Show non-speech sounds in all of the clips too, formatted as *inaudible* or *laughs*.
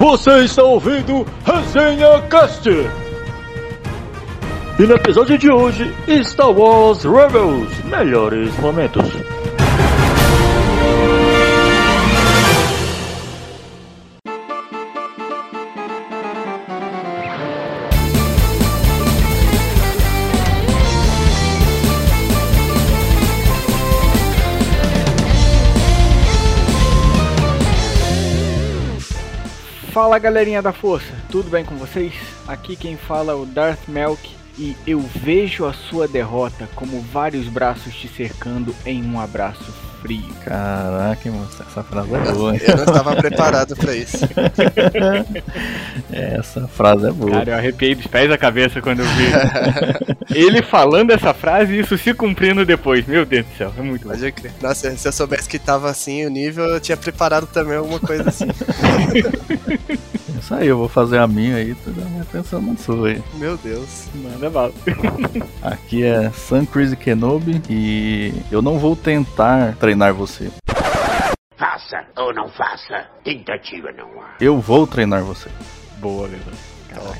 Você está ouvindo Resenha Cast. E no episódio de hoje, Star Wars Rebels melhores momentos. Fala galerinha da força, tudo bem com vocês? Aqui quem fala é o Darth Melk e eu vejo a sua derrota como vários braços te cercando em um abraço frio. Caraca, moça, essa frase é boa. Eu não estava preparado pra isso. *laughs* Essa frase é boa. Cara, eu arrepiei dos pés da cabeça quando eu vi ele falando essa frase e isso se cumprindo depois. Meu Deus do céu, é muito bom. Nossa, se eu soubesse que tava assim o nível, eu tinha preparado também alguma coisa assim. *laughs* Isso aí, eu vou fazer a minha aí, tu já vai pensando na sua aí. Meu Deus. Manda bala. *laughs* Aqui é Sun Crazy Kenobi e eu não vou tentar treinar você. Faça ou não faça, tentativa não há. Eu vou treinar você. Boa, galera.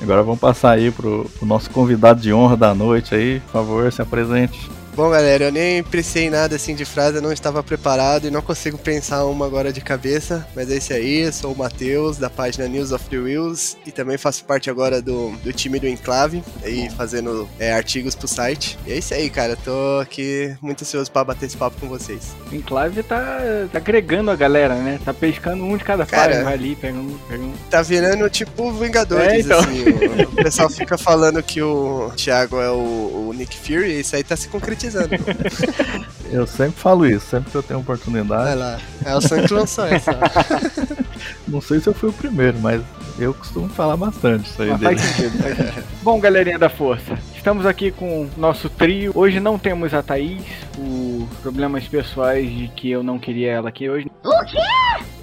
Agora vamos passar aí pro, pro nosso convidado de honra da noite aí. Por favor, se apresente. Bom, galera, eu nem pensei em nada assim de frase, eu não estava preparado e não consigo pensar uma agora de cabeça. Mas é isso aí, eu sou o Matheus, da página News of the Wheels e também faço parte agora do, do time do Enclave, aí fazendo é, artigos pro site. E é isso aí, cara, tô aqui muito ansioso pra bater esse papo com vocês. O Enclave tá, tá agregando a galera, né? Tá pescando um de cada Cara. vai ali, pega um, pega um. Tá virando tipo Vingadores, É, então. assim. O, o pessoal fica falando que o Thiago é o, o Nick Fury e isso aí tá se concretizando. *laughs* Eu sempre falo isso, sempre que eu tenho Vai oportunidade. lá. É o Sam que lançou essa. *laughs* Não sei se eu fui o primeiro, mas eu costumo falar bastante isso aí dele. faz sentido, faz sentido. *laughs* Bom, galerinha da força, estamos aqui com o nosso trio. Hoje não temos a Thaís, por problemas pessoais de que eu não queria ela aqui hoje. O quê?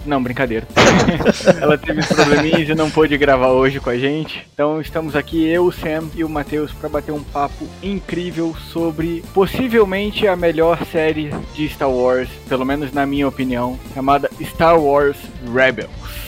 Não, brincadeira. *laughs* ela teve probleminhas e não pôde gravar hoje com a gente. Então estamos aqui, eu, o Sam e o Matheus, para bater um papo incrível sobre possivelmente a melhor série de Star Wars, pelo menos na minha opinião, chamada Star Wars Rebels.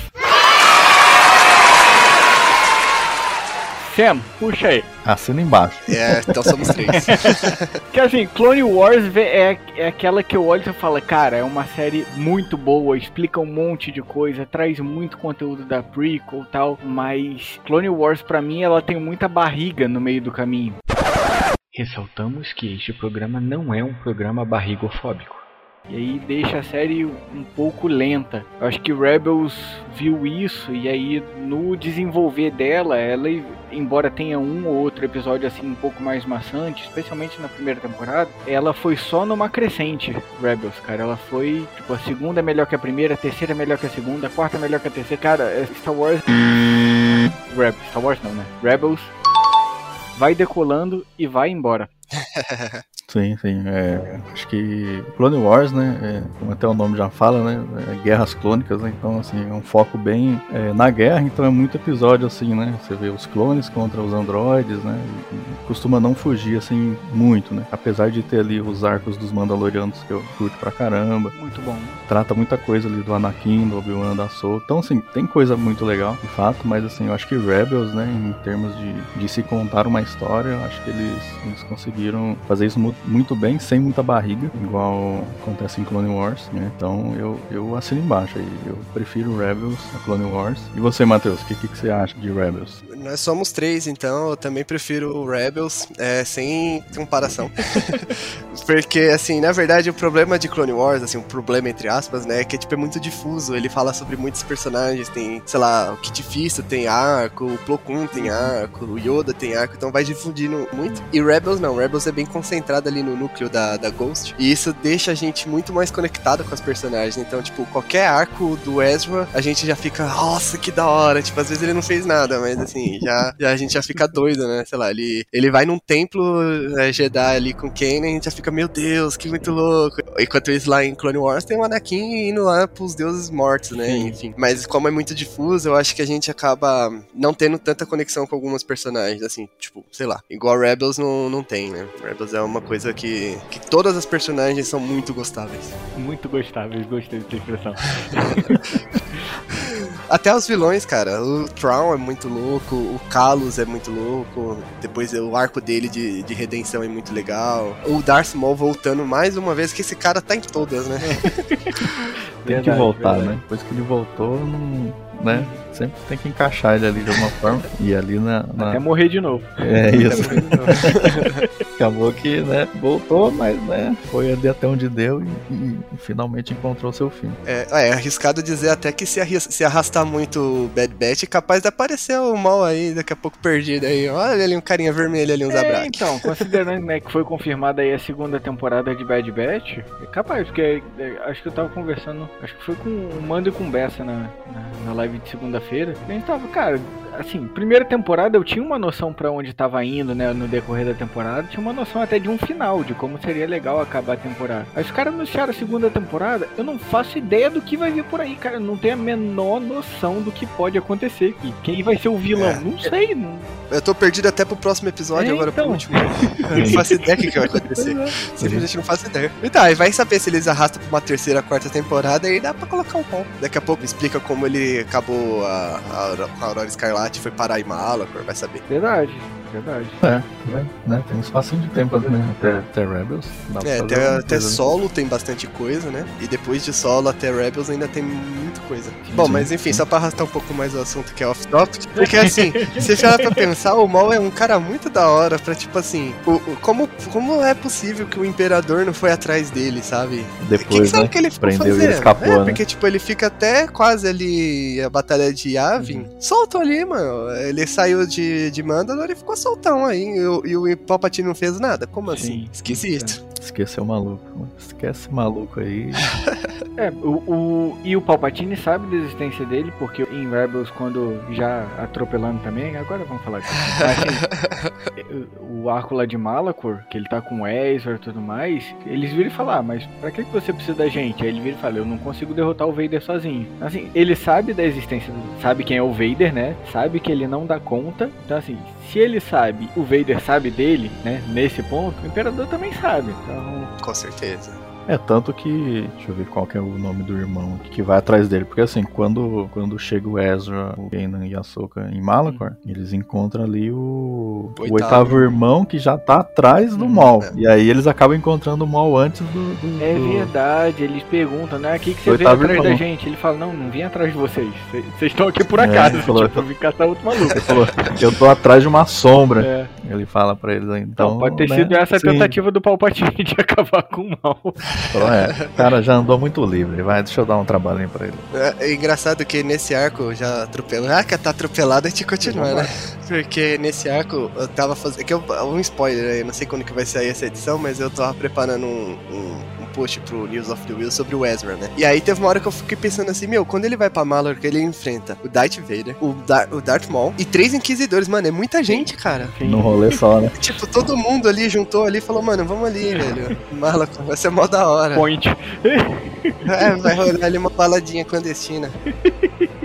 Sam, puxa aí. Assina embaixo. É, então somos três. *laughs* *laughs* Que assim, Clone Wars é, é aquela que eu olho e eu falo, cara, é uma série muito boa, explica um monte de coisa, traz muito conteúdo da prequel e tal, mas Clone Wars pra mim ela tem muita barriga no meio do caminho. Ressaltamos que este programa não é um programa barrigofóbico. E aí deixa a série um pouco lenta. Eu acho que Rebels viu isso e aí no desenvolver dela, ela, embora tenha um ou outro episódio assim um pouco mais maçante, especialmente na primeira temporada, ela foi só numa crescente, Rebels, cara. Ela foi, tipo, a segunda é melhor que a primeira, a terceira é melhor que a segunda, a quarta é melhor que a terceira. Cara, é Star Wars. Rebels, Star Wars não, né? Rebels vai decolando e vai embora. *laughs* Sim, sim. é, acho que Clone Wars, né? é, como até o nome já fala, né? é guerras clônicas, né, então assim, é um foco bem é, na guerra, então é muito episódio assim, né? Você vê os clones contra os androides, né? e- e costuma não fugir assim muito, né? Apesar de ter ali os arcos dos Mandalorianos que eu curto pra caramba. Muito bom. Trata muita coisa ali do Anakin, do Obi-Wan, da Soul. Então, assim, tem coisa muito legal, de fato, mas assim, eu acho que Rebels, né, em termos de, de se contar uma história, eu acho que eles, eles conseguiram fazer isso mu- muito bem, sem muita barriga, igual acontece em Clone Wars, né? Então eu, eu assino embaixo aí. Eu prefiro Rebels a Clone Wars. E você, Matheus, o que, que, que você acha de Rebels? Nós somos três, então eu também prefiro o Rebels, é, sem comparação. *laughs* Porque, assim, na verdade, o problema de Clone Wars, assim, um problema entre aspas, né, é que tipo, é muito difuso. Ele fala sobre muitos personagens, tem, sei lá, o Kit Fisto tem arco, o Plo Koon tem arco, o Yoda tem arco, então vai difundindo muito. E Rebels não, Rebels é bem concentrado ali no núcleo da, da Ghost, e isso deixa a gente muito mais conectado com as personagens. Então, tipo, qualquer arco do Ezra, a gente já fica, nossa, que da hora. Tipo, às vezes ele não fez nada, mas assim, já, já a gente já fica doido, né? Sei lá, ele, ele vai num templo é, Jedi ali com Kanan e a gente já fica, meu Deus, que muito louco. Enquanto isso lá em Clone Wars tem o Anakin indo lá pros deuses mortos, né? Sim. Enfim. Mas como é muito difuso, eu acho que a gente acaba não tendo tanta conexão com algumas personagens, assim, tipo, sei lá, igual Rebels não, não tem, né? Rebels é uma coisa que, que todas as personagens são muito gostáveis. Muito gostáveis, gostei dessa expressão. *laughs* Até os vilões, cara. O Traum é muito louco, o Kalos é muito louco. Depois o arco dele de, de redenção é muito legal. O Darth Maul voltando mais uma vez, que esse cara tá em todas, né? *laughs* Tem que voltar, verdade. né? Depois que ele voltou, não, né? Sempre tem que encaixar ele ali de alguma forma. E ali na. na- Até morrer de novo. É isso. *laughs* Acabou que, né? Voltou, mas né? Foi ali até onde deu e, e- e finalmente encontrou seu fim. É, é arriscado dizer até que se, arris- se arrastar muito o Bad Batch, é capaz de aparecer o mal aí, daqui a pouco perdido aí. Olha ali um carinha vermelho ali, um É, Zabrak. então, considerando né, que foi confirmada aí a segunda temporada de Bad Batch, é capaz, porque é, acho que eu tava conversando, acho que foi com o Mando e com o Bessa na, na, na live de segunda-feira. A gente tava, cara, assim, primeira temporada eu tinha uma noção pra onde tava indo, né, no decorrer da temporada, tinha uma noção até de um final, de como seria legal acabar a temporada. Aí os caras anunciaram a segunda temporada, eu não faço ideia do que vai vir por aí, cara, eu não tenho a menor noção do que pode acontecer aqui. Quem vai ser o vilão? É. Não sei, não, Eu tô perdido até pro próximo episódio, É, agora então. pro último. Eu não faço ideia do que, que vai acontecer. Simplesmente não faço ideia. E tá, e vai saber se eles arrastam pra uma terceira, quarta temporada e dá pra colocar um pau. Daqui a pouco explica como ele acabou a, a, Aurora Escarlate, foi parar em Malacor, vai saber. Verdade, verdade. É, né? né? Tem um espacinho de tempo né? até, até Rebels. É, até, até solo tem bastante coisa, né? E depois de solo até Rebels ainda tem muita coisa. Bom, sim, mas enfim, só pra arrastar um pouco mais o assunto que é off-topic, porque assim, *laughs* se você pra pensar, o Maul é um cara muito da hora pra, tipo assim, o, o- como, como é possível que o Imperador não foi atrás dele, sabe? O que, que Depois, sabe né? que ele ficou Prendeu fazendo? ele escapou, é, né? porque, tipo, ele fica até quase ali a batalha de Yavin, Uhum. solto ali, mano. Ele saiu de, de Mandalore e ficou soltão aí, e, o- e o Palpatine não fez nada? Como assim? Sim. Esquisito. Esqueceu o maluco. Esquece o maluco aí. *laughs* É, o, o- e o Palpatine sabe da existência dele, porque em Rebels, quando já atropelando também, agora vamos falar disso. Mas, assim, *laughs* o arco lá de Malacor, que ele tá com o Ezra e tudo mais, eles viram e falar, ah, mas pra que que você precisa da gente? Aí ele vira e fala, eu não consigo derrotar o Vader sozinho. Assim, ele sabe da existência, sabe quem é o Vader, né? Sabe que ele não dá conta. Então assim, se ele sabe, o Vader sabe dele, né? Nesse ponto, o Imperador também sabe. Então, Com certeza. É, tanto que. Deixa eu ver qual que é o nome do irmão que vai atrás dele. Porque assim, quando, quando chega o Ezra, o Kanan e a Ahsoka em Malachor, eles encontram ali o, o Oitavo. oitavo irmão que já tá atrás do Hum, Maul. é. E aí eles acabam encontrando o Maul antes do. do- É do- verdade, eles perguntam, né? O que, que você veio Oitavo atrás da irmão. gente? Ele fala, não, não vim atrás de vocês. Cê- Vocês estão aqui por É, acaso. ele falou- tipo, eu vim caçar outro maluco. Ele falou, eu tô atrás de uma sombra. É, Ele fala pra eles aí. então, Então, pode ter né, sido essa a sim. tentativa do Palpatine *laughs* de acabar com o mal. Falou, é, o cara já andou muito livre. Vai, deixa eu dar um trabalhinho pra ele. É, é engraçado que nesse arco já atropelando. Ah, que tá atropelado, a gente continua, né? Porque nesse arco eu tava fazendo. Que eu, um spoiler aí, eu não sei quando que vai sair essa edição, mas eu tava preparando um, um, um post pro News of the Wheel sobre o Ezra, né? E aí teve uma hora que eu fiquei pensando assim, meu, quando ele vai pra Malor, que ele enfrenta o Darth Vader, o, Dar o Darth Maul e três Inquisidores, mano, é muita gente, cara. Num rolê só, né? *laughs* Tipo, todo mundo ali juntou ali e falou, mano, vamos ali, *laughs* velho. Malor, vai ser mó da hora. Point. *laughs* É, vai rolar ali uma baladinha clandestina.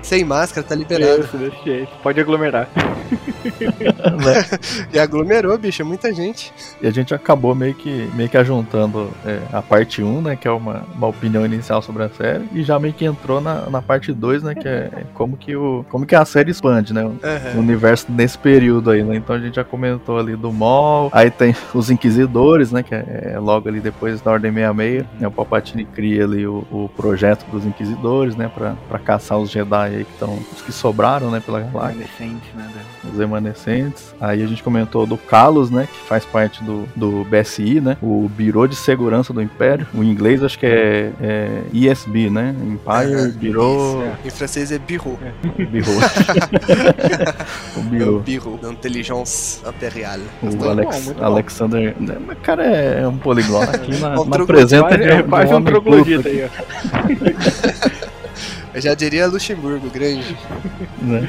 Sem máscara, tá liberado. Isso, desse jeito. Pode aglomerar. *laughs* *laughs* E aglomerou, bicho, é muita gente. E a gente acabou meio que, meio que ajuntando é, a parte 1, né? Que é uma, uma opinião inicial sobre a série. E já meio que entrou na, na parte 2, né? Que é como que, o, como que a série expande, né? O Aham. universo nesse período aí, né? Então a gente já comentou ali do Mol. Aí tem os Inquisidores, né? Que é, é logo ali depois da Ordem 66. Né, o Palpatine cria ali o, o projeto dos Inquisidores, né? Pra, pra caçar os Jedi aí que estão... Os que sobraram, né? Pela galáxia Adolescente, né? os remanescentes. Aí a gente comentou do Kalos, né, que faz parte do, do BSI, né, o Biro de Segurança do Império. O inglês acho que é, é ISB, né, Empire Aham, Bureau, Em francês é Biro. Bureau. *laughs* o É o Biro. Biro, d'intelligence impériale. O Alex, bom, muito bom. Alexander, né, mas cara é um poliglota aqui na, Um na troglodita. presença Quase, de é um um troglodita aí, ó. *laughs* Eu já diria Luxemburgo, grande. né?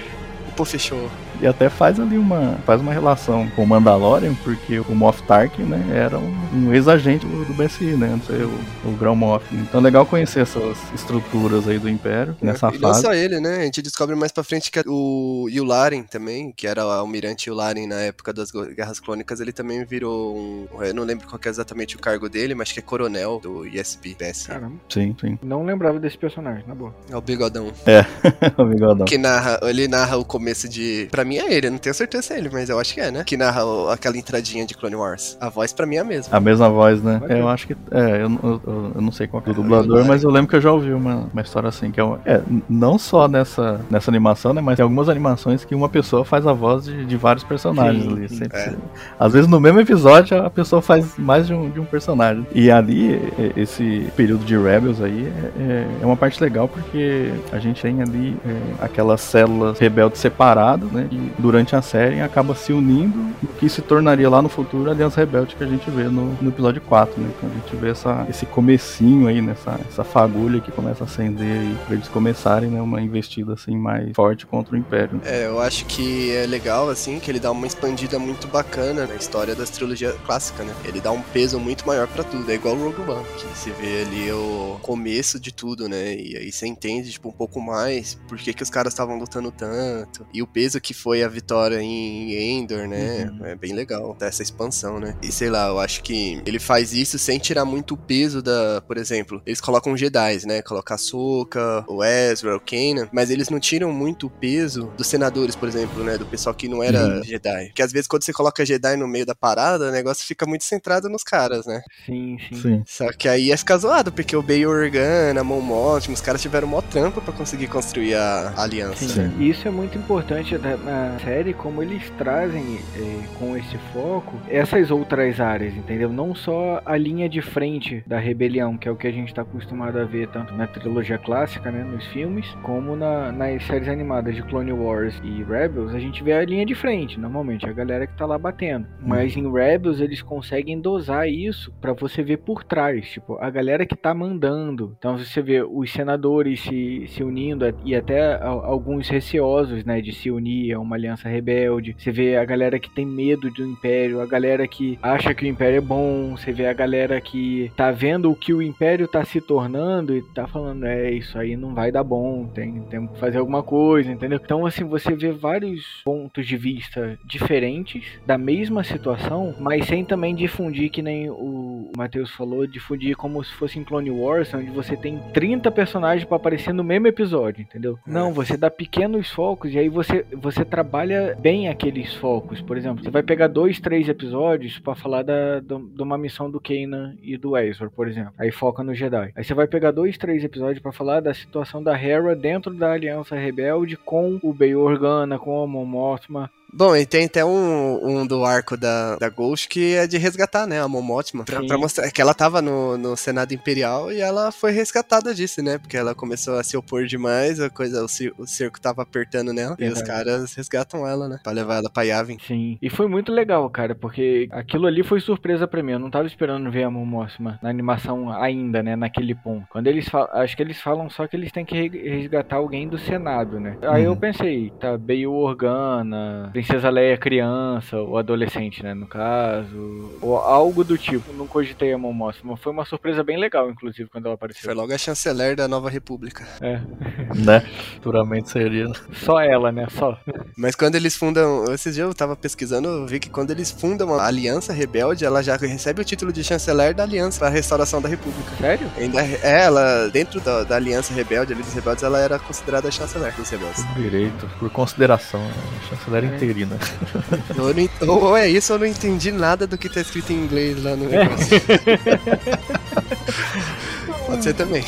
Pô, fechou. E até faz ali uma faz uma relação com o Mandalorian, porque o Moff Tarkin, né, era um, um ex-agente do, do BSI, né, não sei, o, o Grão Moff. Então é legal conhecer essas estruturas aí do Império nessa e não fase. só ele, né? A gente descobre mais pra frente que o Yularen também, que era o almirante Yularen na época das Guerras Clônicas, ele também virou um... Eu não lembro qual que é exatamente o cargo dele, mas acho que é coronel do ISB, PS. Caramba, Sim, sim. não lembrava desse personagem, na boa. É o bigodão. *laughs* o bigodão. Que narra, ele narra o começo de. Pra mim é ele, eu não tenho certeza se é ele, mas eu acho que é, né? Que narra o- aquela entradinha de Clone Wars. A voz pra mim é a mesma. A mesma voz, né? É, eu acho que. É, eu, eu, eu- eu não sei qual que é o dublador, mas eu lembro que eu já ouvi uma, uma história assim, que é, uma- é, não só nessa, nessa animação, né? Mas tem algumas animações que uma pessoa faz a voz de, de vários personagens Sim, ali. sim. sempre- É. Às vezes no mesmo episódio a pessoa faz mais de um, de um personagem. E ali, esse período de Rebels aí é, é- é uma parte legal porque a gente tem ali é, aquelas células rebeldes separadas, né? Durante a série acaba se unindo no que se tornaria lá no futuro a Aliança Rebelde que a gente vê no, no episódio 4, né? Então a gente vê essa, esse comecinho aí, nessa essa fagulha que começa a acender aí pra eles começarem, né? Uma investida assim mais forte contra o Império. É, eu acho que é legal, assim, que ele dá uma expandida muito bacana na história das trilogias clássicas, né? Ele dá um peso muito maior pra tudo. É igual o Rogue One, que você vê ali o começo de tudo, né? E aí você entende, tipo, um pouco mais por que, que os caras estavam lutando tanto. E o peso que foi a vitória em Endor, né? Uhum. É bem legal, dessa expansão, né? E sei lá, eu acho que ele faz isso sem tirar muito o peso da. Por exemplo, eles colocam Jedi, né? Coloca a Soka, o Ezra, o Kanan, mas eles não tiram muito o peso dos senadores, por exemplo, né? Do pessoal que não era Uhum. Jedi. Porque às vezes quando você coloca Jedi no meio da parada, o negócio fica muito centrado nos caras, né? Sim, sim. Sim. Só que aí ia ficar zoado, porque o Bail Organa, a Mon Mothma, os caras tiveram mó trampa pra conseguir construir a aliança. Sim. Sim. E isso é muito importante da- na série, como eles trazem eh, com esse foco essas outras áreas, entendeu? Não só a linha de frente da rebelião, que é o que a gente está acostumado a ver tanto na trilogia clássica, né, nos filmes, como na- nas séries animadas de Clone Wars e Rebels, a gente vê a linha de frente, normalmente, a galera que tá lá batendo. Mas em Rebels eles conseguem dosar isso pra você ver por trás, tipo, a galera que tá mandando. Então você vê os senadores se, se unindo e até a- alguns receosos, né, de se unir a uma aliança rebelde. Você vê a galera que tem medo do Império, a galera que acha que o Império é bom, você vê a galera que tá vendo o que o Império tá se tornando e tá falando, é, isso aí não vai dar bom, tem, tem que fazer alguma coisa, entendeu? Então, assim, você vê vários pontos de vista diferentes da mesma situação, mas sem também difundir, que nem o Matheus falou, difundir como se fosse em Clone Wars, onde você tem 30 personagens pra aparecer no mesmo episódio, entendeu? Não, você dá pequenos focos e aí você, você trabalha bem aqueles focos. Por exemplo, você vai pegar dois, três episódios pra falar da, do- de uma missão do Kanan e do Ezra, por exemplo. Aí foca no Jedi. Aí você vai pegar dois, três episódios pra falar da situação da Hera dentro da Aliança Rebelde com o Bail Organa, com a Mon Mothma. Bom, e tem até um, um do arco da, da Ghost que é de resgatar, né, a Mon Mothma, pra, pra mostrar que ela tava no, no Senado Imperial e ela foi resgatada disso, né, porque ela começou a se opor demais, a coisa, o, o cerco tava apertando nela, e os Verdade. caras resgatam ela, né, pra levar ela pra Yavin. Sim. E foi muito legal, cara, porque aquilo ali foi surpresa pra mim. Eu não tava esperando ver a Mon Mothma na animação ainda, né, naquele ponto. Quando eles falam, acho que eles falam só que eles têm que re- resgatar alguém do Senado, né? Aí eu Uhum. pensei, tá, Bail Organa, Princesa Leia criança, ou adolescente, né, no caso, ou algo do tipo. Não cogitei a Mon Mothma. Foi uma surpresa bem legal, inclusive, quando ela apareceu. Foi logo a chanceler da Nova República. É. *laughs* Né? Futuramente seria. Só ela, né, só. Mas quando eles fundam, esses dias eu tava pesquisando, eu vi que quando eles fundam a Aliança Rebelde, ela já recebe o título de chanceler da Aliança para a restauração da República. Sério? Ainda é, ela, dentro da, da Aliança Rebelde, ali dos rebeldes, ela era considerada a chanceler dos rebeldes. Por direito, por consideração. né? Chanceler É. interina. *laughs* Eu não ou, é isso, eu não entendi nada do que tá escrito em inglês lá no negócio. *laughs* Pode ser também.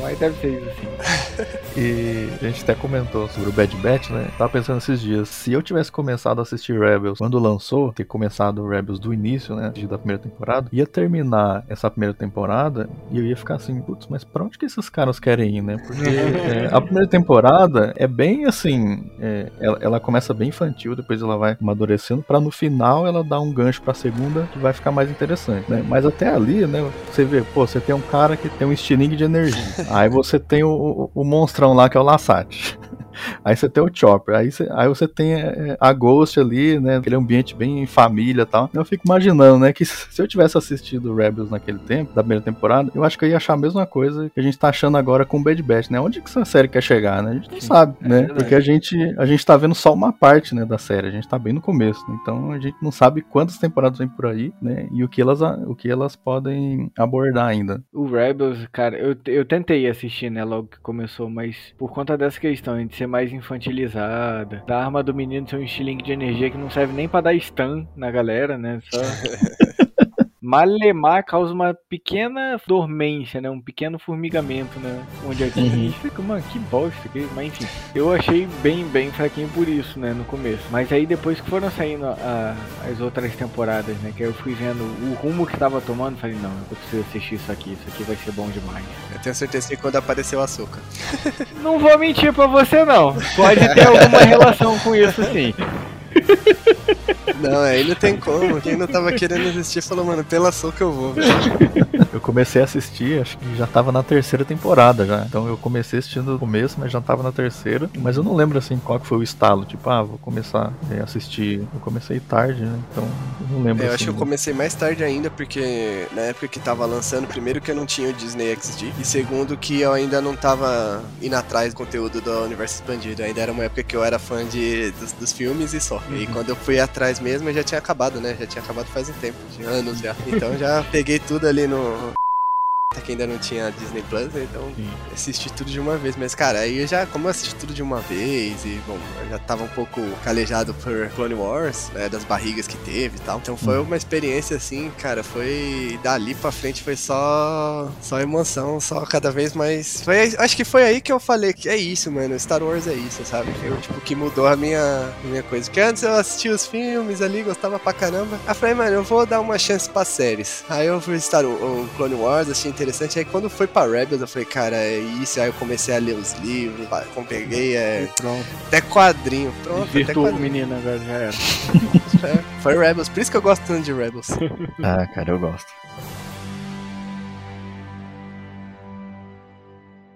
Mas deve ser isso, sim. *laughs* E a gente até comentou sobre o Bad Batch, né? Tava pensando esses dias, se eu tivesse começado a assistir Rebels quando lançou, ter começado o Rebels do início, né? Da primeira temporada, ia terminar essa primeira temporada e eu ia ficar assim, putz, mas pra onde que esses caras querem ir, né? Porque *laughs* é, a primeira temporada é bem assim, é, ela, ela começa bem infantil, depois ela vai amadurecendo, pra no final ela dar um gancho pra segunda que vai ficar mais interessante, né? Mas até ali, né? Você vê, pô, você tem um cara que tem um estilingue de energia. Aí você tem o, o, o monstrão lá que é o Lassat. Aí você tem o Chopper, aí você, aí você tem é, a Ghost ali, né? Aquele ambiente bem família e tal. Eu fico imaginando, né? Que *laughs* se eu tivesse assistido Rebels naquele tempo, da primeira temporada, eu acho que eu ia achar a mesma coisa que a gente tá achando agora com Bad Batch, né? Onde que essa série quer chegar, né? A gente não sabe, é né? verdade. Porque a gente, a gente tá vendo só uma parte, né, da série. A gente tá bem no começo. né? Então a gente não sabe quantas temporadas vem por aí, né? E o que elas, o que elas podem abordar ainda. O Rebels, cara, eu, eu tentei assistir, né, logo que começou, mas por conta dessa questão de ser mais infantilizada, da arma do menino ser um estilingue de energia que não serve nem pra dar stun na galera, né, só... *laughs* Malemar causa uma pequena dormência, né? Um pequeno formigamento, né? Onde a gente fica, mano, que bosta. Que... Mas enfim, eu achei bem, bem fraquinho por isso, né? No começo. Mas aí depois que foram saindo a- as outras temporadas, né? Que eu fui vendo o rumo que tava tomando, falei, não, eu preciso assistir isso aqui. Isso aqui vai ser bom demais. Eu tenho certeza que quando apareceu o açúcar. Não vou mentir pra você, não. Pode ter alguma *laughs* relação com isso, sim. Não, aí não tem como. Quem não tava querendo assistir falou, mano, pela açúcar eu vou, velho. Eu comecei a assistir, acho que já tava na terceira temporada já. Então eu comecei assistindo no começo, mas já tava na terceira. Mas eu não lembro assim qual que foi o estalo. Tipo, ah, vou começar a assistir. Eu comecei tarde, né? Então eu não lembro É, eu assim. acho que eu comecei mais tarde ainda, porque na época que tava lançando, primeiro que eu não tinha o Disney XD, e segundo que eu ainda não tava indo atrás do conteúdo do universo expandido. Ainda era uma época que eu era fã de, dos, dos filmes e só. E quando eu fui atrás mesmo, já tinha acabado, né? Já tinha acabado faz um tempo, de anos já. Então já peguei tudo ali no. Yo. Que ainda não tinha Disney Plus, né? então Sim. assisti tudo de uma vez. Mas, cara, aí eu já, como eu assisti tudo de uma vez, e bom, eu já tava um pouco calejado por Clone Wars, né? Das barrigas que teve e tal. Então foi uma experiência assim, cara, foi. Dali pra frente foi só. Só emoção, só cada vez mais. Foi, acho que foi aí que eu falei que é isso, mano. Star Wars é isso, sabe? Eu, tipo, que mudou a minha, a minha coisa. Porque antes eu assistia os filmes ali, gostava pra caramba. Aí eu falei, mano, eu vou dar uma chance pra séries. Aí eu fui Star o Clone Wars, achei interessante. Aí quando foi pra Rebels, eu falei, cara, é isso. Aí eu comecei a ler os livros, peguei é, Pronto. até quadrinho. Pronto, até Virtuou quadrinho. menino agora, já era. *laughs* É, foi Rebels, por isso que eu gosto tanto de Rebels. Ah, cara, eu gosto.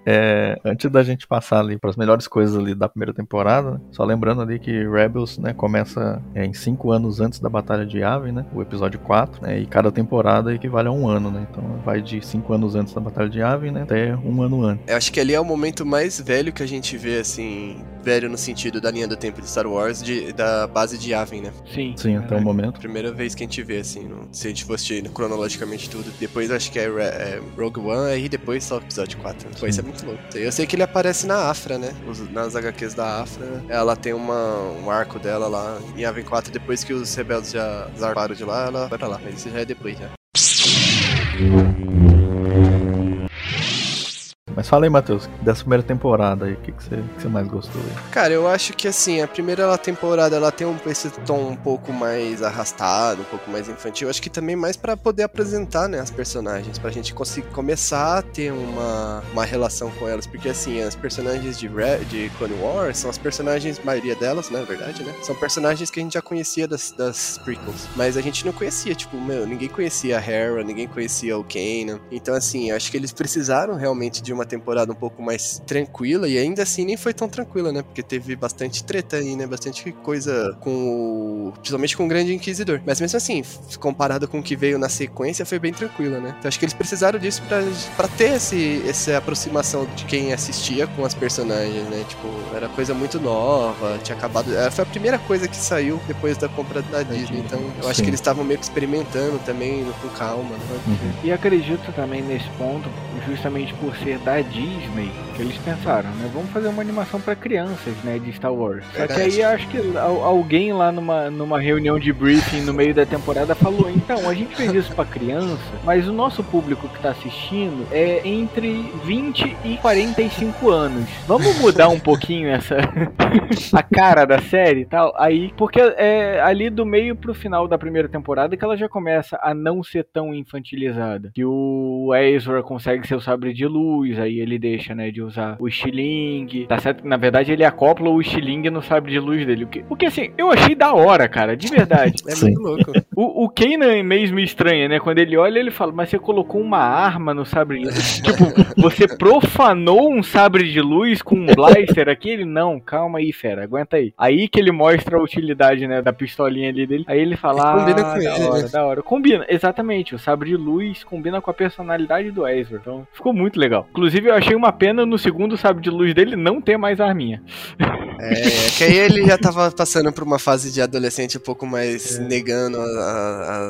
É, antes da gente passar ali para as melhores coisas ali da primeira temporada, né, só lembrando ali que Rebels, né, começa é, em cinco anos antes da Batalha de Yavin, né, o episódio 4, né, e cada temporada equivale a um ano, né, então vai de cinco anos antes da Batalha de Yavin, né, até um ano antes. Eu acho que ali é o momento mais velho que a gente vê, assim, velho no sentido da linha do tempo de Star Wars, de, da base de Yavin, né? Sim. Sim, até o momento. Primeira vez que a gente vê, assim, no- se a gente fosse cronologicamente tudo. Depois acho que é, é Rogue One, aí depois só o episódio 4. Pô, isso é muito Eu sei que ele aparece na Afra, né? Nas HQs da Afra. Ela tem uma, um arco dela lá em Yavin 4. Depois que os rebeldes já zarparam de lá, ela vai pra lá. Mas isso já é depois, já. Mas fala aí, Matheus, dessa primeira temporada aí, o que, que, você, que você mais gostou aí? Cara, eu acho que assim, a primeira temporada ela tem um, esse tom um pouco mais arrastado, um pouco mais infantil. Acho que também mais pra poder apresentar, né, as personagens, pra gente conseguir começar a ter uma, uma relação com elas, porque assim, as personagens de, Re de Clone Wars são as personagens, maioria delas, né, na verdade, né, são personagens que a gente já conhecia das, das prequels, mas a gente não conhecia, tipo, meu, ninguém conhecia a Hera, ninguém conhecia o Kanan. Então assim, acho que eles precisaram realmente de uma temporada um pouco mais tranquila e ainda assim nem foi tão tranquila, né? Porque teve bastante treta aí, né? Bastante coisa com o. Principalmente com o Grande Inquisidor. Mas mesmo assim, comparado com o que veio na sequência, foi bem tranquila, né? Então acho que eles precisaram disso pra, pra ter esse, essa aproximação de quem assistia com as personagens, né? Tipo, era coisa muito nova, tinha acabado. é, Foi a primeira coisa que saiu depois da compra da Disney. Então eu acho Sim. que eles estavam meio que experimentando também, com calma, né? E acredito também nesse ponto, justamente por ser da Disney, que eles pensaram, né? Vamos fazer uma animação pra crianças, né? De Star Wars. Só que aí acho que al- alguém lá numa, numa reunião de briefing no meio da temporada falou: então, a gente fez isso pra criança, mas o nosso público que tá assistindo é entre 20 e 45 anos. Vamos mudar um pouquinho essa. *laughs* a cara da série e tal? Aí, porque é ali do meio pro final da primeira temporada que ela já começa a não ser tão infantilizada. Que o Ezra consegue seu sabre de luz, a aí ele deixa, né, de usar o estilingue. Tá certo que na verdade ele acopla o estilingue no sabre de luz dele. O que, o que assim, eu achei da hora, cara, de verdade. *laughs* É muito louco. O, o Kanan é mesmo estranho, né? Quando ele olha, ele fala, mas você colocou uma arma no sabre de luz. tipo, você profanou um sabre de luz com um blaster aqui? Ele, não, calma aí, fera, aguenta aí. Aí que ele mostra a utilidade, né, da pistolinha ali dele. Aí ele fala, ah, Combina com da ele, hora, né? da hora. Combina, exatamente. O sabre de luz combina com a personalidade do Ezra. Então, ficou muito legal. Inclusive, eu achei uma pena no segundo sabre de luz dele não ter mais arminha. É, que aí ele já tava passando por uma fase de adolescente um pouco mais negando a-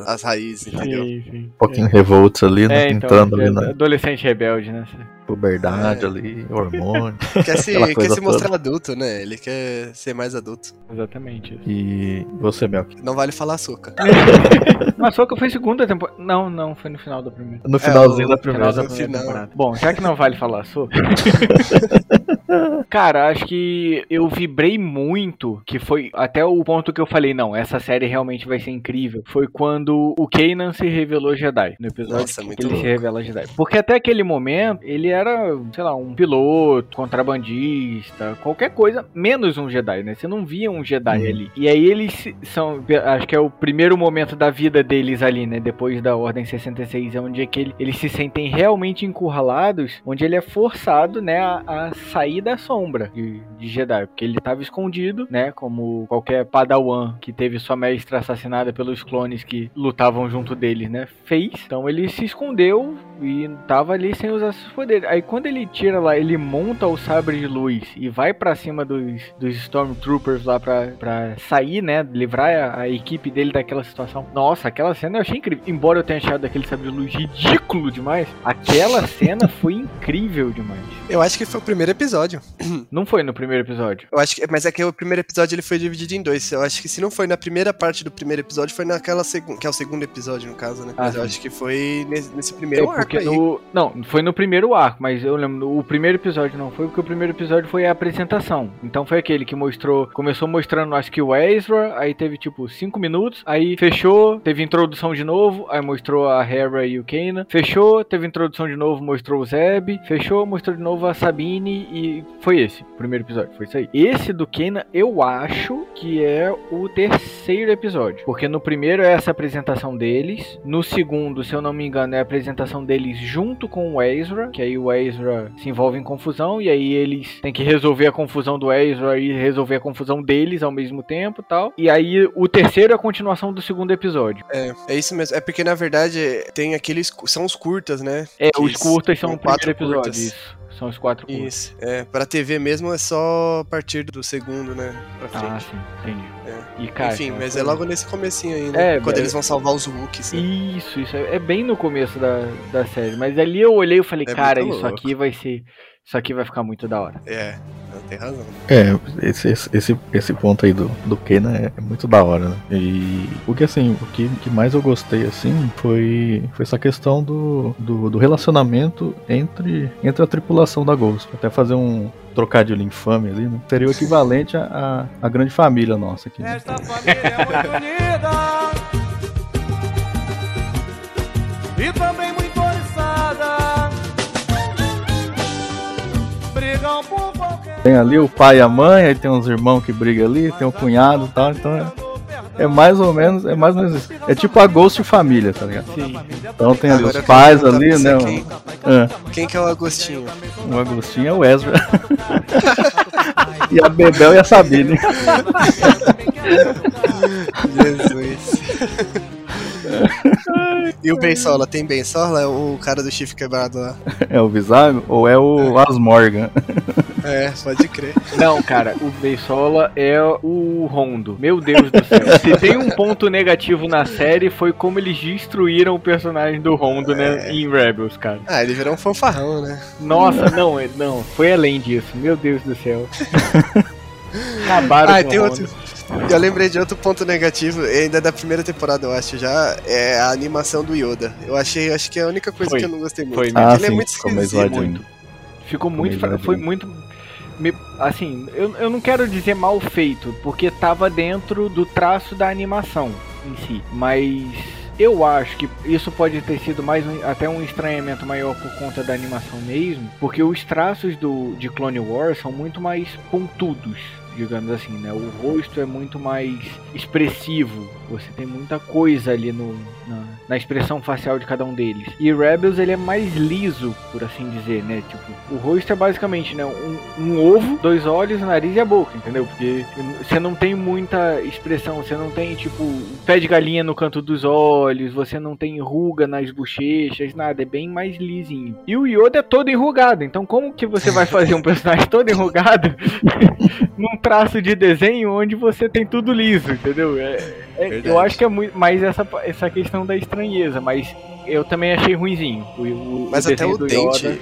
a- as raízes, entendeu? Sim, sim. Um pouquinho revoltos ali, né? É, então, Entrando ali é na adolescente rebelde, né? puberdade É. ali, hormônio. *laughs* Quer se, quer se mostrar adulto, né? Ele quer ser mais adulto. Exatamente isso. E você, Melk? Não vale falar açúcar. *laughs* Que foi segunda temporada. Não, não, foi no final da primeira. No finalzinho o da Final primeira. da no primeira final. temporada. Bom, já que não vale falar sobre. *laughs* *laughs* Cara, acho que eu vibrei muito, que foi até o ponto que eu falei, não, essa série realmente vai ser incrível. Foi quando o Kanan se revelou Jedi. No episódio Nossa, que ele louco. se revela Jedi. Porque até aquele momento, ele era, sei lá, um piloto, contrabandista, qualquer coisa, menos um Jedi, né? Você não via um Jedi Uhum. ali. E aí eles são, acho que é o primeiro momento da vida deles ali, né? Depois da Ordem 66, é onde é que ele- eles se sentem realmente encurralados, onde ele é forçado, né, a, a sair da sombra de, de Jedi, porque ele estava escondido, né, como qualquer Padawan que teve sua mestra assassinada pelos clones que lutavam junto dele, né, fez. Então ele se escondeu e tava ali sem usar seus poderes. Aí quando ele tira lá, ele monta o sabre de luz e vai pra cima dos, dos Stormtroopers lá pra, pra sair, né? Livrar a, a equipe dele daquela situação. Nossa, aquela cena eu achei incrível. Embora eu tenha achado aquele sabre de luz ridículo demais, aquela cena foi incrível demais. Eu acho que foi o primeiro episódio. *clears throat* Não foi no primeiro episódio. Eu acho que, mas é que o primeiro episódio ele foi dividido em dois. Eu acho que se não foi na primeira parte do primeiro episódio, foi naquela segunda, que é o segundo episódio no caso, né? Ah, mas eu sim. acho que foi nesse, nesse É primeiro arco porque aí. no. Não, foi no primeiro arco, mas eu lembro. O primeiro episódio não foi, porque o primeiro episódio foi a apresentação. Então foi aquele que mostrou. Começou mostrando, acho que o Ezra, aí teve tipo 5 minutos, aí fechou, teve introdução de novo, aí mostrou a Hera e o Kanan. Fechou, teve introdução de novo, mostrou o Zeb. Fechou, mostrou de novo a Sabine e foi esse, o primeiro episódio. Foi isso aí. Esse do Kanan, eu acho que é o terceiro episódio. Porque no primeiro é essa apresentação deles. No segundo, se eu não me engano, é a apresentação deles junto com o Ezra. Que aí o Ezra se envolve em confusão. E aí eles têm que resolver a confusão do Ezra e resolver a confusão deles ao mesmo tempo e tal. E aí o terceiro é a continuação do segundo episódio. É, é isso mesmo. É porque na verdade tem aqueles. São os curtas, né? É, Que os curtas são são o primeiro quatro episódio. curtas. Isso. São os quatro curtas. Isso. É, pra TV mesmo é só a partir do segundo, né? Pra frente. Ah, sim, entendi. É. E, cara, Enfim, cara, mas é logo nesse comecinho aí, né? É, Quando é- eles vão salvar os Wookies. Né? Isso, isso. É é bem no começo da, da série. Mas ali eu olhei e falei, É cara, isso aqui vai ser. Isso aqui vai ficar muito da hora. É, tem razão. É, esse, esse- esse, ponto aí do, do Kenan é, é muito da hora, né? E o que assim, o que, que mais eu gostei assim foi, foi essa questão do, do, do relacionamento entre, entre a tripulação da Ghost. Até fazer um trocadilho infame ali, né? Seria o equivalente à à grande família nossa aqui. Né? Esta família é muito unida Tem ali o pai e a mãe, aí tem uns irmãos que brigam ali, tem o cunhado e tal, então é, é mais ou menos, é mais ou menos isso. É tipo a Ghost família, tá ligado? Sim. Então tem ali Agora os pais ali, né? você ah. Quem que é o Agostinho? O Agostinho é o Ezra. *laughs* e a Bebel e a Sabine. *laughs* Jesus. *laughs* e o Bensola? Tem Bensola? É o cara do chifre quebrado lá. *laughs* É o Visago ou é o Asmorgan? *laughs* É, pode crer. Não, cara, o Beisola é o Rondo. Meu Deus do céu. Se tem um ponto negativo na série, foi como eles destruíram o personagem do Rondo, né? Em Rebels, cara. Ah, ele virou um fanfarrão, né? Nossa, não, é- não. Foi além disso. Meu Deus do céu. *laughs* Acabaram Ah, com tem o outro. Eu lembrei de outro ponto negativo, ainda da primeira temporada, eu acho já, é a animação do Yoda. Eu achei, acho que é a única coisa Foi. que eu não gostei muito. Foi Ah, ele é sim, muito ficou meio esquisito. Ficou muito. fra-. Foi muito. me- Assim, eu, eu não quero dizer mal feito, porque tava dentro do traço da animação em si. Mas Eu acho que isso pode ter sido mais um- até um estranhamento maior por conta da animação mesmo, porque os traços do, de Clone Wars são muito mais pontudos, digamos assim, né? O rosto é muito mais expressivo, você tem muita coisa ali no, na, na expressão facial de cada um deles. E Rebels ele é mais liso, por assim dizer, né? Tipo, o rosto é basicamente né, um, um ovo, dois olhos, nariz e a boca, entendeu? Porque você não tem muita expressão, você não tem tipo pé de galinha no canto dos olhos, você não tem ruga nas bochechas, nada, é bem mais lisinho. E o Yoda é todo enrugado, então como que você vai fazer um personagem todo enrugado *laughs* num traço de desenho onde você tem tudo liso, entendeu? É, é- eu acho que é muito mais essa, essa questão da estranheza, mas eu também achei ruinzinho. O, o- Mas o até o dente. Yoda.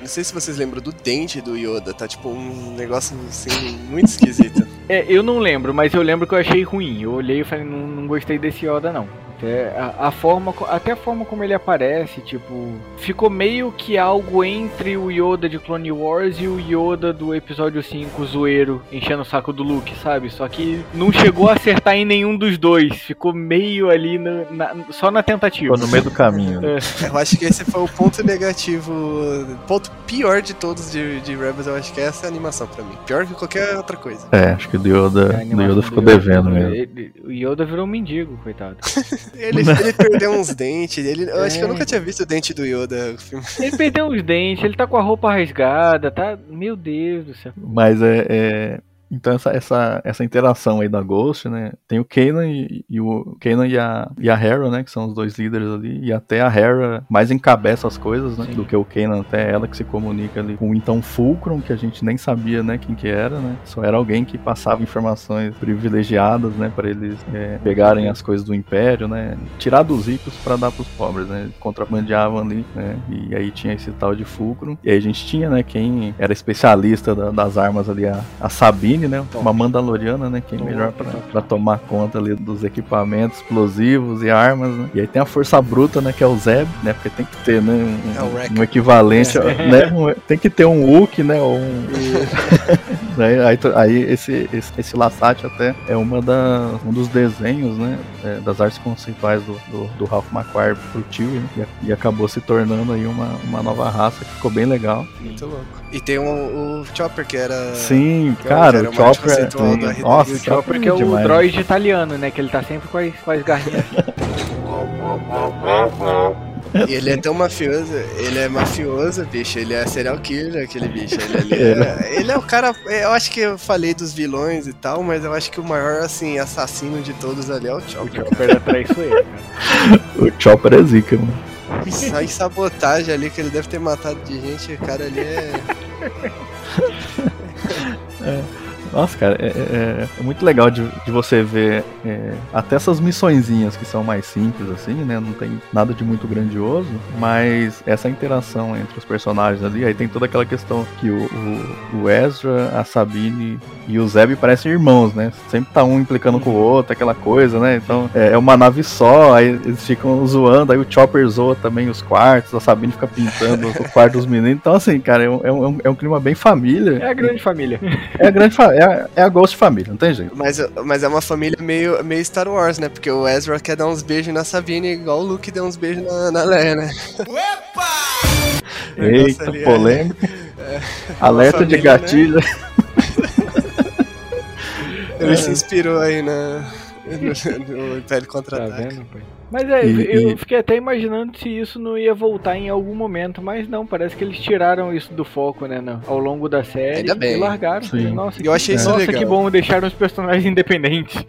Não sei se vocês lembram do dente do Yoda, tá tipo um negócio assim muito esquisito. É, eu não lembro, mas eu lembro que eu achei ruim. Eu olhei e falei, não, não gostei desse Yoda não. Até a, a forma, até a forma como ele aparece, tipo, ficou meio que algo entre o Yoda de Clone Wars e o Yoda do episódio 5, zoeiro, enchendo o saco do Luke, sabe? Só que não chegou a acertar em nenhum dos dois. Ficou meio ali na- na- só na tentativa. Ficou no meio do caminho. né? Eu acho que esse foi o ponto negativo, o ponto pior de todos de, de Rebels, eu acho que é essa animação pra mim. Pior que qualquer outra coisa. É, acho que o do Yoda, do Yoda do ficou Yoda- devendo mesmo. ele- O Yoda virou um mendigo, coitado. *laughs* Ele, ele perdeu uns dentes, ele, eu acho que eu É. nunca tinha visto o dente do Yoda. no filme. Ele perdeu os dentes, ele tá com a roupa rasgada, tá. Meu Deus do céu. Mas é. é- Então essa, essa, essa interação aí da Ghost, né? Tem o Kanan e, e o Kanan e a, e a Hera, né? Que são os dois líderes ali. E até a Hera mais encabeça as coisas, né? Do que o Kanan, até ela que se comunica ali com o então Fulcrum, que a gente nem sabia, né? Quem que era, né? Só era alguém que passava informações privilegiadas, né? Pra eles é, pegarem as coisas do Império, né? Tirar dos ricos pra dar pros pobres, né? Contrabandeavam ali, né? E aí tinha esse tal de Fulcrum. E aí a gente tinha, né? Quem era especialista da- das armas ali, a, a Sabine, né? Uma Mandaloriana, né? Quem Top, melhor pra tomar conta ali dos equipamentos explosivos e armas, né? E aí tem a força bruta, né? Que é o Zeb, né? Porque tem que ter, né? Um, É o um equivalente, né? um- tem que ter um Wookie, né? Ou um... *laughs* Né, aí, aí esse, esse, esse Lassat até é uma da, um dos desenhos, né? é, das artes conceituais do, do, do Ralph McQuarrie pro tio, né, e, e acabou se tornando aí uma, uma nova raça que ficou bem legal. Muito louco. E tem um- o Chopper, que era. Sim, que cara, era o uma arte Chopper. é- Rita Nossa, E o o Chopper que é o demais. droid italiano, né? Que ele tá sempre com as, com as garrinhas. *laughs* E ele é tão mafioso, ele é mafioso, bicho, ele é serial killer, aquele bicho. Ele, ali é, ele é o cara. Eu acho que eu falei dos vilões e tal, mas eu acho que o maior, assim, assassino de todos ali é o o Chopper. Chopper é traiçoeiro, cara. O Chopper é zica, mano. Sai sabotagem ali que ele deve ter matado de gente, o cara ali é. *laughs* Nossa, cara, é, é- é muito legal de, de você ver é, até essas missõezinhas que são mais simples, assim, né? Não tem nada de muito grandioso, mas essa interação entre os personagens ali, aí tem toda aquela questão que o, o, o Ezra, a Sabine e o Zeb parecem irmãos, né? Sempre tá um implicando com o outro, aquela coisa, né? Então é, é uma nave só, aí eles ficam zoando, aí o Chopper zoa também os quartos, a Sabine fica pintando o quarto dos meninos. Então, assim, cara, é um, é um, é um clima bem família. É a grande família. É a grande fa- é, a, é a Ghost Família, não tem jeito. Mas, mas é uma família meio, meio Star Wars, né? Porque o Ezra quer dar uns beijos na Sabine, igual o Luke deu uns beijos na, na Leia, né? O negócio Eita, ali é- polêmica. Alerta de família, né? gatilho. Ele se inspirou aí na, no, no Império Tá Contra-Ataque. vendo, pai? Mas é, E- eu e- fiquei até imaginando se isso não ia voltar em algum momento, mas não, parece que eles tiraram isso do foco, né, no- ao longo da série Ainda bem. e largaram. Sim. Nossa, Eu achei que, isso nossa, legal. que bom, deixaram os personagens *laughs* independentes.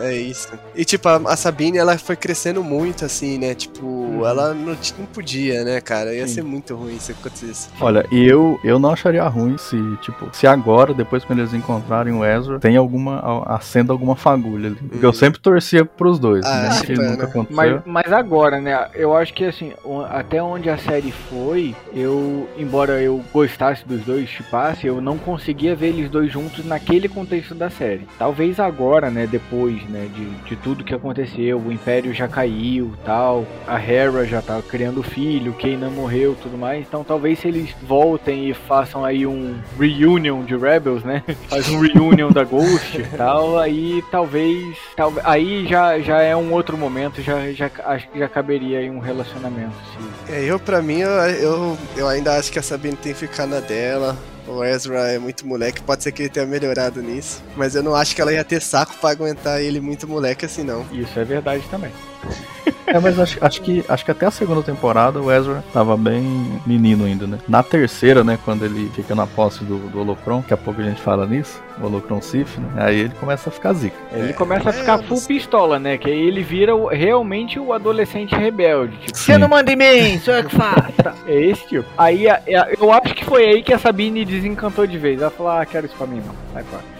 É isso. E tipo, a, a Sabine, ela foi crescendo muito, assim, né? Tipo, ela não, não podia, né, cara? Ia Sim. ser muito ruim se acontecesse. Olha, e eu, eu não acharia ruim se, tipo, se agora, depois quando eles encontrarem o Ezra, tem alguma, acenda alguma fagulha ali. Porque eu sempre torcia pros dois, Ah, né? Que tipo, nunca né? aconteceu. Mas, mas agora, né? Eu acho que assim, até onde a série foi, eu, embora eu gostasse dos dois, chipasse, eu não conseguia ver eles dois juntos naquele contexto da série. Talvez agora, né? Depois, né? De, de tudo que aconteceu, o Império já caiu, tal. A Hera já tá criando filho, Kanan morreu tudo mais. Então talvez se eles voltem e façam aí um reunion de Rebels, né? *laughs* Faz um reunion da Ghost e tal, aí talvez. Tal, aí já, já é um outro momento, já, já acho que já caberia aí um relacionamento. É, eu, pra mim, eu, eu, eu ainda acho que a Sabine tem que ficar na dela. O Ezra é muito moleque, pode ser que ele tenha melhorado nisso. Mas eu não acho que ela ia ter saco pra aguentar ele muito moleque assim, não. Isso é verdade também. *laughs* É, mas acho, acho, que, acho que até a segunda temporada o Ezra tava bem menino ainda, né? Na terceira, né, quando ele fica na posse do, do Holocron, daqui a pouco a gente fala nisso, o Holocron Sif, né? Aí ele começa a ficar zica. Ele É, começa a é, ficar full pistola, né? Que aí ele vira o- realmente o adolescente rebelde. Tipo, Sim. manda em mim, sou eu que faço. *laughs* é esse tipo. Aí a- a- eu acho que foi aí que a Sabine desencantou de vez. Ela falou, ah, quero isso pra mim não. Sai fora.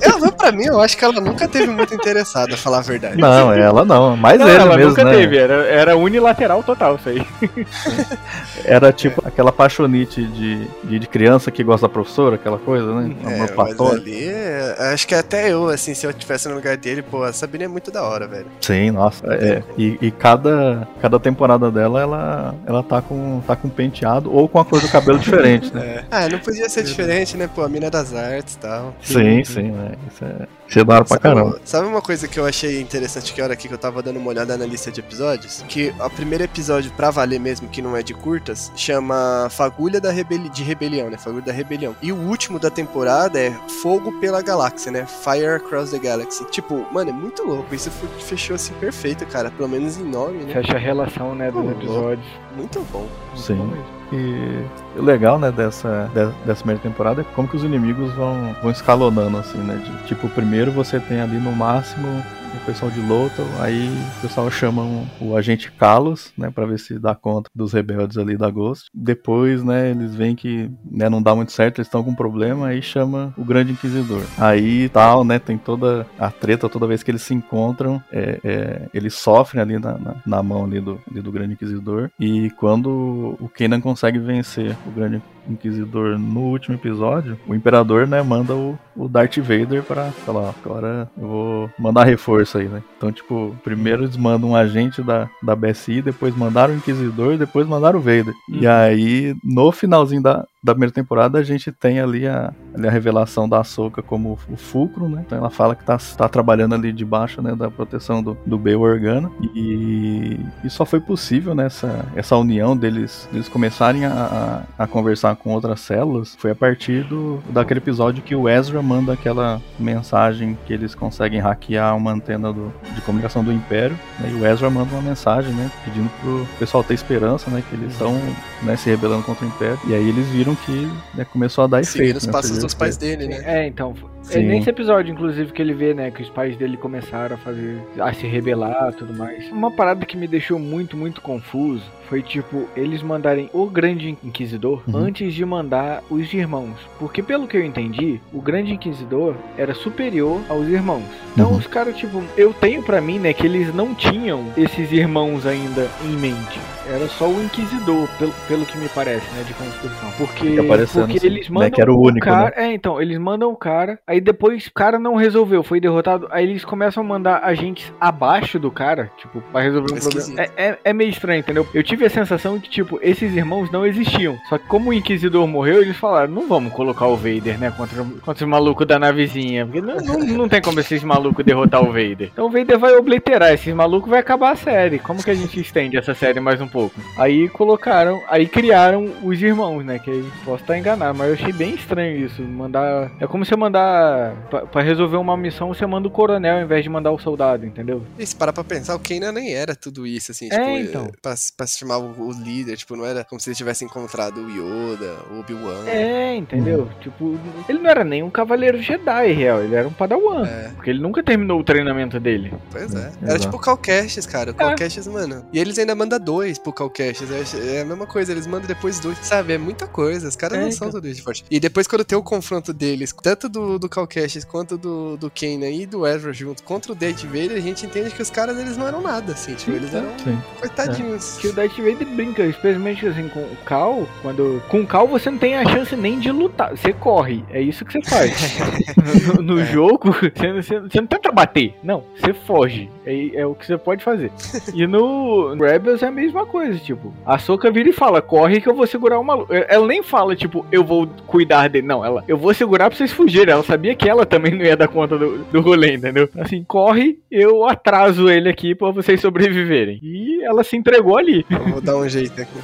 Ela, pra mim, eu acho que ela nunca teve muito interessada, a falar a verdade. Não, ela não, mas Não, ele ela mesmo, nunca né? teve, era, era unilateral total isso aí. *laughs* Era tipo aquela paixonite de, de, de criança que gosta da professora, aquela coisa, né? É, mas ali, é, acho que até eu, assim, se eu tivesse no lugar dele, pô, a Sabine é muito da hora, velho. Sim, nossa. É. E, e cada, cada temporada dela, ela, ela tá, com, tá com penteado ou com a cor do cabelo *laughs* diferente, né? É. Ah, não podia ser diferente, né? Pô, a mina das artes e tal. Sim, sim, né? Isso é. Isso é pra caramba. Sabe uma coisa que eu achei interessante que a hora aqui que eu tava dando uma olhada na lista de episódios? Que o primeiro episódio, pra valer mesmo, que não é de curtas, chama Fagulha da Rebeli de Rebelião, né? Fagulha da Rebelião. E o último da temporada é Fogo pela Galáxia, né? Fire Across the Galaxy. Tipo, mano, é muito louco. Isso foi- fechou assim perfeito, cara. Pelo menos em nome, né? Fecha a relação, né, dos episódios. Muito bom. Sim. E o legal, né, dessa, de- dessa primeira temporada é como que os inimigos vão, vão escalonando, assim, né? De, tipo, primeiro você tem ali no máximo o pessoal de Lothal, aí o pessoal chama um- o agente Kalos, né, pra ver se dá conta dos rebeldes ali da Ghost. Depois, né, eles veem que né, não dá muito certo, eles estão com problema, aí chama o Grande Inquisidor. Aí tal, né, tem toda a treta, toda vez que eles se encontram, é, é, eles sofrem ali na, na, na mão ali do, ali do Grande Inquisidor. E quando o Kanan consegue vencer o Grande Inquisidor no último episódio, o Imperador, né, manda o, o Darth Vader pra falar, ó, agora eu vou mandar reforço aí, né? Então, tipo, primeiro eles mandam um agente da, da BSI, depois mandaram o Inquisidor, depois mandaram o Vader. E aí, no finalzinho da, da primeira temporada, a gente tem ali a, ali a revelação da Ahsoka como o fulcro, né? Então ela fala que tá, tá trabalhando ali debaixo, né, da proteção do, do Bail Organa. E, e só foi possível, né, essa, essa união deles, deles começarem a, a, a conversar com outras células, foi a partir do, daquele episódio que o Ezra manda aquela mensagem que eles conseguem hackear uma antena do, de comunicação do Império, né, e o Ezra manda uma mensagem, né, pedindo pro pessoal ter esperança, né, que eles estão né, se rebelando contra o Império, e aí eles viram que né, começou a dar Seguindo efeito. os né, passos dos pais dele, né? É, então. É Sim. nesse episódio, inclusive, que ele vê, né, que os pais dele começaram a fazer. a se rebelar e tudo mais. Uma parada que me deixou muito, muito confuso foi tipo, eles mandarem o Grande Inquisidor Uhum. antes de mandar os irmãos. Porque pelo que eu entendi, o Grande Inquisidor era superior aos irmãos. Então Uhum. os caras, tipo, eu tenho pra mim, né, que eles não tinham esses irmãos ainda em mente. Era só o Inquisidor, pelo, pelo que me parece, né, de construção. Porque, porque assim, eles né, mandam que era o único, cara, é, então, eles mandam o cara, aí depois o cara não resolveu, foi derrotado, aí eles começam a mandar agentes abaixo do cara, tipo, pra resolver um Esquisito. problema. É, é, é meio estranho, entendeu? Eu tive a sensação de, tipo, esses irmãos não existiam. Só que como o Inquisidor morreu, eles falaram, não vamos colocar o Vader, né, contra, contra os malucos da navezinha, porque não, não, não tem como esses malucos derrotar o Vader. Então o Vader vai obliterar esses malucos, vai acabar a série. Como que a gente estende essa série mais um pouco? Aí colocaram, aí criaram os irmãos, né, que aí posso estar enganado, mas eu achei bem estranho isso, mandar... É como você mandar, pra resolver uma missão, você manda o coronel ao invés de mandar o soldado, entendeu? E se parar pra pensar, o Kanan nem era tudo isso, assim, É, tipo, então. pra, pra se chamar o, o líder, tipo, não era como se ele tivesse encontrado o Yoda, o Obi-Wan. É, entendeu? Tipo, ele não era nem um cavaleiro Jedi real, ele era um padawan. É, Porque ele nunca terminou o treinamento dele. pois é. É, Era exato. tipo o Calcastes, cara. O Calcastes, mano. E eles ainda mandam dois pro Calcastes. É, é a mesma coisa, eles mandam depois dois. Sabe, é muita coisa. Os caras É, não são então. tudo isso de forte. E depois, quando tem o confronto deles, tanto do, do Calcastes quanto do, do Kanan e do Ezra junto contra o Darth Vader, a gente entende que os caras eles não eram nada, assim. Tipo, eles eram Sim. coitadinhos. Que o Darth Vader brinca, especialmente assim com o Cal, quando. Com o Cal você não tem a chance nem de lutar. Você corre. É isso que você faz. *laughs* no no É. jogo, *laughs* você, você- você não tenta bater. Não, você foge. É, é o que você pode fazer. e no Rebels é a mesma coisa, tipo, a Soca vira e fala, corre que eu vou segurar o maluco. Ela nem fala, tipo, eu vou cuidar dele. Não, ela, eu vou segurar pra vocês fugirem. Ela sabia que ela também não ia dar conta do, do rolê, entendeu? Assim, corre, eu atraso ele aqui pra vocês sobreviverem. E ela se entregou ali. Vou dar um jeito aqui.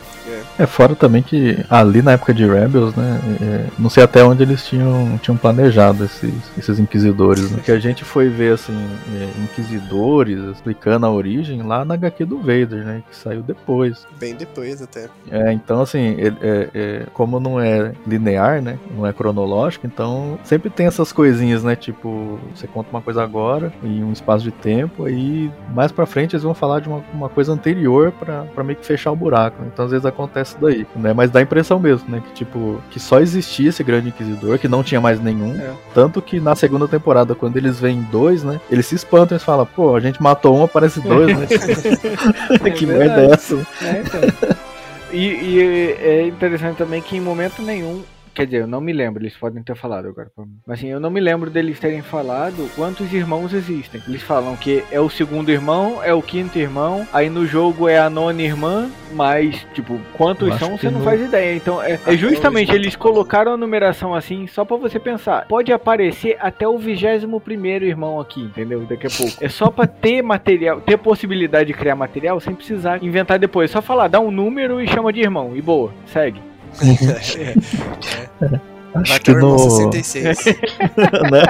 É. É fora também que ali na época de Rebels, né? é, não sei até onde eles tinham, tinham planejado esses, esses inquisidores, né? Que a gente foi ver assim, é, inquisidores explicando a origem lá na HQ do Vader, né? Que saiu depois. Bem depois até. É, então assim, ele- é- é, como não é linear, né? Não é cronológico, então sempre tem essas coisinhas, né? Tipo, você conta uma coisa agora em um espaço de tempo, aí mais pra frente eles vão falar de uma, uma coisa anterior pra, pra meio que fechar o buraco. né? Então às vezes acontece daí, né? Mas dá a impressão mesmo, né? Que tipo, que só existia esse grande inquisidor, que não tinha mais nenhum. É. Tanto que na segunda temporada, quando eles veem dois, né? Eles se espantam e falam, pô, a gente matou um, aparece dois, né? *laughs* *laughs* que merda é essa? É, então. E, e é interessante também que em momento nenhum. Quer dizer, eu não me lembro, eles podem ter falado agora. Mas assim, eu não me lembro deles terem falado quantos irmãos existem. Eles falam que é o segundo irmão, é o quinto irmão, aí no jogo é a nona irmã, mas, tipo, quantos são você não no- faz ideia. Então, é, é Até justamente, eles colocaram a numeração assim, só pra você pensar. Pode aparecer até o vigésimo primeiro irmão aqui, entendeu? Daqui a pouco. É só pra ter material, ter possibilidade de criar material sem precisar inventar depois. É só falar, dá um número e chama de irmão. E boa, segue. 你可是真的 Acho que o no. 66. *laughs* né?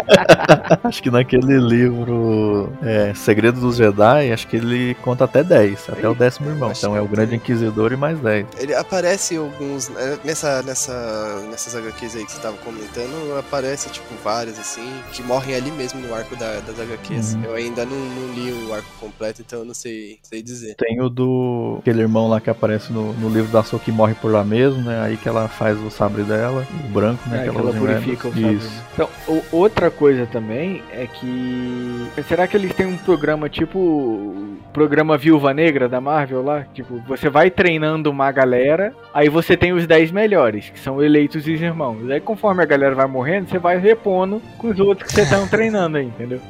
Acho que naquele livro é, Segredo dos Jedi, acho que ele conta até 10, até o décimo irmão. acho Então é o que Grande. Inquisidor e mais 10. Ele aparece alguns. é, Nessa, nessa, nessas HQs aí que você tava comentando, aparece, tipo, vários, assim, que morrem ali mesmo no arco da- das HQs. Uhum. Eu ainda não, não li o arco completo, então eu não sei, sei dizer. Tem o do. aquele irmão lá que aparece no, no livro da Soul que morre por lá mesmo, né? Aí que ela faz o sabre dela, o branco, né? É, que ela usa em purifica o Rebels. sabre. Isso. Então, o- outra coisa também é que. Será que eles têm um programa tipo. Programa Viúva Negra da Marvel lá? Tipo, você vai treinando uma galera, aí você tem os 10 melhores, que são eleitos os irmãos. Aí conforme a galera vai morrendo, você vai repondo com os outros que você tá treinando aí, entendeu?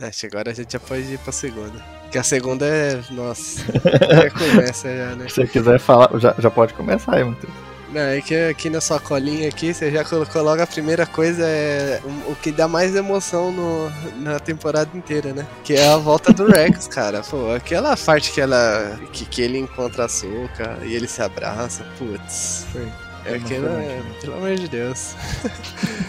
Acho agora a gente já pode ir pra segunda. Que a segunda é. Nossa. *laughs* já começa já, né? Se você quiser falar, já, já pode começar aí, Matheus. Não, é que aqui na sua colinha aqui, você já colocou logo a primeira coisa, é o- o que dá mais emoção no, na temporada inteira, né? Que é a volta do Rex, cara. Pô, aquela parte que ela. que, que ele encontra a Soca e ele se abraça, putz. Foi. É aquilo, é, pelo amor de Deus. *laughs*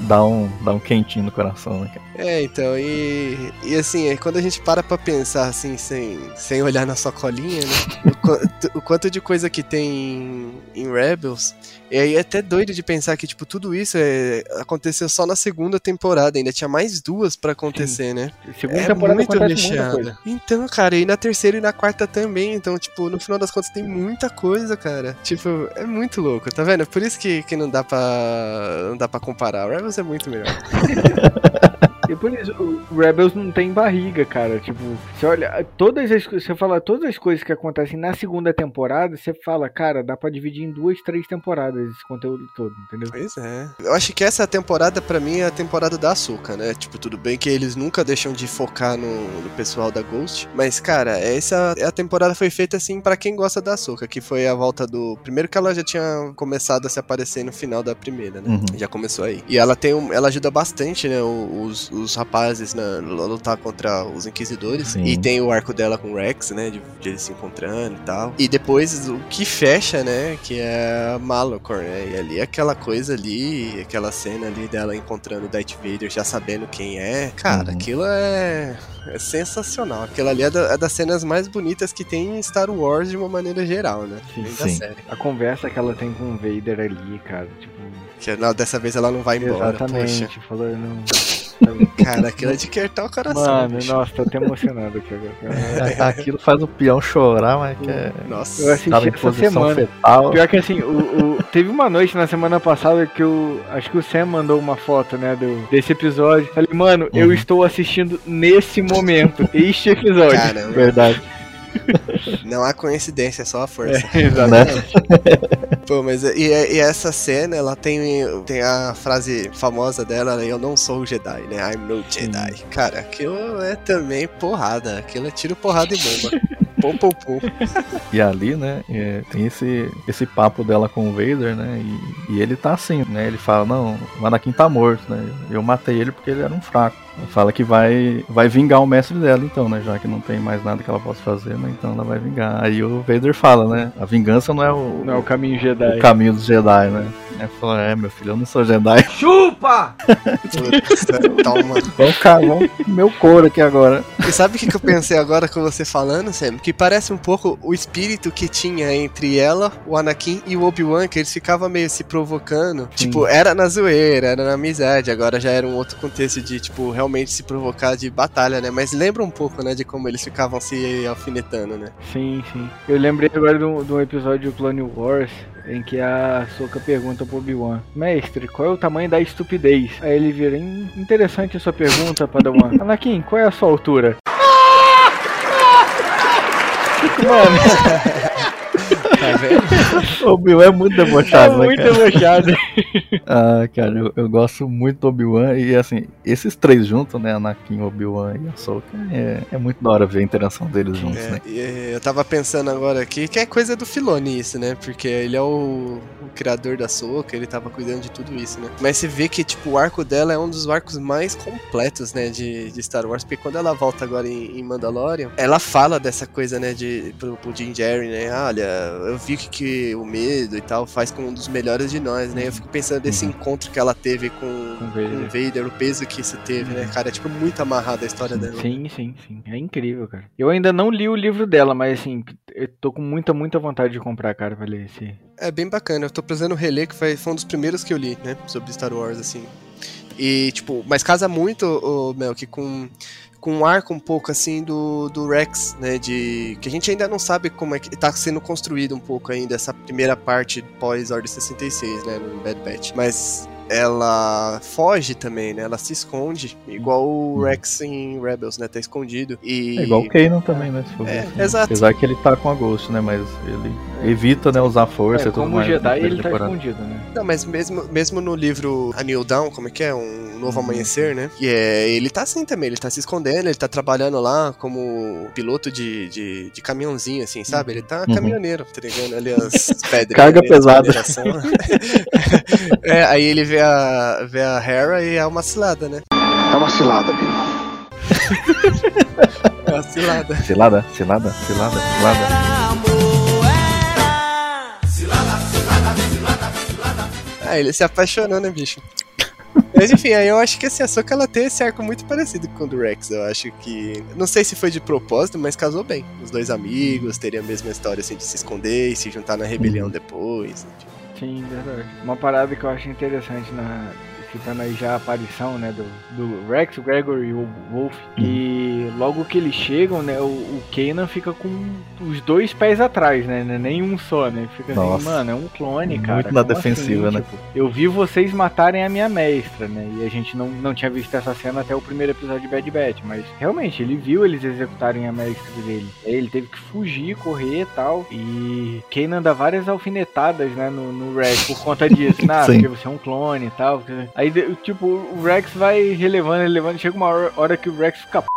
Dá um, dá um quentinho no coração, né? cara? É, então, e, e assim, é, quando a gente para pra pensar assim, sem, sem olhar na sua colinha, né? o, quanto, o quanto de coisa que tem em, em Rebels, e aí é até doido de pensar que, tipo, tudo isso é, aconteceu só na segunda temporada, ainda tinha mais duas pra acontecer, né? Segunda é temporada muito recheada. Então, cara, e na terceira e na quarta também, então, tipo, no final das contas tem muita coisa, cara. Tipo, é muito louco, tá vendo? Por isso que, que não dá pra. não dá pra comparar. O Rebels é muito melhor. *laughs* E por isso, o Rebels não tem barriga, cara. Tipo, você olha, todas as você fala todas as coisas que acontecem na segunda temporada, você fala, cara, dá pra dividir em duas, três temporadas esse conteúdo todo, entendeu? Pois é. Eu acho que essa temporada, pra mim, é a temporada da Açúcar, né? Tipo, tudo bem que eles nunca deixam de focar no, no pessoal da Ghost. Mas, cara, essa a temporada foi feita assim pra quem gosta da Açúcar, que foi a volta do. Primeiro que ela já tinha começado a se aparecer no final da primeira, né? Uhum. Já começou aí. E ela tem um, ela ajuda bastante, né? Os, os rapazes na, lutar contra os inquisidores. Sim. E tem o arco dela com o Rex, né? De, de eles se encontrando e tal. E depois o que fecha, né? Que é a Malachor, né? E ali aquela coisa ali, aquela cena ali dela encontrando o Darth Vader já sabendo quem é. Cara, Uhum. aquilo é, é sensacional. Aquilo ali é, da- é das cenas mais bonitas que tem em Star Wars de uma maneira geral, né? Sim, sim. série. A conversa que ela tem com o Vader ali, cara, tipo. Que, não, dessa vez ela não vai embora, exatamente, poxa. falando. Cara, aquilo é de quertar o coração. Mano, bicho. nossa, tô até emocionado aqui agora. *laughs* Aquilo faz o peão chorar, mas que é. Nossa. Eu assisti Tava em essa semana. fetal. Pior que assim, o, o- teve uma noite na semana passada que eu. Acho que o Sam mandou uma foto, né, do, desse episódio. Falei, mano, eu Uhum. estou assistindo nesse momento, este episódio. Caramba. Verdade. *laughs* Não há coincidência, é só a força. É, exatamente. Pô, mas e, e essa cena, ela tem, tem a frase famosa dela, né? Eu não sou o Jedi, né? I'm no Jedi. Cara, aquilo é também porrada. Aquilo é tiro, porrada e bomba. pum, pum, pum. E ali, né, é, tem esse, esse papo dela com o Vader, né, e, e ele tá assim, né, ele fala, não, o Anakin tá morto, né, eu matei ele porque ele era um fraco. Fala que vai, vai vingar o mestre dela, então, né? Já que não tem mais nada que ela possa fazer, né? Então ela vai vingar. Aí o Vader fala, né? A vingança não é o, Não é o caminho Jedi. o caminho dos Jedi, né? Aí fala, é, meu filho, eu não sou Jedi. *laughs* Chupa! Toma. Vamos, cá, vamos meu couro aqui agora. E sabe o que, que eu pensei agora com você falando, Sam? Que parece um pouco o espírito que tinha entre ela, o Anakin e o Obi-Wan, que eles ficavam meio se provocando. Tipo, era na zoeira, era na amizade, agora já era um outro contexto de, tipo, realmente se provocar de batalha, né? Mas lembra um pouco, né, de como eles ficavam se alfinetando, né? Sim, sim. Eu lembrei agora de um, de um episódio do Clone Wars em que a Soka pergunta pro Obi-Wan: Mestre, qual é o tamanho da estupidez? Aí ele vira: "Hum, Interessante a sua pergunta, Padawan. *laughs* Anakin, qual é a sua altura? *laughs* Mano, *laughs* Tá vendo? *laughs* O Obi-Wan é muito é debochado, né, muito cara? debochado. *laughs* Ah, cara, eu, eu gosto muito do Obi-Wan e assim, esses três juntos, né, Anakin, Obi-Wan e Ahsoka, é, é muito da hora ver a interação deles juntos, É, né? é, eu tava pensando agora aqui que é coisa do Filoni isso, né? Porque ele é o, o criador da Soca, ele tava cuidando de tudo isso, né? Mas você vê que, tipo, o arco dela é um dos arcos mais completos, né, de, de Star Wars, porque quando ela volta agora em, em Mandalorian, ela fala dessa coisa, né, de, pro, pro Jim Jerry, né? Olha, eu vi que, que o medo e tal faz com um dos melhores de nós, né? Eu fico pensando desse encontro que ela teve com, Com com Vader. o Vader, o peso que isso teve, né, cara? É, tipo, muito amarrada a história dela. Sim, sim, sim. É incrível, cara. Eu ainda não li o livro dela, mas assim, eu tô com muita, muita vontade de comprar, cara, pra ler esse. É bem bacana, eu tô precisando reler, que foi, foi um dos primeiros que eu li, né? Sobre Star Wars, assim. E, tipo, mas casa muito, o Melk, com, com um arco um pouco, assim, do, do Rex, né? De. Que a gente ainda não sabe como é que tá sendo construído um pouco ainda essa primeira parte pós-Ordem 66, né? No Bad Batch. Mas ela foge também, né? Ela se esconde, igual o Rex em Rebels, né? Tá escondido. E... É igual o Kanan também, né? Se for É, assim. exato. Apesar que ele tá com a Ghost, né? Mas ele evita, né, usar força É, e tudo como mais. Jedi, na primeira ele tá temporada. escondido, né? Não, mas mesmo, mesmo no livro A New Dawn, como é que é? Um Novo Amanhecer, né? E é, ele tá assim também, ele tá se escondendo, ele tá trabalhando lá como piloto de, de, de caminhãozinho, assim, sabe? Ele tá Uhum. caminhoneiro, entregando ali as *laughs* pedras. Carga né, pesada. *laughs* *laughs* é, aí ele vê a, vê a Hera e é uma cilada, né? É uma cilada, Bill. É uma cilada. Cilada, cilada, cilada, cilada. Ah, ele se apaixonou, né, bicho? Mas enfim, aí eu acho que assim, a Soka ela tem esse arco muito parecido com o do Rex. Eu acho que. Não sei se foi de propósito, mas casou bem. Os dois amigos teriam a mesma história assim de se esconder e se juntar na rebelião depois. enfim. Sim, verdade. Uma parada que eu acho interessante na. Citando aí já a aparição, né, do, do Rex, o Gregory e o Wolf, que logo que eles chegam, né, o, o Kanan fica com os dois pés atrás, né, né, nem um só, né, fica assim, Nossa. mano, é um clone, Muito cara. na como defensiva, assim? né? Tipo, eu vi vocês matarem a minha mestra, né, e a gente não, não tinha visto essa cena até o primeiro episódio de Bad Batch, mas realmente, ele viu eles executarem a mestra dele. Aí ele teve que fugir, correr e tal, e Kanan dá várias alfinetadas, né, no, no Rex por conta disso, né, *laughs* Sim. porque você é um clone e tal. porque- Aí, tipo, o Rex vai relevando, relevando, chega uma hora, hora que o Rex fica p...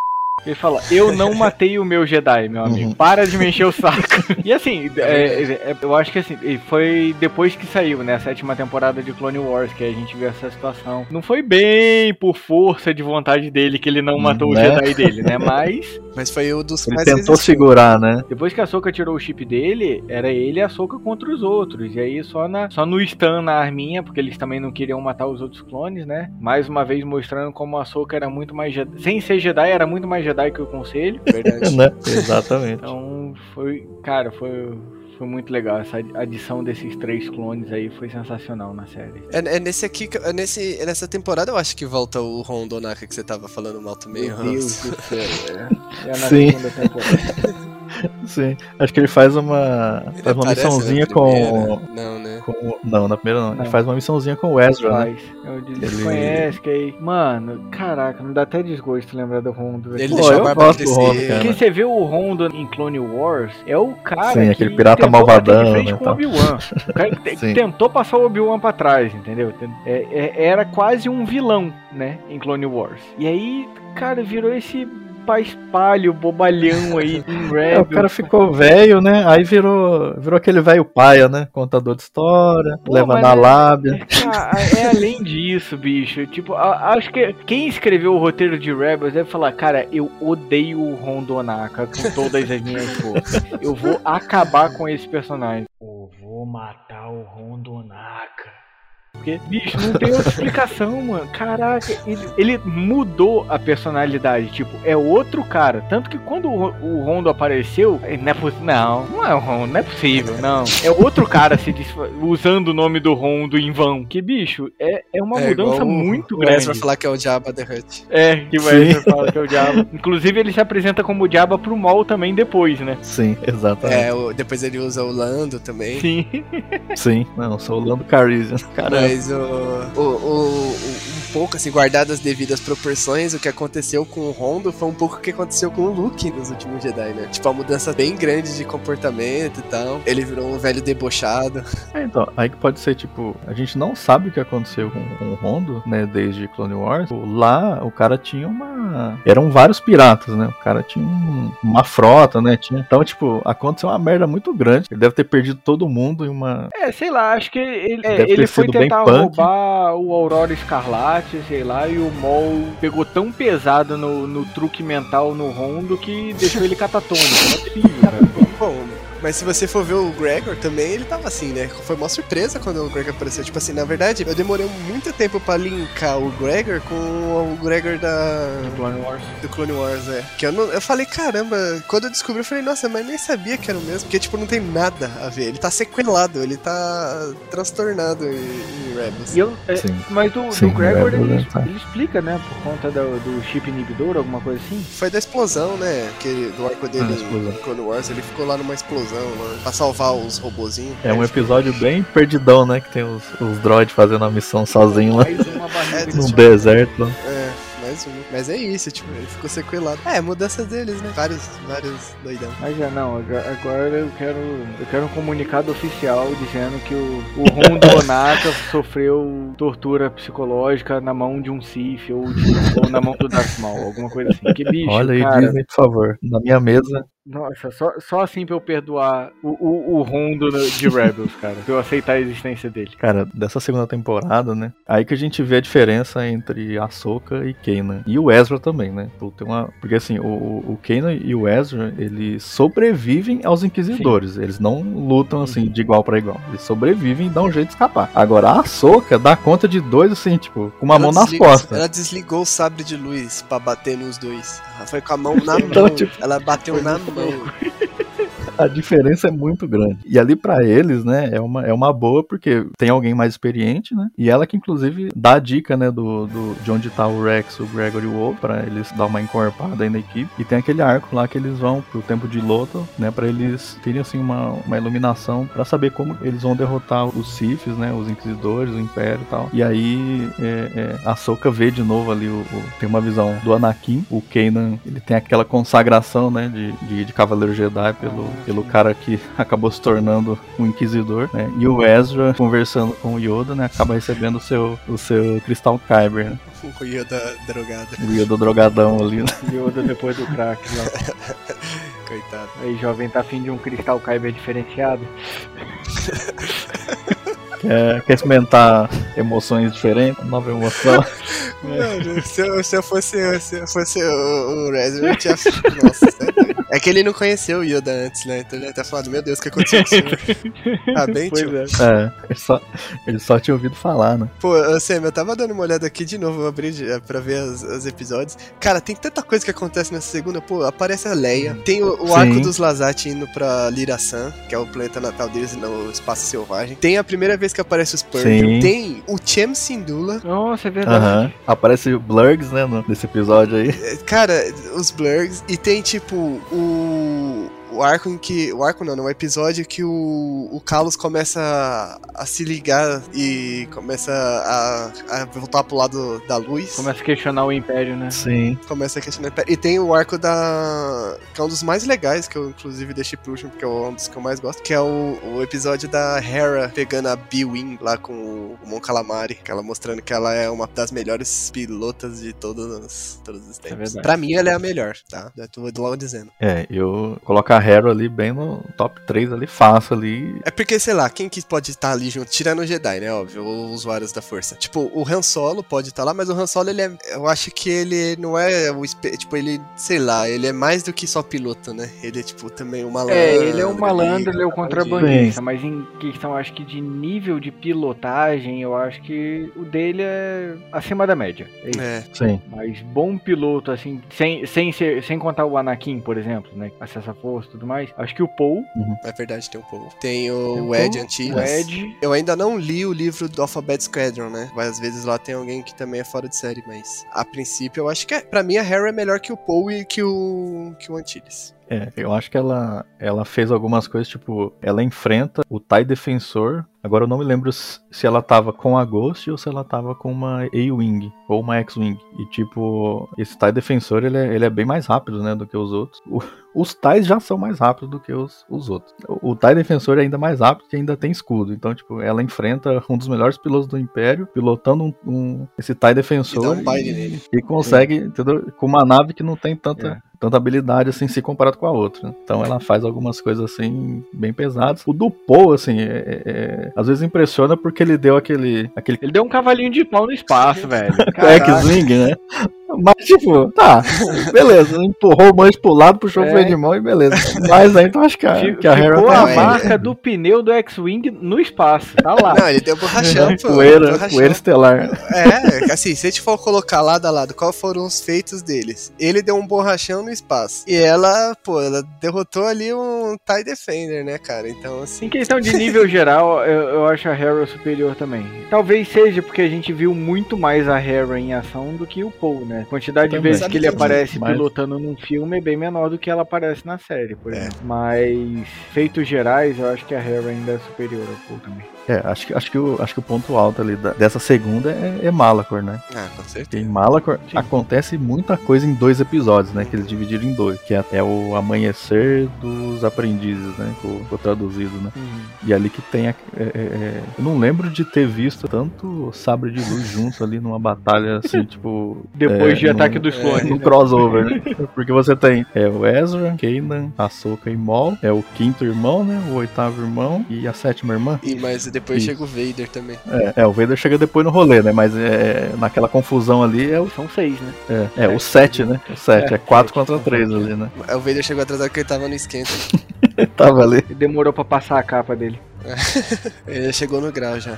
Ele fala, eu não matei o meu Jedi, meu amigo. Uhum. Para de me encher o saco. *laughs* E assim, é, é, eu acho que assim, foi depois que saiu, né, a sétima temporada de Clone Wars, que a gente viu essa situação. Não foi bem por força de vontade dele que ele não matou Né? o Jedi dele, né? Mas *laughs* Mas foi o dos Ele mais tentou resistiu. segurar, né? depois que a Soka tirou o chip dele, era ele e a Soka contra os outros. E aí só, na, só no stun na arminha, porque eles também não queriam matar os outros clones, né? Mais uma vez mostrando como a Soka era muito mais Jedi. Sem ser Jedi, era muito mais Jedi que o Conselho. Verdade. *laughs* né? Exatamente. Então foi. Cara, foi. Foi muito legal. Essa adição desses três clones aí foi sensacional na série. É, é nesse aqui, é nesse, é nessa temporada eu acho que volta o Rondonaka que você tava falando mal também, Meu Hans. Deus do céu. É, *laughs* é na Sim. segunda temporada. *laughs* Sim. Acho que ele faz uma. Ele faz uma primeira? com, Não, né? com. Não, na primeira não. Não. Ele faz uma missãozinha com o Ezra, né? Faz. É Ele- desconhece, que aí. Mano, caraca, me dá até desgosto lembrar do Rondo. Ele Pô, deixou a eu barba gosto do Rondo, cara. Porque você vê o Rondo em Clone Wars, é o cara Sim, que aquele pirata malvadão, né, com o. Obi-Wan. O cara *laughs* que tentou passar o Obi-Wan pra trás, entendeu? É- é- era quase um vilão, né, em Clone Wars. E aí, cara, virou esse espalho bobalhão aí em *laughs* É, o cara ficou velho, né? Aí virou, virou aquele velho paia, né? Contador de história, Pô, leva na é- lábia. Cara, é além disso, bicho. Tipo, a- acho que quem escreveu o roteiro de Rebels deve falar, cara, eu odeio o Rondonaka com todas as minhas forças. Eu vou acabar com esse personagem. Eu vou matar o Rondonaka. Porque, bicho, não tem outra explicação, *laughs* mano. Caraca, ele, ele mudou a personalidade. Tipo, é outro cara. Tanto que quando o, o Rondo apareceu, ele não é possível. Não, não é o Rondo, não é possível, não. É outro cara se usando o nome do Rondo em vão. Que, bicho, é, é uma É mudança igual o- muito o grande. Ezra falar que é o Jabba the Hutt. É, que vai falar que é o Diabo. *laughs* Inclusive, ele se apresenta como Diaba pro Maul também depois, né? Sim, exatamente. É, o- depois ele usa o Lando também. Sim. Sim, não, sou o Lando Calrissian. Caramba. Mas o, o, o- pouco, assim, guardado as devidas proporções, o que aconteceu com o Rondo foi um pouco o que aconteceu com o Luke nos últimos Jedi, né? Tipo, uma mudança bem grande de comportamento e tal. Ele virou um velho debochado. *laughs* É, então, aí que pode ser, tipo, a gente não sabe o que aconteceu com, com o Rondo, né, desde Clone Wars. Lá, o cara tinha uma... Eram vários piratas, né? O cara tinha um- uma frota, né? Tinha... Então, tipo, aconteceu uma merda muito grande. Ele deve ter perdido todo mundo em uma... É, sei lá, acho que ele, é, Deve ter ele foi sido bem tentar punk. roubar o Aurora Escarlate, sei lá, e o Maul pegou tão pesado no, no truque mental no Rondo que deixou ele catatônico. Não é possível, *laughs* cara. Mas se você for ver o Gregor também, ele tava assim, né? Foi uma surpresa quando o Gregor apareceu. Tipo assim, na verdade, eu demorei muito tempo pra linkar o Gregor com o Gregor da. Clone Wars. do Clone Wars, é. Que eu, não, eu falei, caramba, quando eu descobri, eu falei, nossa, mas nem sabia que era o mesmo. Porque, tipo, não tem nada a ver. Ele tá sequelado, ele tá transtornado em, em Rebels. E eu, é, Sim. mas do, Sim, do Gregor Rebels, ele, né, tá. ele explica, né? Por conta do, do chip inibidor, alguma coisa assim. Foi da explosão, né? Que do arco dele Ah, Clone Wars, ele ficou lá numa explosão, lá, pra salvar os robozinhos. É um episódio bem perdidão, né? Que tem os, os droids fazendo a missão sozinho lá Mais uma barriga *laughs* de É, no deserto. É, mais um. Mas é isso, tipo, ele ficou sequelado. É, mudanças deles, né? Vários, vários doidão. Mas já não, agora eu quero, eu quero um comunicado oficial dizendo que o, o Rondo Onaka *laughs* sofreu tortura psicológica na mão de um Sith ou, de- ou na mão do Darth Maul, alguma coisa assim. Que bicho, Olha aí, cara. Disney, por favor. Na minha mesa. Nossa, só, só assim pra eu perdoar o, o, o Rondo de Rebels, cara. Pra eu aceitar a existência dele. Cara, dessa segunda temporada, né? Aí que a gente vê a diferença entre Ahsoka e Kanan. E o Ezra também, né? Tem uma... Porque assim, o, o Kanan e o Ezra, eles sobrevivem aos Inquisidores. Eles não lutam assim de igual pra igual. Eles sobrevivem e dão um jeito de escapar. Agora, a Ahsoka dá conta de dois, assim, tipo, com uma Ela mão nas desliga- costas. Ela desligou o sabre de luz pra bater nos dois. Ela foi com a mão *laughs* na Então, mão. tipo, ela bateu na muito mão. *laughs* A diferença é muito grande. E ali pra eles, né, é uma, é uma boa porque tem alguém mais experiente, né? E ela que inclusive dá a dica, né, do, do de onde tá o Rex, o Gregory Wolf pra eles dar uma encorpada aí na equipe. E tem aquele arco lá que eles vão pro tempo de Loto, né, para eles terem assim uma, uma iluminação pra saber como eles vão derrotar os Siths, né, os Inquisidores, o Império e tal. E aí é, é, a Soka vê de novo ali o, o- tem uma visão do Anakin, o Kanan, ele tem aquela consagração, né, de, de, de Cavaleiro Jedi pelo, pelo cara que *laughs* acabou se tornando um Inquisidor, né? E o Ezra conversando com o Yoda, né, acaba recebendo o seu, o seu Cristal Kyber, né? *laughs* O Yoda drogado. O Yoda drogadão ali, né? Yoda depois do crack lá. *laughs* Coitado. Aí, jovem, tá afim de um cristal Kyber diferenciado? Quer, quer experimentar emoções diferentes, nova emoção. *laughs* Mano, se eu, se eu fosse, se eu fosse o, o Ezra, eu tinha. Nossa, sério. É que ele não conheceu o Yoda antes, né? Então ele ia ter falado, meu Deus, o que aconteceu com o senhor? Ah, bem, Pois tio. é. É, ele só, ele só tinha ouvido falar, né? Pô, Sam, eu tava dando uma olhada aqui de novo, abri de- pra ver os, os episódios. Cara, tem tanta coisa que acontece nessa segunda. Pô, aparece a Leia. Tem o, o arco dos Lazat indo pra Lirasan, que é o planeta natal deles no espaço selvagem. Tem a primeira vez que aparece os Purge. Sim. Tem o Chem Sindula. Nossa, é verdade. Aham. Aparece o Blurgs, né, no- nesse episódio aí. É, Cara, os Blurgs. E tem, tipo, o. o arco em que. O arco não, não, o episódio que o, o Carlos começa a, a se ligar e começa a, a voltar pro lado da luz. Começa a questionar o Império, né? Sim. Começa a questionar. E tem o arco da. que é um dos mais legais, que eu inclusive deixei pro último, porque é um dos que eu mais gosto, que é o, o episódio da Hera pegando a B-Wing lá com o Mon Calamari, que ela mostrando que ela é uma das melhores pilotas de todos os, todos os tempos. verdade. pra mim, ela é a melhor, tá? Já tô logo dizendo. É, eu coloco a Hera ali bem no top 3 ali, fácil ali. É porque, sei lá, quem que pode estar ali junto? Tirando o Jedi, né? Óbvio, os usuários da força. Tipo, o Han Solo pode estar lá, mas o Han Solo, ele é. Eu acho que ele não é o. Tipo, ele, sei lá, ele é mais do que só piloto, né? Ele é, tipo, também um malandro. É, ele é um malandro, ele é o contrabandista, mas em questão, acho que de nível de pilotagem, eu acho que o dele é acima da média. É isso. É, Sim. Mas bom piloto, assim, sem, sem, ser, sem contar o Anakin, por exemplo, né? Acesso à força e tudo mais. Acho que o Paul, é verdade, tem um pouco. Tem o, Tem o Ed Paul, Antilles. o Ed, Eu ainda não li o livro do Alphabet Squadron, né? Mas às vezes lá tem alguém que também é fora de série, mas a princípio eu acho que é, pra mim a Harry é melhor que o Paul e que o que o Antilles. É, eu acho que ela, ela fez algumas coisas, tipo, ela enfrenta o Tai Defensor. Agora eu não me lembro se ela tava com a Ghost ou se ela tava com uma A-Wing ou uma X-Wing. E tipo, esse Tai Defensor ele é, ele é bem mais rápido, né, do que os outros. O- os Tais já são mais rápidos do que os, os outros. O, o Tai Defensor é ainda mais rápido que ainda tem escudo. Então, tipo, ela enfrenta um dos melhores pilotos do Império, pilotando um, um- esse Tai Defensor. E um nele. e consegue, entendeu? Com uma nave que não tem tanta, tanta habilidade assim se comparado com a outra. Então ela faz algumas coisas assim bem pesadas. O do Poe, assim, é- é- é- às vezes impressiona porque ele deu aquele aquele ele deu um cavalinho de pau no espaço, velho. *laughs* X-Wing, né? Mas, tipo, tá, beleza. Empurrou o manche pro lado, puxou o É. freio de mão e beleza. Mas aí então acho que a, Fi- que a Hera Ficou tá a bem. marca do pneu do X-Wing no espaço, tá lá. Não, ele deu borrachão, pô. Poeira, borrachão. poeira estelar. É, assim, se a gente for colocar lado a lado qual foram os feitos deles, ele deu um borrachão no espaço. E ela, pô, ela derrotou ali um TIE Defender, né, cara? Então, assim. Em questão de nível *laughs* geral, eu, eu acho a Hera superior também. Talvez seja porque a gente viu muito mais a Hera em ação do que o Paul, né? A quantidade de Também. vezes que ele aparece Mas- pilotando num filme é bem menor do que ela aparece na série, por É. exemplo. Mas, feitos gerais, eu acho que a Hera ainda é superior ao Paul também. É, acho que, acho que, o, acho que o ponto alto ali da- dessa segunda é, é Malacor, né? Ah, com certeza. Em Malacor Sim. acontece muita coisa em dois episódios, né? Que eles dividiram em dois. Que é, é o Amanhecer dos Aprendizes, né? Que ficou traduzido, né? E ali que tem. a- é, é, é, eu não lembro de ter visto tanto sabre de luz juntos ali numa batalha assim, *laughs* tipo. Depois é, de no- Ataque dos Clones. No né? crossover, né? *laughs* Porque você tem é, o Ezra, Kanan, Ahsoka e Maul. É o quinto irmão, né? O oitavo irmão e a sétima irmã. E, mas depois Isso. chega o Vader também. É, é, o Vader chega depois no rolê, né? Mas é, naquela confusão ali é o São seis, né? é, é, o 7, né? O 7, É, é 4 sete, contra são 3 sete. ali, né? O Vader chegou atrasado porque ele tava no esquenta. *laughs* Tava ali. E demorou pra passar a capa dele. *laughs* Ele já chegou no grau já.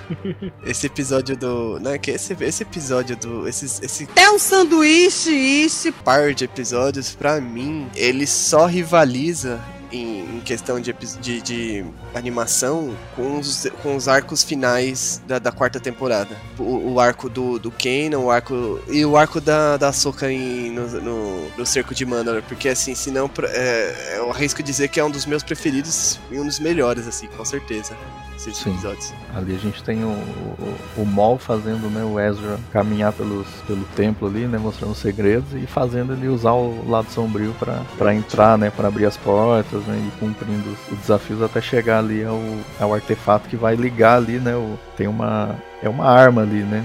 Esse episódio do. Não, é que esse, esse episódio do. Esses, esse É um sanduíche, isso. par de episódios, pra mim, ele só rivaliza em, em questão de, de, de animação com os, com os arcos finais da, da quarta temporada. O, o arco do, do Kanan, o arco. E o arco da, da Ahsoka em, no, no, no Cerco de Mandalor. Porque assim, senão pra- é, eu arrisco dizer que é um dos meus preferidos e um dos melhores, assim, com certeza. Esses Sim. episódios. Ali a gente tem o, o, o Maul fazendo né, o Ezra caminhar pelos, pelo templo ali, né? Mostrando os segredos e fazendo ele usar o lado sombrio pra entrar, né? Pra abrir as portas, né? E cumprindo os, os desafios até chegar ali ao, ao artefato que vai ligar ali, né? O, tem uma. É uma arma ali, né?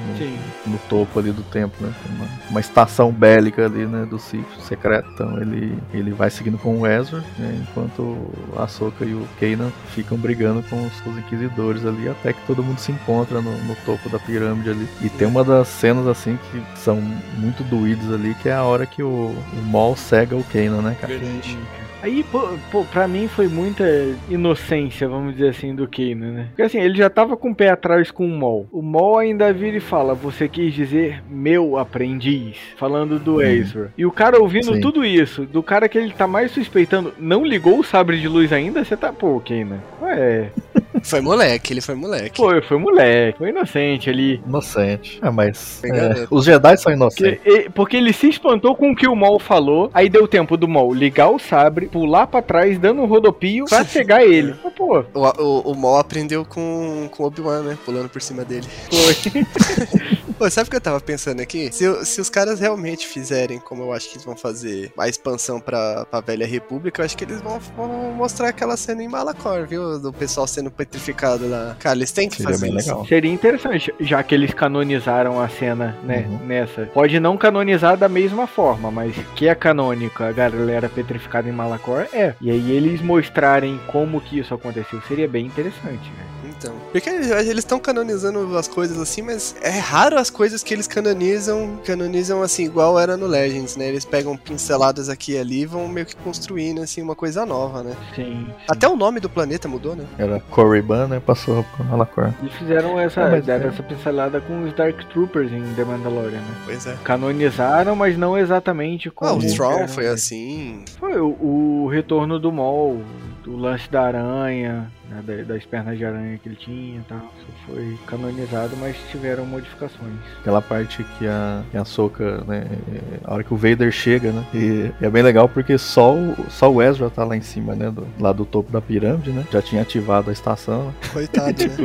No, no topo ali do templo, né? Uma, uma estação bélica ali, né? Do Sith secreto. Então ele, ele vai seguindo com o Ezra, né, enquanto a Ahsoka e o Kanan ficam brigando com os, os inquisidores ali, até que todo mundo se encontra no, no topo da pirâmide ali. E tem uma das cenas assim que são muito doídas ali, que é a hora que o, o Maul cega o Kanan, né, cara? Verdade. Aí, pô, pô, pra mim foi muita inocência, vamos dizer assim, do Kanan, né? Porque assim, ele já tava com o pé atrás com o Mol. O Mol ainda vira e fala, você quis dizer meu aprendiz, falando do Ezra. E o cara ouvindo Sim. tudo isso, do cara que ele tá mais suspeitando, não ligou o sabre de luz ainda? Você tá, pô, Kanan, é... *laughs* Foi moleque, ele foi moleque. Foi, foi moleque, foi inocente ali. Inocente. É, mas. É, os Jedi são inocentes. Porque, porque ele se espantou com o que o Maul falou, aí deu tempo do Maul ligar o sabre, pular pra trás, dando um rodopio pra *laughs* cegar ele. Mas, pô, O, o, o Maul aprendeu com, com o Obi-Wan, né? Pulando por cima dele. foi. *laughs* Pô, sabe o que eu tava pensando aqui? Se, se os caras realmente fizerem, como eu acho que eles vão fazer, a expansão pra, pra Velha República, eu acho que eles vão, vão mostrar aquela cena em Malacor, viu? Do pessoal sendo petrificado lá. Cara, eles têm que Seria fazer bem isso. legal. Seria interessante, já que eles canonizaram a cena, né, Uhum. nessa. Pode não canonizar da mesma forma, mas que é canônico, a galera petrificada em Malacor, é. E aí eles mostrarem como que isso aconteceu, seria bem interessante, né? Então. Porque eles estão canonizando as coisas assim, mas é raro as coisas que eles canonizam, canonizam assim, igual era no Legends, né? Eles pegam pinceladas aqui e ali e vão meio que construindo assim uma coisa nova, né? Sim. Até o nome do planeta mudou, né? Era Korriban, né? Passou por Malacor. Eles fizeram essa, É, mas deram é. essa pincelada com os Dark Troopers em The Mandalorian, né? Pois é. Canonizaram, mas não exatamente como. Ah, o Strong era, foi assim. Foi o, o retorno do Maul, do lance da aranha, né, da- das pernas de aranha que ele tinha e tal. Isso foi canonizado, mas tiveram modificações. Aquela parte que a, que a Soca, né? é, A hora que o Vader chega, né? E, e é bem legal porque só o, só o Ezra tá lá em cima, né? Do, lá do topo da pirâmide, né? Já tinha ativado a estação. Coitado, *laughs* né? Tipo,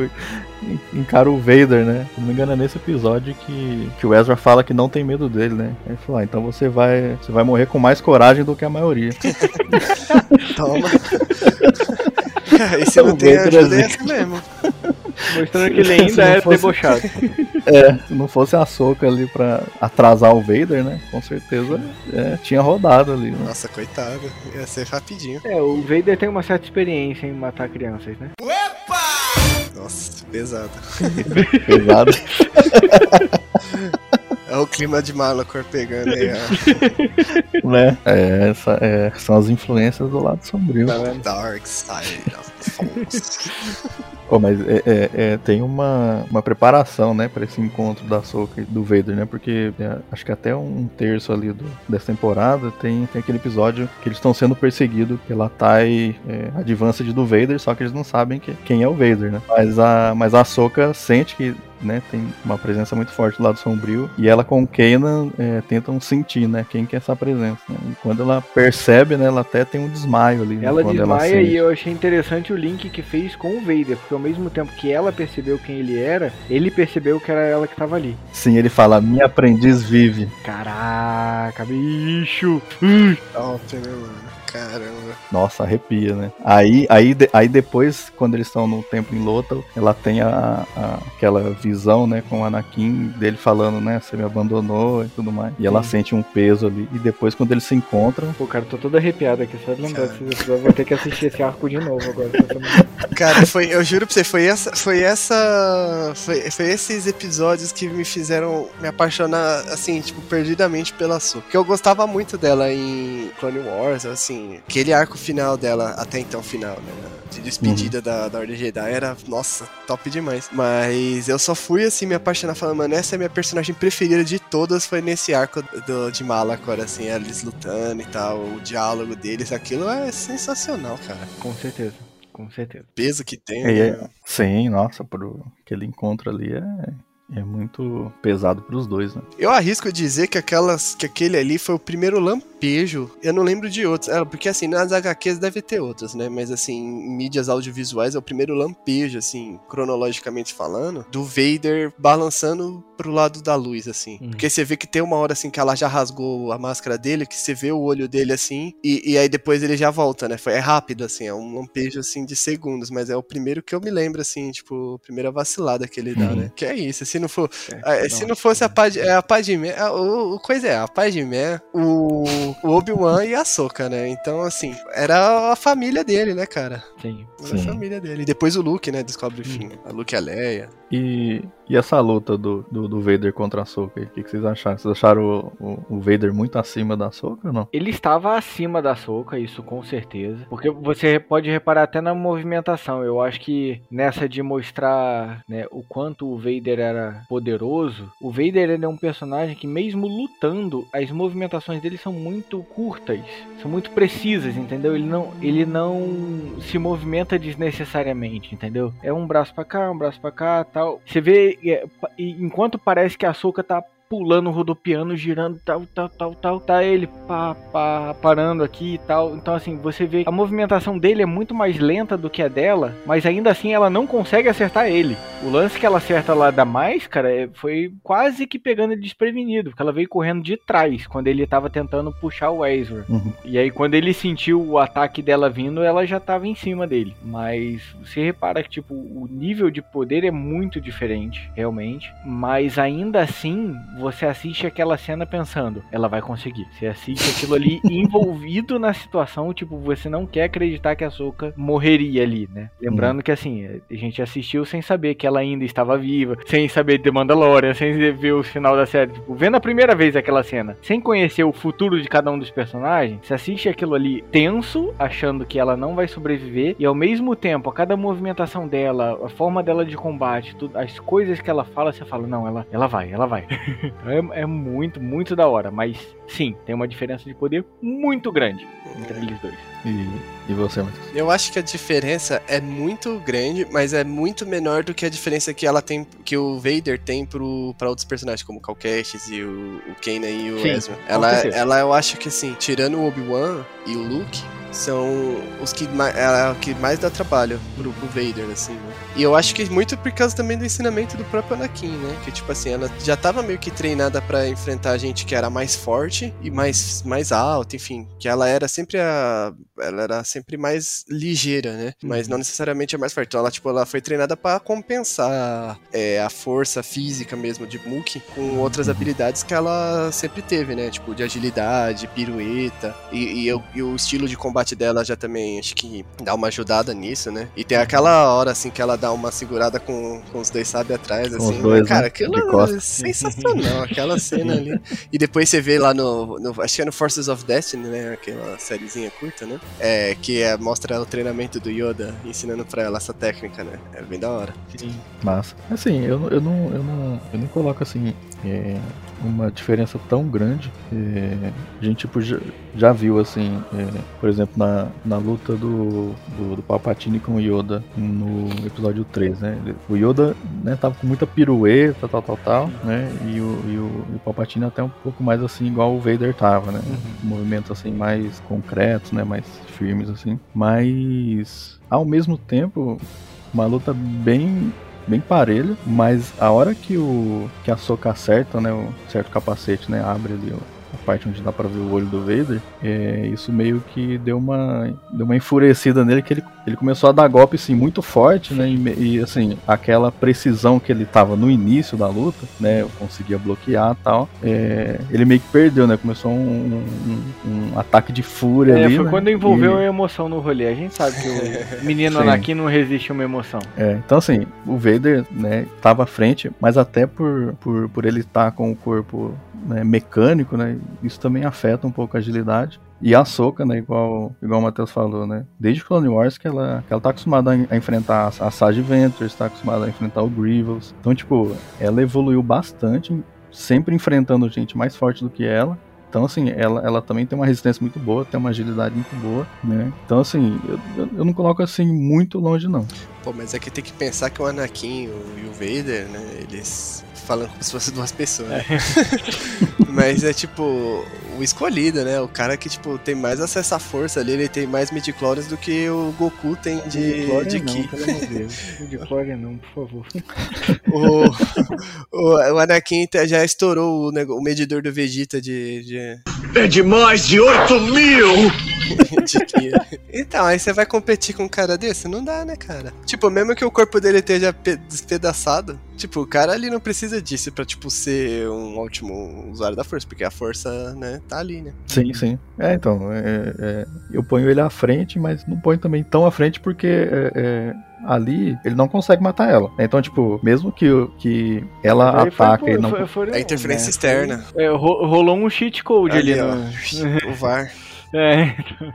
en- encara o Vader, né? Se não me engano, é nesse episódio que, que o Ezra fala que não tem medo dele, né? Aí ele falou, ah, então você vai, você vai morrer com mais coragem do que a maioria. *laughs* Toma. *laughs* *laughs* e se não O tem Vader ajuda, é é assim mesmo. *laughs* Mostrando que ele *laughs* ainda é fosse- debochado. É, se não fosse a Soca ali pra atrasar o Vader, né? Com certeza é, tinha rodado ali, né? Nossa, coitado. Ia ser rapidinho. É, o Vader tem uma certa experiência em matar crianças, né? Nossa, pesado. Pesado. É o clima de Malacor pegando aí. ó. *laughs* né? É, essa, é, são as influências do lado sombrio. Dark Side of the Force. *laughs* Pô, mas é, é- é, tem uma, uma preparação, né, pra esse encontro da Soca e do Vader, né? Porque é, acho que até um terço ali do, dessa temporada tem, tem aquele episódio que eles estão sendo perseguidos pela TIE é, Advanced do Vader, só que eles não sabem que- quem é o Vader, né? Mas a, mas a Soca sente que né, tem uma presença muito forte do lado sombrio e ela com o Kanan é, tentam sentir, né, quem que é essa presença. né? E quando ela percebe, né, ela até tem um desmaio ali. né, Ela desmaia sente. e eu achei interessante o link que fez com o Vader, porque mesmo tempo que ela percebeu quem ele era, ele percebeu que era ela que tava ali. Sim, ele fala, minha aprendiz vive. Caraca, bicho! Ui. Top, né, mano? Caramba. Nossa, arrepia, né? Aí, aí, de- aí depois, quando eles estão no templo em Lothal, ela tem a, a- aquela visão, né, com o Anakin, dele falando, né, você me abandonou e tudo mais. E ela Sim. sente um peso ali. E depois, quando eles se encontram, Pô, cara, tô todo arrepiado aqui, só de lembrar episódios. Vou ter que assistir esse arco de novo agora. Cara, foi, eu juro pra você, foi essa. Foi essa. Foi, foi esses episódios que me fizeram me apaixonar, assim, tipo, perdidamente pela Su. Porque eu gostava muito dela em Clone Wars, assim. Aquele arco final dela, até então final, né? De despedida da, da Ordem Jedi era, nossa, top demais. Mas eu só fui, assim, me apaixonar, falando, mano, essa é a minha personagem preferida de todas, foi nesse arco do, de Malacor, assim, eles lutando e tal, o diálogo deles, aquilo é sensacional, cara. Com certeza, com certeza. O peso que tem. é, né? é- sim, nossa, pro, aquele encontro ali é, é muito pesado pros dois, né? Eu arrisco dizer que aquelas que aquele ali foi o primeiro lampejo. Eu não lembro de outros. É, porque assim, nas HQs deve ter outros, né? Mas assim, em mídias audiovisuais é o primeiro lampejo, assim, cronologicamente falando, do Vader balançando pro lado da luz, assim. Uhum. Porque você vê que tem uma hora assim que ela já rasgou a máscara dele, que você vê o olho dele assim, e, e aí depois ele já volta, né? Foi, é rápido, assim, é um lampejo assim de segundos, mas é o primeiro que eu me lembro, assim, tipo, a primeira vacilada que ele dá, Uhum. né? Que é isso, se não for. É, Ah, se não fosse a Pad, é, a Padmé, a- o, o coisa é, a Padmé, o, o Obi-Wan e a Soka, né? Então, assim, era a família dele, né, cara? Sim. Era a Sim. família dele. E depois o Luke, né, descobre, enfim, a Luke e a Leia. E, e essa luta do, do do Vader contra a Soka. O que, que vocês acharam? Vocês acharam o, o, o Vader muito acima da Soka ou não? Ele estava acima da Soca, isso com certeza. Porque você pode reparar até na movimentação. Eu acho que nessa de mostrar né, o quanto o Vader era poderoso, o Vader é um personagem que, mesmo lutando, as movimentações dele são muito curtas, são muito precisas, entendeu? Ele não, ele não se movimenta desnecessariamente, entendeu? É um braço pra cá, um braço pra cá, tal. Você vê, é, enquanto parece que a Soca tá pulando, rodopiando, girando, tal, tal, tal, tal, tá ele pá, pá, parando aqui e tal. Então, assim, você vê a movimentação dele é muito mais lenta do que a dela, mas ainda assim ela não consegue acertar ele. O lance que ela acerta lá da máscara é- foi quase que pegando ele desprevenido, porque ela veio correndo de trás quando ele tava tentando puxar o Ezra. Uhum. E aí, quando ele sentiu o ataque dela vindo, ela já tava em cima dele. Mas você repara que, tipo, o nível de poder é muito diferente, realmente. Mas ainda assim, você assiste aquela cena pensando, ela vai conseguir. Você assiste aquilo ali *laughs* envolvido na situação, tipo, você não quer acreditar que a Soka morreria ali, né? Lembrando que, assim, a gente assistiu sem saber que ela ainda estava viva, sem saber de Mandalorian, sem ver o final da série. Tipo, vendo a primeira vez aquela cena, sem conhecer o futuro de cada um dos personagens, você assiste aquilo ali tenso, achando que ela não vai sobreviver, e ao mesmo tempo, a cada movimentação dela, a forma dela de combate, tudo, as coisas que ela fala, você fala, não, ela, ela vai, ela vai. *laughs* é, é muito, muito da hora, mas sim, tem uma diferença de poder muito grande entre eles dois. E, e você, Matheus? Eu acho que a diferença é muito grande, mas é muito menor do que a diferença que ela tem, que o Vader tem pro, pra outros personagens, como o Cal Kestis e o, o Kanan e o Sim, Ezra. Ela, ela, eu acho que assim, tirando o Obi-Wan e o Luke, são os que mais, ela, que mais dá trabalho pro, pro Vader, assim, né? E eu acho que muito por causa também do ensinamento do próprio Anakin, né? Que, tipo assim, ela já tava meio que treinada pra enfrentar gente que era mais forte e mais, mais alta, enfim. Que ela era sempre a. Ela era sempre mais ligeira, né? Mas não necessariamente a mais forte. Então ela, tipo, ela foi treinada pra compensar é, a força física mesmo de Mookie com outras habilidades que ela sempre teve, né? Tipo, de agilidade, pirueta. E, e, o- e o estilo de combate dela já também acho que dá uma ajudada nisso, né? E tem aquela hora, assim, que ela dá uma segurada com, com os dois sabres atrás, assim. os dois, cara, né? aquilo é sensacional, aquela cena ali. E depois você vê lá no, no- Acho que é no Forces of Destiny, né? Aquela sériezinha curta, né? É, que é, mostra o treinamento do Yoda ensinando pra ela essa técnica, né? É bem da hora. Massa. Assim, eu, eu, não, eu, não, eu não coloco assim é, uma diferença tão grande. É, a gente tipo, já, já viu assim, é, por exemplo, na, na luta do, do, do Palpatine com o Yoda no episódio 3, né? O Yoda né, tava com muita pirueta, tal, tal, tal, né? E o, e o, e o Palpatine até um pouco mais assim, igual o Vader tava, né? Movimentos assim mais concretos, né? Mais firmes assim. Mas ao mesmo tempo, uma luta bem bem parelha, mas a hora que o que a Soca acerta, né, o certo capacete, né, abre ali o- a parte onde dá pra ver o olho do Vader, é, isso meio que deu uma deu uma enfurecida nele que ele, ele começou a dar golpe assim muito forte, né, e, e, assim, aquela precisão que ele tava no início da luta, né, eu conseguia bloquear e tal, é, ele meio que perdeu, né, começou um, um- um ataque de fúria É, ali, foi né, quando envolveu e- a emoção no rolê. A gente sabe que o *laughs* menino Sim. Anakin não resiste a uma emoção. É, então assim, o Vader, né, tava à frente, mas até por, por, por ele estar com o corpo né, mecânico, né, isso também afeta um pouco a agilidade. E a Soca, né, igual, igual o Matheus falou, né, desde Clone Wars que ela, que ela tá acostumada a, enfrentar a, Sage Ventress, tá acostumada a enfrentar o Grievous. Então, tipo, ela evoluiu bastante, sempre enfrentando gente mais forte do que ela. Então, assim, ela, ela também tem uma resistência muito boa, tem uma agilidade muito boa, né? Então, assim, eu, eu, não coloco assim muito longe, não. Pô, mas é que tem que pensar que o Anakin e o Vader, né? Eles falam como se fossem duas pessoas. né? *laughs* mas é tipo o escolhido, né? O cara que tipo tem mais acesso à força ali, ele tem mais midichlorians do que o Goku tem de, de Ki. Glória *laughs* não, por favor. O, o, o Anakin já estourou o, o medidor do Vegeta de, de, É de mais de 8 mil! *laughs* Então, aí você vai competir com um cara desse? Não dá, né, cara? Tipo, mesmo que o corpo dele esteja pe- despedaçado, tipo, o cara ali não precisa disso pra, tipo, ser um ótimo usuário da força, porque a força, né, tá ali, né? Sim, sim. É, então, é, é, eu ponho ele à frente, mas não ponho também tão à frente porque é, é, ali ele não consegue matar ela. Então, tipo, mesmo que, que ela ataca e não. foi- foi- É interferência né, externa. é, ro- rolou um cheat code ali, Ali, ó. no. *laughs* O VAR. É, Então,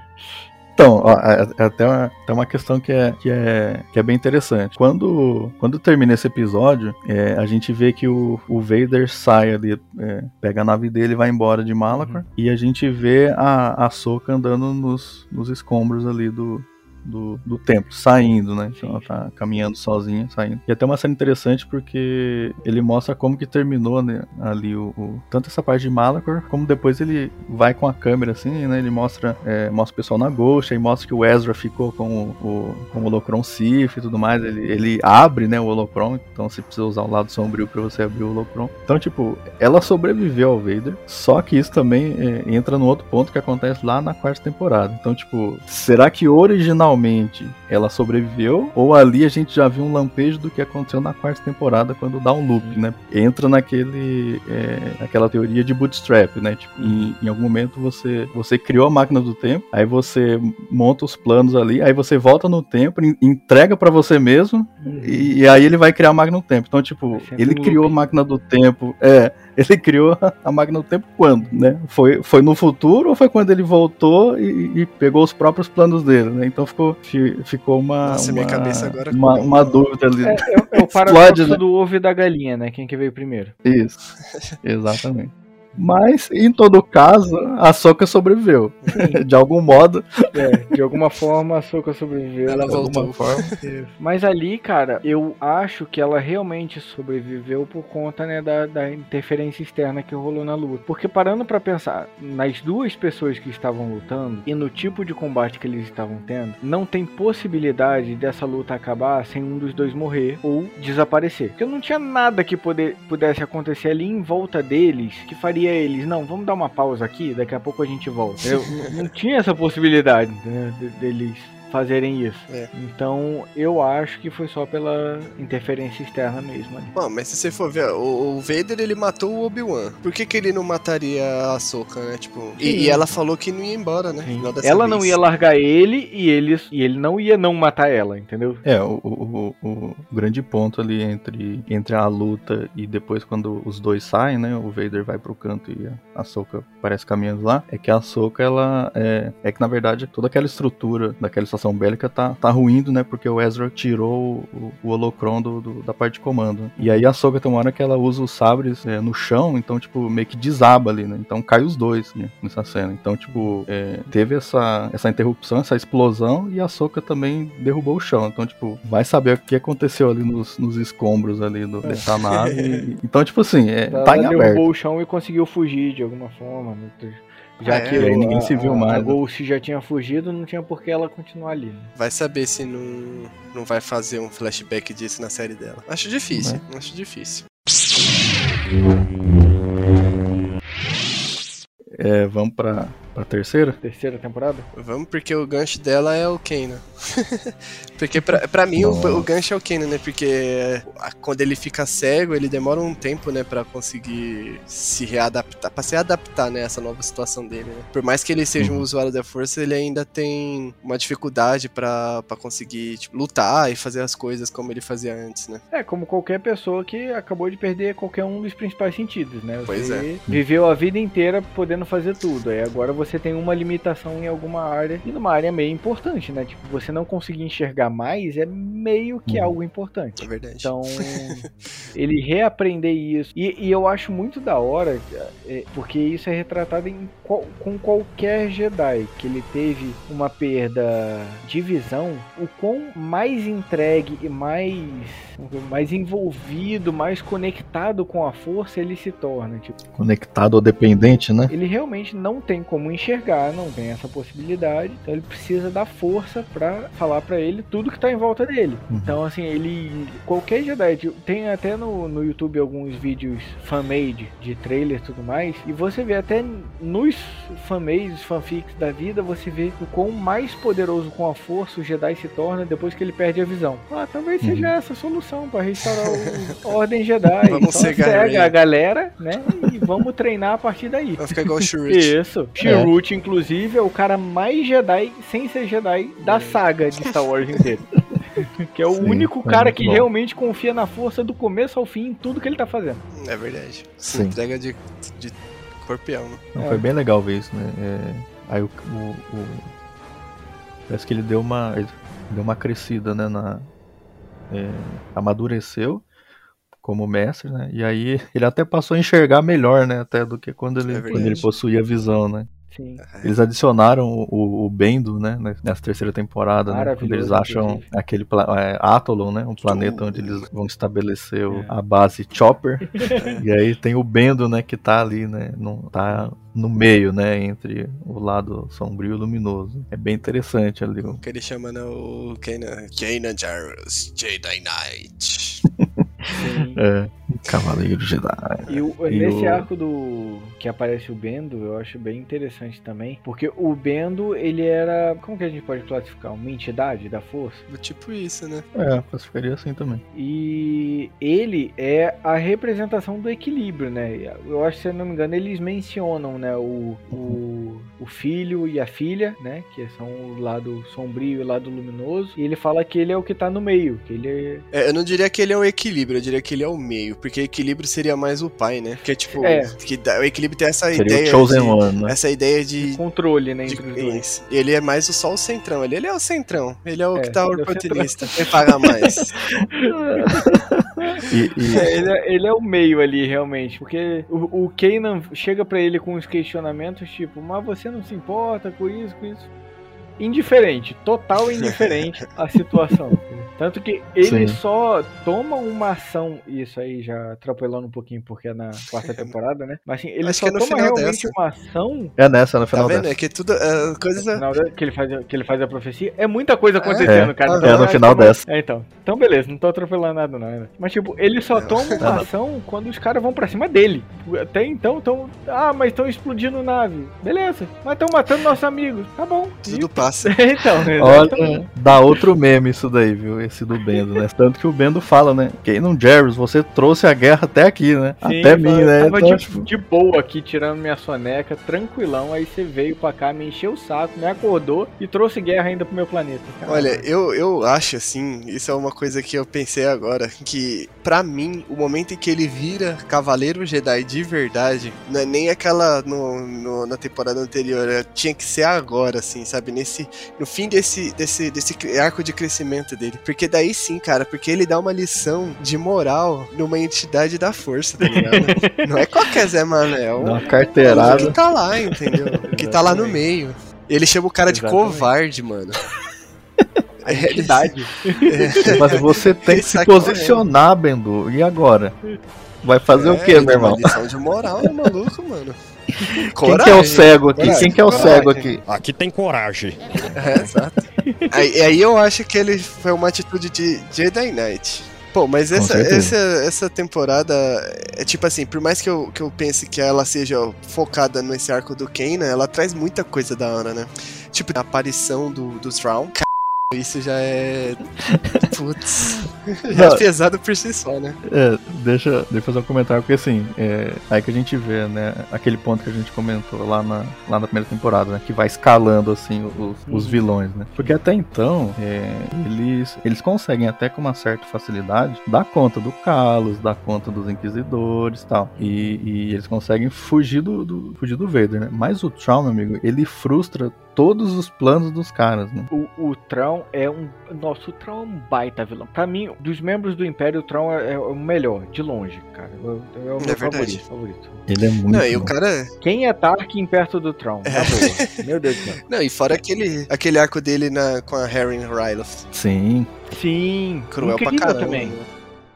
ó, é, é até uma, até uma questão que é, que, é, que é bem interessante. Quando, quando termina esse episódio, é, a gente vê que o, o Vader sai ali, é, pega a nave dele e vai embora de Malachor. E a gente vê a, a Soka andando nos, nos escombros ali do, do, do templo, saindo, né? Então ela tá caminhando sozinha, saindo. E até uma cena interessante porque ele mostra como que terminou né, ali o, o- tanto essa parte de Malachor, como depois ele vai com a câmera assim, né? Ele mostra, é, mostra o pessoal na Ghost, aí mostra que o Ezra ficou com o, o, com o Holocron Sif e tudo mais. Ele, ele abre, né, o Holocron, então você precisa usar o lado sombrio pra você abrir o Holocron. Então, tipo, ela sobreviveu ao Vader, só que isso também é, entra no outro ponto que acontece lá na quarta temporada. Então, tipo, será que originalmente ela sobreviveu? Ou ali a gente já viu um lampejo do que aconteceu na quarta temporada quando dá um loop, né? Entra naquele, é, naquela teoria de bootstrap, né? Tipo, em, em algum momento você, você criou a máquina do tempo, aí você monta os planos ali, aí você volta no tempo, en- entrega pra você mesmo, e, e aí ele vai criar a máquina do tempo. Então, tipo, ele criou a máquina do tempo, é, ele criou a máquina do tempo quando, né? Foi, foi no futuro ou foi quando ele voltou e, e pegou os próprios planos dele, né? Então ficou, fi- ficou uma, Nossa, uma, minha cabeça agora uma, uma dúvida ali. É, é, é o *laughs* Explode, paradoxo né? do ovo e da galinha, né? Quem que veio primeiro? Isso, *laughs* exatamente. Mas, em todo caso, a Soca sobreviveu. *laughs* De algum modo. É, de alguma forma a Soka sobreviveu. Ela de alguma voltou. forma. Mas ali, cara, eu acho que ela realmente sobreviveu por conta, né, da, da interferência externa que rolou na luta. Porque parando pra pensar nas duas pessoas que estavam lutando e no tipo de combate que eles estavam tendo, não tem possibilidade dessa luta acabar sem um dos dois morrer ou desaparecer. Porque não tinha nada que poder, pudesse acontecer ali em volta deles que faria eles, não, vamos dar uma pausa aqui, daqui a pouco a gente volta. Eu, não- tinha essa possibilidade né, de- deles fazerem isso. É. Então eu acho que foi só pela interferência externa mesmo. ali. Bom, mas se você for ver, o, o Vader ele matou o Obi-Wan. Por que, que ele não mataria a Soka, né? Tipo, e, e ela falou que não ia embora, né? Ela não vez. ia largar ele e ele, e ele não ia não matar ela, entendeu? É, o, o, o- o grande ponto ali entre, entre a luta e depois quando os dois saem, né? O Vader vai pro canto e a, a Soka parece caminhando lá. É que a Soka, ela. É, é que na verdade toda aquela estrutura daquela estação bélica tá, tá ruindo, né? Porque o Ezra tirou o, o holocron do, do- da parte de comando. E aí a Soka tem uma hora que ela usa os sabres é, no chão, então, tipo, meio que desaba ali, né? Então cai os dois né, nessa cena. Então, tipo, é, teve essa, essa interrupção, essa explosão, e a Soka também derrubou o chão. Então, tipo, vai saber o que aconteceu ali nos, nos escombros ali do, dessa nave. E- *laughs* então, tipo assim, é, Ela tá em derrubou aberto. o chão e conseguiu fugir de alguma forma. né? Já É, que e aí o- ninguém se viu a- mais, A né? Ghost já tinha fugido, não tinha por que ela continuar ali. né? Vai saber se não, não vai fazer um flashback disso na série dela. Acho difícil, acho difícil. É, vamos pra, pra terceira? Terceira temporada? Vamos, porque o gancho dela é o Kanan. *laughs* porque pra, pra mim o, o gancho é o Kanan, né? Porque a- quando ele fica cego, ele demora um tempo, né? Pra conseguir se readaptar, pra se adaptar, né? Essa nova situação dele, né? Por mais que ele seja um Uhum. usuário da força, ele ainda tem uma dificuldade pra, pra conseguir tipo, lutar e fazer as coisas como ele fazia antes, né? É, como qualquer pessoa que acabou de perder qualquer um dos principais sentidos, né? Você Pois é. viveu a vida inteira podendo fazer tudo. Aí agora você tem uma limitação em alguma área. E numa área meio importante, né? Tipo, você não conseguir enxergar mais é meio que Uhum. algo importante. É verdade. Então, *laughs* ele reaprender isso. E, e eu acho muito da hora, é, porque isso é retratado em qual- com qualquer Jedi, que ele teve uma perda de visão, o quão mais entregue e mais, mais envolvido, mais conectado com a força ele se torna. Tipo, Conectado ou dependente, né? ele realmente não tem como enxergar, não tem essa possibilidade. Então ele precisa da força pra falar pra ele tudo que tá em volta dele. Uhum. Então assim, ele qualquer Jedi tipo, tem até no, no YouTube alguns vídeos fan-made de trailer e tudo mais, e você vê até nos fan-mades, fanfics da vida, você vê o quão mais poderoso com a força o Jedi se torna depois que ele perde a visão. Ah, talvez Uhum. seja essa a solução pra restaurar o, a *laughs* Ordem Jedi. Vamos cega Rey. a galera, né? E vamos treinar a partir daí. Vai ficar igual o *laughs* Shurut. Isso. Chirrut, inclusive, é o cara mais Jedi sem ser Jedi da saga de Star Wars inteiro. *laughs* Que é o Sim, único é cara que bom. realmente confia na força do começo ao fim em tudo que ele tá fazendo. É verdade. Se Sim. entrega de, de corpião, né? Não, É. Foi bem legal ver isso, né? É, aí o, o- o- Parece que ele deu uma. ele deu uma crescida, né? Na, é, amadureceu como mestre, né? E aí ele até passou a enxergar melhor, né? Até do que quando ele, É quando ele possuía visão, né? Sim. Eles adicionaram o, o, Bendo, né? Nessa terceira temporada, né? Quando eles acham inclusive. aquele é, Atolon, né? Um planeta onde eles vão estabelecer o- É. a base Chopper. *laughs* e aí tem o Bendo, né? Que tá ali, né? Não, tá no meio, né? Entre o lado sombrio e luminoso. É bem interessante ali. o- Que ele chama né, o Kanan. Kanan Jarrus, Jedi Knight. *laughs* Sim. É, Cavaleiro Jedi. E, o- E nesse o- arco do que aparece o Bendo, eu acho bem interessante também, porque o Bendo, ele era, como que a gente pode classificar, uma entidade da força? Tipo isso, né? É, classificaria assim também. E ele é a representação do equilíbrio, né? Eu acho que, se eu não me engano, eles mencionam, né, o, o, o filho e a filha, né, que são o lado sombrio e o lado luminoso, e ele fala que ele é o que tá no meio, que ele é... É, eu não diria que ele é o equilíbrio, eu diria que ele é o meio. Porque equilíbrio seria mais o pai, né? Porque, tipo, É. que dá- o equilíbrio tem essa Seria ideia. o Chosen de, One, né? Essa ideia de. controle, né, de- entre os dois. Ele é mais o só o centrão. Ele, ele é o centrão. Ele é o É, que tá é o oportunista. Quem paga mais? *laughs* E, e- É, ele, é, ele é o meio ali, realmente. Porque o, o Kanan chega pra ele com os questionamentos, tipo, mas você não se importa com isso, com isso. Indiferente, total indiferente *laughs* à situação. Tanto que ele Sim. só toma uma ação, isso aí já atropelando um pouquinho porque é na quarta temporada, né? Mas assim, ele Acho só que é no toma final realmente dessa. uma ação é nessa, no Tá final vendo? dessa. É que tudo. é, coisas. no final da- que ele faz, a- que ele faz a profecia. É muita coisa acontecendo, É, cara. é Então, no eu acho final dessa. É, então. Então, beleza, não tô atropelando nada, não. né? Mas, tipo, ele só toma uma *laughs* não. ação quando os caras vão pra cima dele. Até então, tão. Ah, mas estão explodindo nave. Beleza. Mas estão matando nossos amigos. Tá bom. Tudo passa. *laughs* então? Olha, dá outro meme isso daí, viu? Esse do Bendo, né? Tanto que o Bendo fala, né? Kanan Jarrus, você trouxe a guerra até aqui, né? Sim, até mim, eu né? Tava Então, de, tipo, de boa aqui, tirando minha soneca, tranquilão. Aí você veio pra cá, me encheu o saco, me acordou e trouxe guerra ainda pro meu planeta. Olha, eu, eu acho assim, isso é uma coisa que eu pensei agora, que pra mim, o momento em que ele vira Cavaleiro Jedi de verdade, não é nem aquela no, no- na temporada anterior, é- tinha que ser agora, assim, sabe? Nesse, no fim desse, desse, desse arco de crescimento dele. Porque daí sim, cara, porque ele dá uma lição de moral numa entidade da força, tá ligado? *laughs* não é qualquer Zé Manuel. dá uma O carteirada. que tá lá, entendeu? O que tá lá no meio. Ele chama o cara de Exatamente. covarde, mano. A entidade. Mas você *laughs* tem que se Sai posicionar, Bendo. E agora? Vai fazer o É, quê, ele meu irmão? Uma lição de moral, é maluco, mano. *laughs* Quem Coragem. que é o cego aqui? coragem, Quem que é o coragem. cego aqui? Aqui tem coragem. *laughs* É, exato. Aí, aí eu acho que ele foi uma atitude de Jedi Knight. Pô, mas essa, essa, essa temporada é tipo assim, por mais que eu, que eu pense que ela seja focada nesse arco do Kanan, ela traz muita coisa da hora, né? Tipo, a aparição do, do Thrawn. Isso já é. Putz. *laughs* Já é pesado por si só, né? É, deixa, deixa eu fazer um comentário, porque assim, é aí que a gente vê, né, aquele ponto que a gente comentou lá na, lá na primeira temporada, né, que vai escalando, assim, os, os Uhum. vilões, né. Porque até então, é, eles, eles conseguem até com uma certa facilidade dar conta do Carlos, dar conta dos Inquisidores e tal. E, eles conseguem fugir do, do- fugir do Vader, né. Mas o Traum, meu amigo, ele frustra todos os planos dos caras, né. O, o Tron é um. Nossa, o Tron é um baita vilão. Pra mim, dos membros do Império, o Tron é, é o melhor, de longe, cara. É, o- é o meu verdade. favorito, favorito. Ele é muito Não, e o bom. cara. Quem é Tarkin perto do Tron? Boa. *laughs* Meu Deus do céu. Não, e fora aquele, aquele arco dele na, com a Harry Ryloth. Sim, Sim, Cruel pra caramba. também.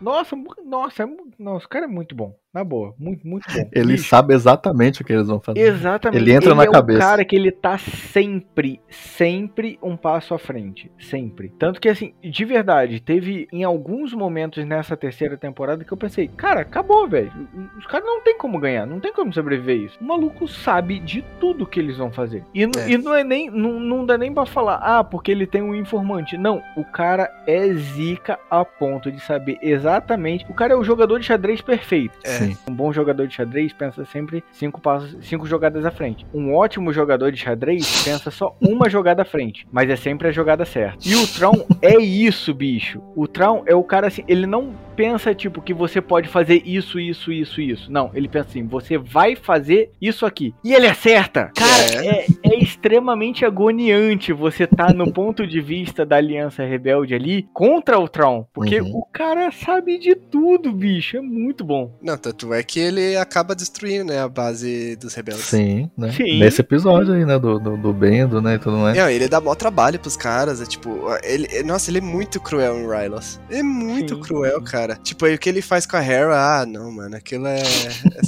Nossa, nossa, é nossa, o cara é muito bom. Na boa, muito, muito bom. ele Bicho, sabe exatamente o que eles vão fazer. Exatamente. Ele entra na é cabeça. um cara que ele tá sempre, sempre um passo à frente. Sempre. Tanto que, assim, de verdade, teve em alguns momentos nessa terceira temporada que eu pensei, cara, acabou, velho. Os caras não tem como ganhar, não tem como sobreviver isso. O maluco sabe de tudo que eles vão fazer. E, É. e não é nem. Não, não dá nem pra falar, ah, porque ele tem um informante. Não, o cara é zica a ponto de saber exatamente. O cara é o jogador de xadrez perfeito. É. Sim. Um bom jogador de xadrez pensa sempre cinco passos, cinco jogadas à frente. Um ótimo jogador de xadrez pensa só uma *laughs* jogada à frente, mas é sempre a jogada certa. E o Tron é isso, bicho. O Tron é o cara assim, ele não pensa tipo que você pode fazer isso, isso, isso, isso. Não, ele pensa assim, você vai fazer isso aqui. E ele acerta. Cara, é, é extremamente agoniante você tá no ponto de vista da Aliança Rebelde ali contra o Tron, porque Uhum. o cara sabe de tudo, bicho. É muito bom. Não, tanto é que ele acaba destruindo, né, a base dos rebeldes. Sim, né? Sim. Nesse episódio aí, né? Do, do, do Bendo, né? E tudo mais. Não, ele dá mó trabalho pros caras, é tipo, ele, nossa, ele é muito cruel em Rylos. É muito Sim. cruel, cara. Tipo, aí o que ele faz com a Hera, ah, não, mano, aquilo é, é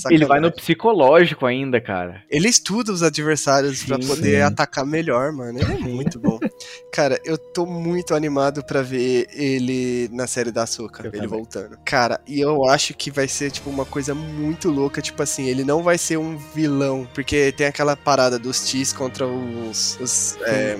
*laughs* Ele vai no psicológico ainda, cara. Ele estuda os adversários pra Sim. poder Sim. atacar melhor, mano. Ele é muito bom. Cara, eu tô muito animado pra ver ele na série da Açúcar, ele também. voltando. Cara, e eu acho que vai ser, tipo, uma coisa muito louca. Tipo assim, ele não vai ser um vilão, porque tem aquela parada dos Tis contra os. os é,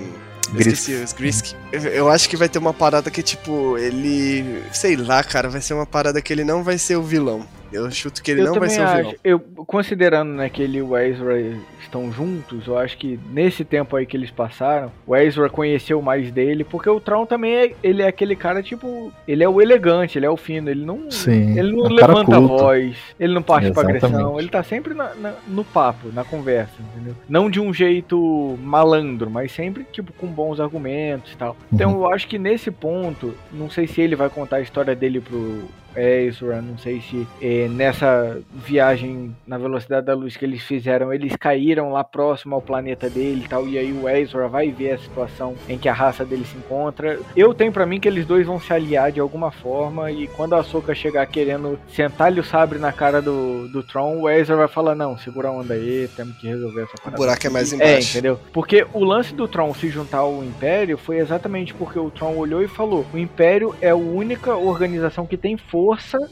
eu esqueci, os Grisk. Eu acho que vai ter uma parada que, tipo, ele. Sei lá, cara, vai ser uma parada que ele não vai ser o vilão. Eu chuto que ele eu não vai também ser o vilão. acho. Eu, considerando né, que ele e o Ezra estão juntos, eu acho que nesse tempo aí que eles passaram, o Ezra conheceu mais dele, porque o Tron também é, ele é aquele cara, tipo, ele é o elegante, ele é o fino, ele não, Sim. ele não é levanta a voz, ele não parte pra agressão, ele tá sempre na- na- no papo, na conversa, entendeu? Não de um jeito malandro, mas sempre, tipo, com bons argumentos e tal. Então Uhum. eu acho que nesse ponto, não sei se ele vai contar a história dele pro Ezra, não sei se eh, nessa viagem na velocidade da luz que eles fizeram, eles caíram lá próximo ao planeta dele e tal, e aí o Ezra vai ver a situação em que a raça dele se encontra. Eu tenho pra mim que eles dois vão se aliar de alguma forma, e quando a Ahsoka chegar querendo sentar-lhe o sabre na cara do, do Tron, o Ezra vai falar, não, segura a onda aí, temos que resolver essa O parada. buraco é mais É, embaixo. entendeu? Porque o lance do Tron se juntar ao Império foi exatamente porque o Tron olhou e falou: o Império é a única organização que tem força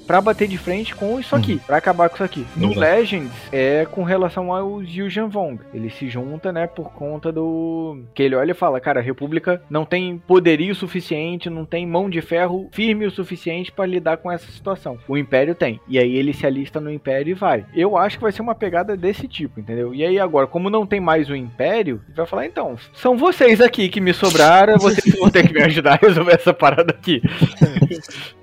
pra bater de frente com isso aqui, pra acabar com isso aqui. No Exato. Legends é com relação aos Yuuzhan Vong. Ele se junta, né, por conta do que ele olha e fala: cara, a República não tem poderio suficiente, não tem mão de ferro firme o suficiente pra lidar com essa situação. O Império tem. E aí ele se alista no Império e vai. Eu acho que vai ser uma pegada desse tipo, entendeu? E aí agora, como não tem mais o Império, ele vai falar, então, são vocês aqui que me sobraram, vocês vão ter que me ajudar a resolver essa parada aqui. *laughs*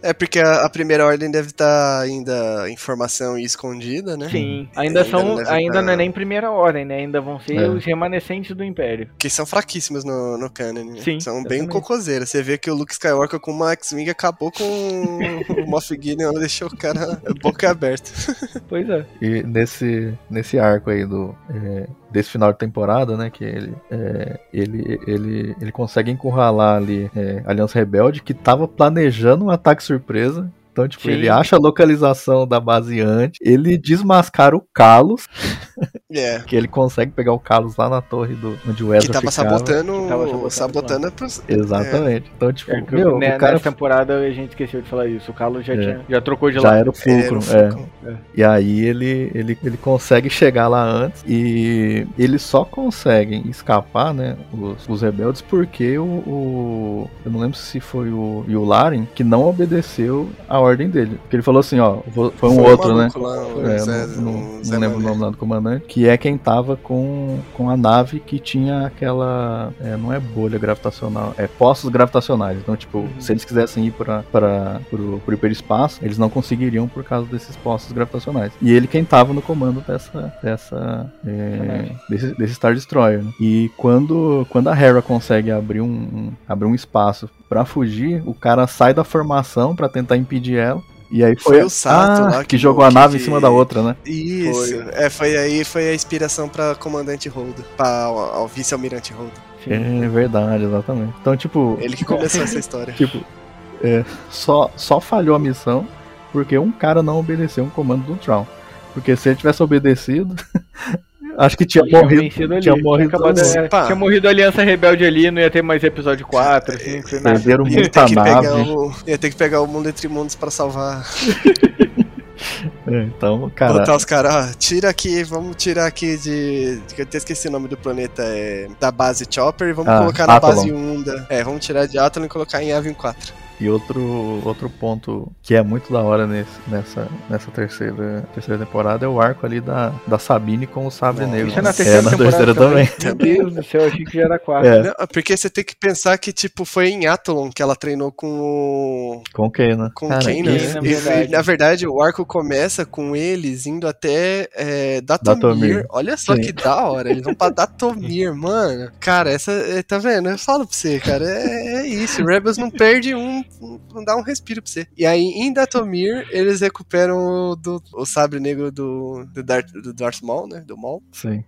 É porque a, a primeira ordem deve estar ainda em formação e escondida, né? Sim, ainda Ainda são, ainda tá- não é nem primeira ordem, né? Ainda vão ser É. os remanescentes do Império. Que são fraquíssimos no, no canon, né? Sim, São bem exatamente. cocôzeiros. Você vê que o Luke Skywalker com uma X-Wing acabou com *laughs* o Moff Gideon, deixou o cara boca aberta. Pois é. E nesse, nesse arco aí do, é, desse final de temporada, né? Que ele, é, ele, ele, ele consegue encurralar ali é, a Aliança Rebelde, que tava planejando um ataque surpresa. Então, tipo, Sim. ele acha a localização da base antes, ele desmascara o Kalos, É. *laughs* que ele consegue pegar o Kalos lá na torre do, onde o Ezra Que tava ficava. sabotando, Que tava sabotando sabotando, pros... Exatamente. Então, tipo, É que meu, né, o cara Nessa temporada a gente esqueceu de falar isso. O Carlos já, É. tinha, já trocou de já lado. era o fulcro, é. E aí ele, ele, ele consegue chegar lá antes e eles só conseguem escapar, né, os, os rebeldes, porque o, o- Eu não lembro se foi o Yularen que não obedeceu a ordem dele. Porque ele falou assim, ó, foi um Foi outro, né? lá, É, Zé- não, não- Zé não lembro o nome lá do comandante, que é quem tava com, com a nave que tinha aquela. é, não é bolha gravitacional, é postos gravitacionais. Então, tipo, Uhum. se eles quisessem ir para para pro, pro hiperespaço, eles não conseguiriam por causa desses postos gravitacionais. E ele quem tava no comando dessa. dessa é, desse, desse Star Destroyer. né? E quando, quando a Hera consegue abrir um, um- abrir um espaço pra fugir, o cara sai da formação pra tentar impedir ela. E aí foi, Foi o Sato ah, lá que, que- jogou a que- nave em cima da outra, né? Isso. Foi. É, foi aí foi a inspiração pra comandante Holdo, para vice-almirante Holdo. É verdade, exatamente. Então, tipo, Ele que começou essa história. *laughs* tipo é, só, só falhou a missão porque um cara não obedeceu um comando do Tron. Porque se ele tivesse obedecido, *laughs* acho que tinha Tinha morrido. vencido ali. Tinha morrido. acabado- todo mundo. é, tinha morrido a Aliança Rebelde ali, não ia ter mais episódio 4, 5, nada. Perderam Ia muita ter, que pegar nave. o, ia ter que pegar o mundo entre mundos pra salvar. *laughs* É, então, cara, Botar os caras, ó, tira aqui, vamos tirar aqui de. que Eu até esqueci o nome do planeta, é. Da base Chopper e vamos Ah, colocar na base Unda. É, vamos tirar de Athlon e colocar em Avion 4. E outro, outro ponto que é muito da hora nesse, nessa, nessa terceira, terceira temporada é o arco ali da, da Sabine com o Sabre Nossa. Negro. Isso é na terceira, na temporada terceira também. Meu Deus do céu, eu achei que já era a quarta. É. Não, porque você tem que pensar que, tipo, foi em Athlon que ela treinou com o. Com o Kanan. Com Cara, Kanan. esse- na E- e, verdade. na verdade, o arco começa com eles indo até é, Datomir. Datomir. Olha só Sim. que da hora. Eles vão pra Datomir, mano. Cara, essa. é, Tá vendo? Eu falo pra você, cara. É, é isso. Rebels não perde um. Não dá um respiro pra você. E aí, em Datomir, eles recuperam o, do, o sabre negro do, do, Darth, do Darth Maul, né? Do Maul. Sim.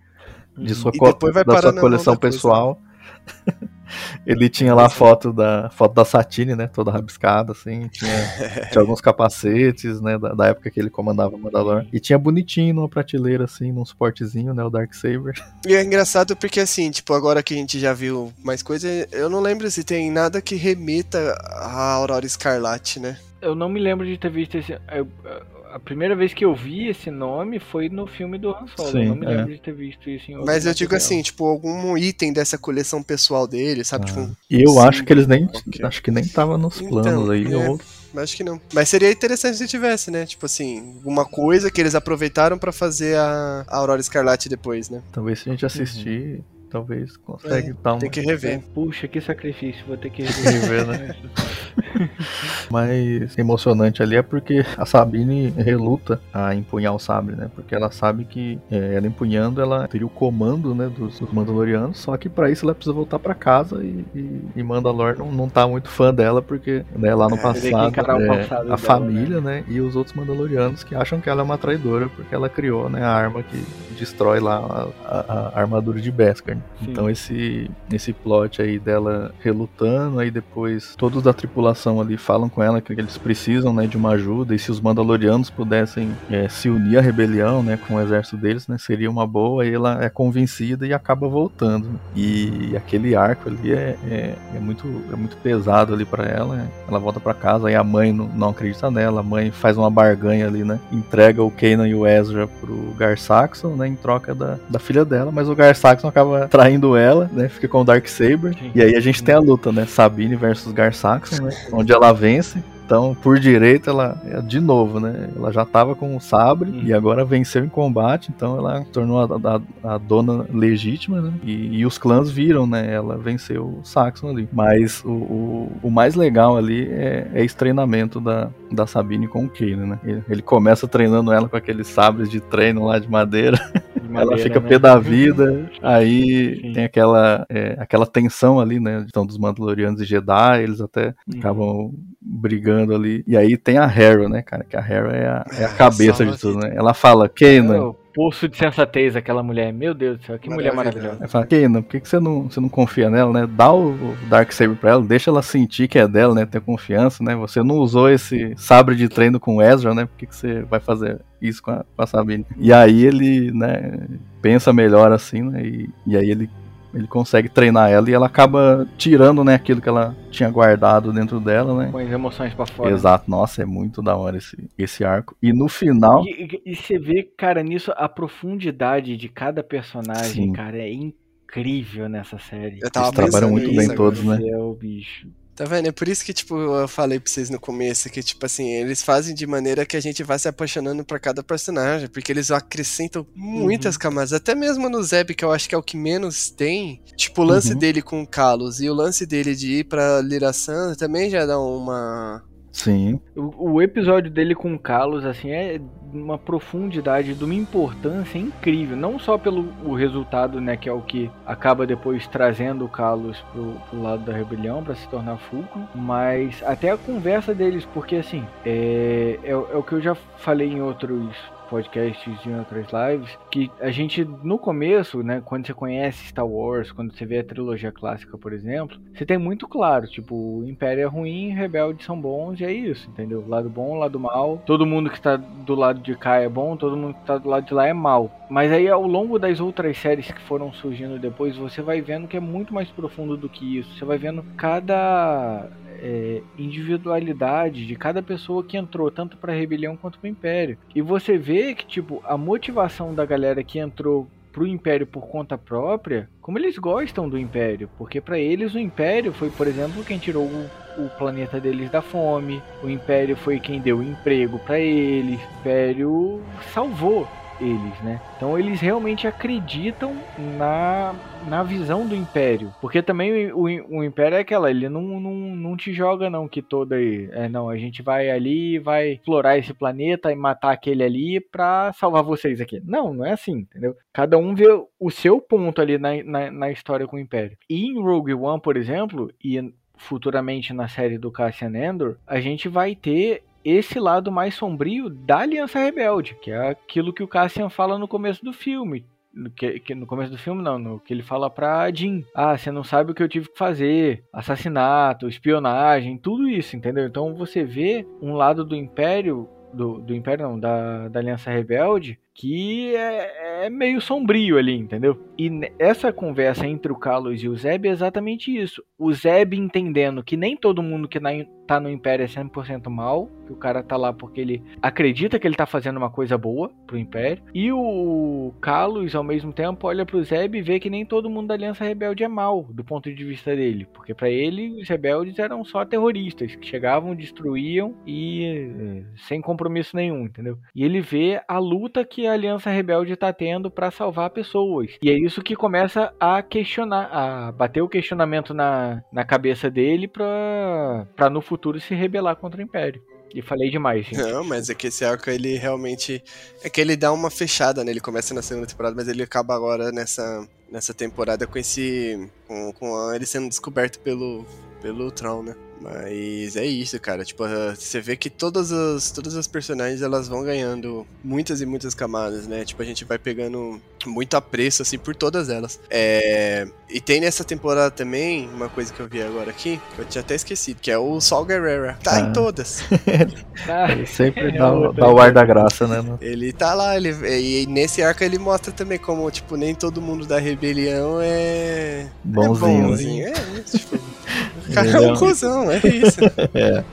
De sua, E depois vai da sua coleção coisa. pessoal. *laughs* Ele tinha lá a foto da, foto da Satine, né? Toda rabiscada, assim. Tinha, *laughs* tinha alguns capacetes, né? Da, da época que ele comandava o Mandalor. E tinha bonitinho numa prateleira, assim, num suportezinho, né? O Darksaber. *laughs* E é engraçado porque, assim, tipo, agora que a gente já viu mais coisa, eu não lembro se tem nada que remeta a Aurora Escarlate, né? Eu não me lembro de ter visto esse. eu- a primeira vez que eu vi esse nome foi no filme do Han Solo. Sim, eu não me é. lembro de ter visto isso em outro Mas eu digo assim, tipo, algum item dessa coleção pessoal dele, sabe? Tipo, um- E eu Sim, acho que eles nem. ok. Acho que nem tava nos Então, planos aí. é. Ou, acho que não. Mas seria interessante se tivesse, né? Tipo assim, alguma coisa que eles aproveitaram pra fazer a a Aurora Escarlate depois, né? talvez se a gente assistir, talvez consegue dar um. Tem que rever. É, puxa, que sacrifício, vou ter que *laughs* rever, né? *laughs* mais emocionante ali é porque a Sabine reluta a empunhar o sabre, né? Porque ela sabe que é, ela empunhando, ela teria o comando, né, dos, dos Mandalorianos, só que pra isso ela precisa voltar pra casa e, e, e Mandalor não, não tá muito fã dela, porque né, lá no É, passado, é, passado a dela, família, né? e os outros Mandalorianos que acham que ela é uma traidora porque ela criou, né, a arma que destrói lá a, a- a armadura de Beskar. Então esse esse plot aí dela relutando, aí depois todos da tripulação ali falam com ela que eles precisam, né, de uma ajuda e se os Mandalorianos pudessem é, se unir à rebelião, né, com o exército deles, né, seria uma boa. E ela é convencida e acaba voltando. E aquele arco ali é, é, é muito é muito pesado ali pra ela. né. Ela volta pra casa e a mãe não, não acredita nela. A mãe faz uma barganha ali, né, entrega o Kanan e o Ezra pro Gar Saxon, né, em troca da, da filha dela, mas o Gar Saxon acaba traindo ela, né, fica com o Darksaber. Sim. E aí a gente tem a luta, né, Sabine versus Gar Saxon, né, onde ela vence. Então, por direito, ela, é de novo, né? Ela já tava com o sabre Uhum. e agora venceu em combate, então ela tornou a, a- a dona legítima, né? E, e os clãs viram, né? Ela venceu o Saxon ali. Mas o, o, o mais legal ali é, é esse treinamento da, da Sabine com o Kanan, né? Ele, ele começa treinando ela com aqueles sabres de treino lá de madeira. De *laughs* Ela madeira, fica né? pé da vida, *laughs* aí Sim. tem aquela, é, aquela tensão ali, né? Então, dos Mandalorianos e Jedi, eles até Uhum. acabam brigando ali. E aí tem a Hera, né, cara? Que a Hera é a, é a É, cabeça de tudo, né? Ela fala, Kanan. É o poço de sensatez, aquela mulher. Meu Deus do céu, que mulher Maravilhosa. Ela fala, Kanan, por que, que você, não, você não confia nela, né? Dá o, o Darksaber pra ela, deixa ela sentir que é dela, né? Ter confiança, né? Você não usou esse sabre de treino com o Ezra, né? Por que, que você vai fazer isso com a, com a Sabine? E aí ele, né, pensa melhor assim, né? E, e aí ele ele consegue treinar ela e ela acaba tirando, né, aquilo que ela tinha guardado dentro dela, né? Com as emoções pra fora. Exato, nossa, é muito da hora esse, esse arco. E no final, E, e- e você vê, cara, nisso a profundidade de cada personagem, Sim. cara, é incrível nessa série. Eu tava Eles trabalham muito bem todos, né? Céu, bicho. Tá vendo? É por isso que, tipo, eu falei pra vocês no começo que, tipo assim, eles fazem de maneira que a gente vai se apaixonando por cada personagem, porque eles acrescentam muitas camadas. Até mesmo no Zeb, que eu acho que é o que menos tem, tipo, o lance Uhum. dele com o Kalos e o lance dele de ir pra Lira San também já dá uma. Sim, O, o episódio dele com o Carlos, assim, é uma profundidade, de uma importância incrível. Não só pelo o resultado, né, que é o que acaba depois trazendo o Carlos pro, pro lado da rebelião para se tornar Fulcrum, mas até a conversa deles, porque assim, é, é, é o que eu já falei em outros podcasts e em outras lives, que a gente no começo, né, quando você conhece Star Wars, quando você vê a trilogia clássica, por exemplo, você tem muito claro, tipo, o Império é ruim, rebeldes são bons e é isso, entendeu? Lado bom, lado mal. Todo mundo que está do lado de cá é bom, todo mundo que está do lado de lá é mal. Mas aí ao longo das outras séries que foram surgindo depois, você vai vendo que é muito mais profundo do que isso. Você vai vendo cada é, individualidade de cada pessoa que entrou, tanto pra rebelião quanto pro império. E você vê que, tipo, a motivação da galera que entrou pro Império por conta própria, como eles gostam do Império, porque para eles o Império foi, por exemplo, quem tirou o, o planeta deles da fome, o Império foi quem deu emprego para eles, o Império salvou eles, né? Então eles realmente acreditam na, na visão do Império. Porque também o, o Império é aquela, ele não, não, não te joga não que toda aí. É, não, a gente vai ali, vai explorar esse planeta e matar aquele ali pra salvar vocês aqui. Não, não é assim, entendeu? Cada um vê o seu ponto ali na, na, na história com o Império. E em Rogue One, por exemplo, e futuramente na série do Cassian Andor, a gente vai ter esse lado mais sombrio da Aliança Rebelde, que é aquilo que o Cassian fala no começo do filme. No, que, que, no começo do filme, não, no que ele fala pra Jean. Ah, você não sabe o que eu tive que fazer. Assassinato, espionagem, tudo isso, entendeu? Então você vê um lado do Império, do, do Império não, da, da Aliança Rebelde, que é, é, meio sombrio ali, entendeu? E essa conversa entre o Carlos e o Zeb é exatamente isso. O Zeb entendendo que nem todo mundo que tá no Império é 100% mal, que o cara tá lá porque ele acredita que ele tá fazendo uma coisa boa pro Império. E o Carlos, ao mesmo tempo, olha pro Zeb e vê que nem todo mundo da Aliança Rebelde é mal, do ponto de vista dele. Porque para ele, os rebeldes eram só terroristas, que chegavam, destruíam e eh, sem compromisso nenhum, entendeu? E ele vê a luta que a Aliança Rebelde está tendo para salvar pessoas. E é isso que começa a questionar, a bater o questionamento na, na cabeça dele para no futuro se rebelar contra o Império. E falei demais, gente. Não, mas é que esse arco ele realmente. É que ele dá uma fechada, né? Ele começa na segunda temporada, mas ele acaba agora nessa, nessa temporada com esse. com, com ele sendo descoberto pelo, pelo Tron, né? Mas é isso, cara. Tipo, você vê que todas as, todas as personagens elas vão ganhando muitas e muitas camadas, né? Tipo, a gente vai pegando muito apreço, assim, por todas elas. É... E tem nessa temporada também uma coisa que eu vi agora aqui, que eu tinha até esquecido, que é o Sol Guerrera. Tá ah. em todas. *laughs* ele sempre *laughs* dá, o, dá o ar da graça, né? Ele tá lá, ele, e nesse arco ele mostra também como, tipo, nem todo mundo da rebelião é. Bonzinho. É bonzinho. *laughs* É, tipo. O cara é um cuzão, é isso. é.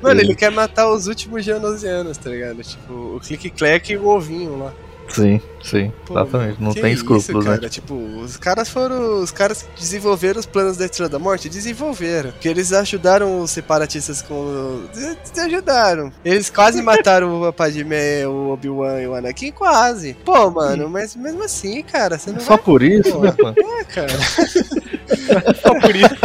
Mano, ele quer matar os últimos geonosianos, tá ligado? Tipo, o clique-clack e o ovinho lá. Sim, sim, Pô, exatamente. Não tem escrúpulos, isso, né? Tipo, os caras foram. Os caras que desenvolveram os planos da Estrela da Morte, desenvolveram. Porque eles ajudaram os separatistas com. Ajudaram. Eles quase *laughs* mataram o Padmé, o Obi-Wan e o Anakin, quase. Pô, mano, mas mesmo assim, cara, você não Só vai... por isso, Pô, né, mano? É, cara. *laughs* Só por isso.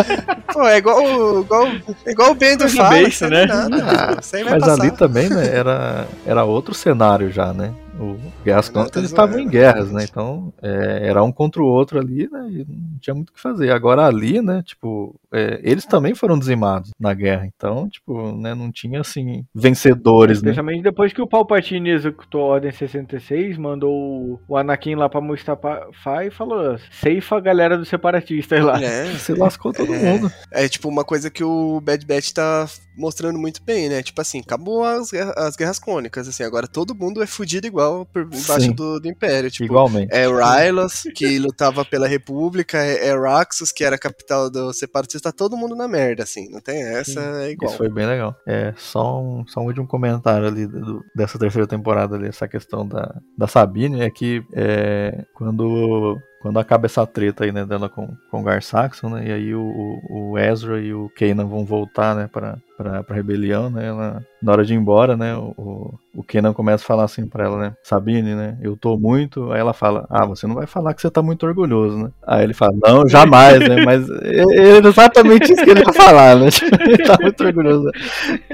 Pô, é igual, igual, igual o Bento fala, beijo, né? Nada, ah, mas passar. ali também, né, era, era outro cenário já, né? O Guerras Clônicas eles estavam em guerras, né? Então é, era um contra o outro ali, né? E não tinha muito o que fazer. Agora ali, né? Tipo, é, eles também foram dizimados na guerra. Então, tipo, né? Não tinha assim vencedores, né? Especialmente depois que o Palpatine executou a Ordem 66, mandou o Anakin lá pra Mustafa e falou: ceifa a galera dos separatistas lá. É, *laughs* se lascou todo é, mundo. É tipo uma coisa que o Bad Batch tá mostrando muito bem, né? Tipo assim, acabou as, as guerras crônicas, assim, agora todo mundo é fudido igual por embaixo do, do, Império. Tipo, Igualmente. É Rylos, que lutava pela República, é, é Raxus, que era a capital do separatista, tá todo mundo na merda, assim, não tem essa, Sim. é igual. Isso foi bem legal. É, só um, só um último comentário ali do, dessa terceira temporada ali, essa questão da, da Sabine, é que é, quando quando acaba essa treta aí, né, dela com, com o Gar Saxon, né, e aí o, o Ezra e o Kanan vão voltar, né, pra, pra, pra rebelião, né, ela, na hora de ir embora, né, o, o Kanan começa a falar assim pra ela, né, Sabine, né, eu tô muito, aí ela fala, ah, você não vai falar que você tá muito orgulhoso, né, aí ele fala, não, jamais, né, mas é, é exatamente isso que ele vai falar, né, *laughs* ele tá muito orgulhoso.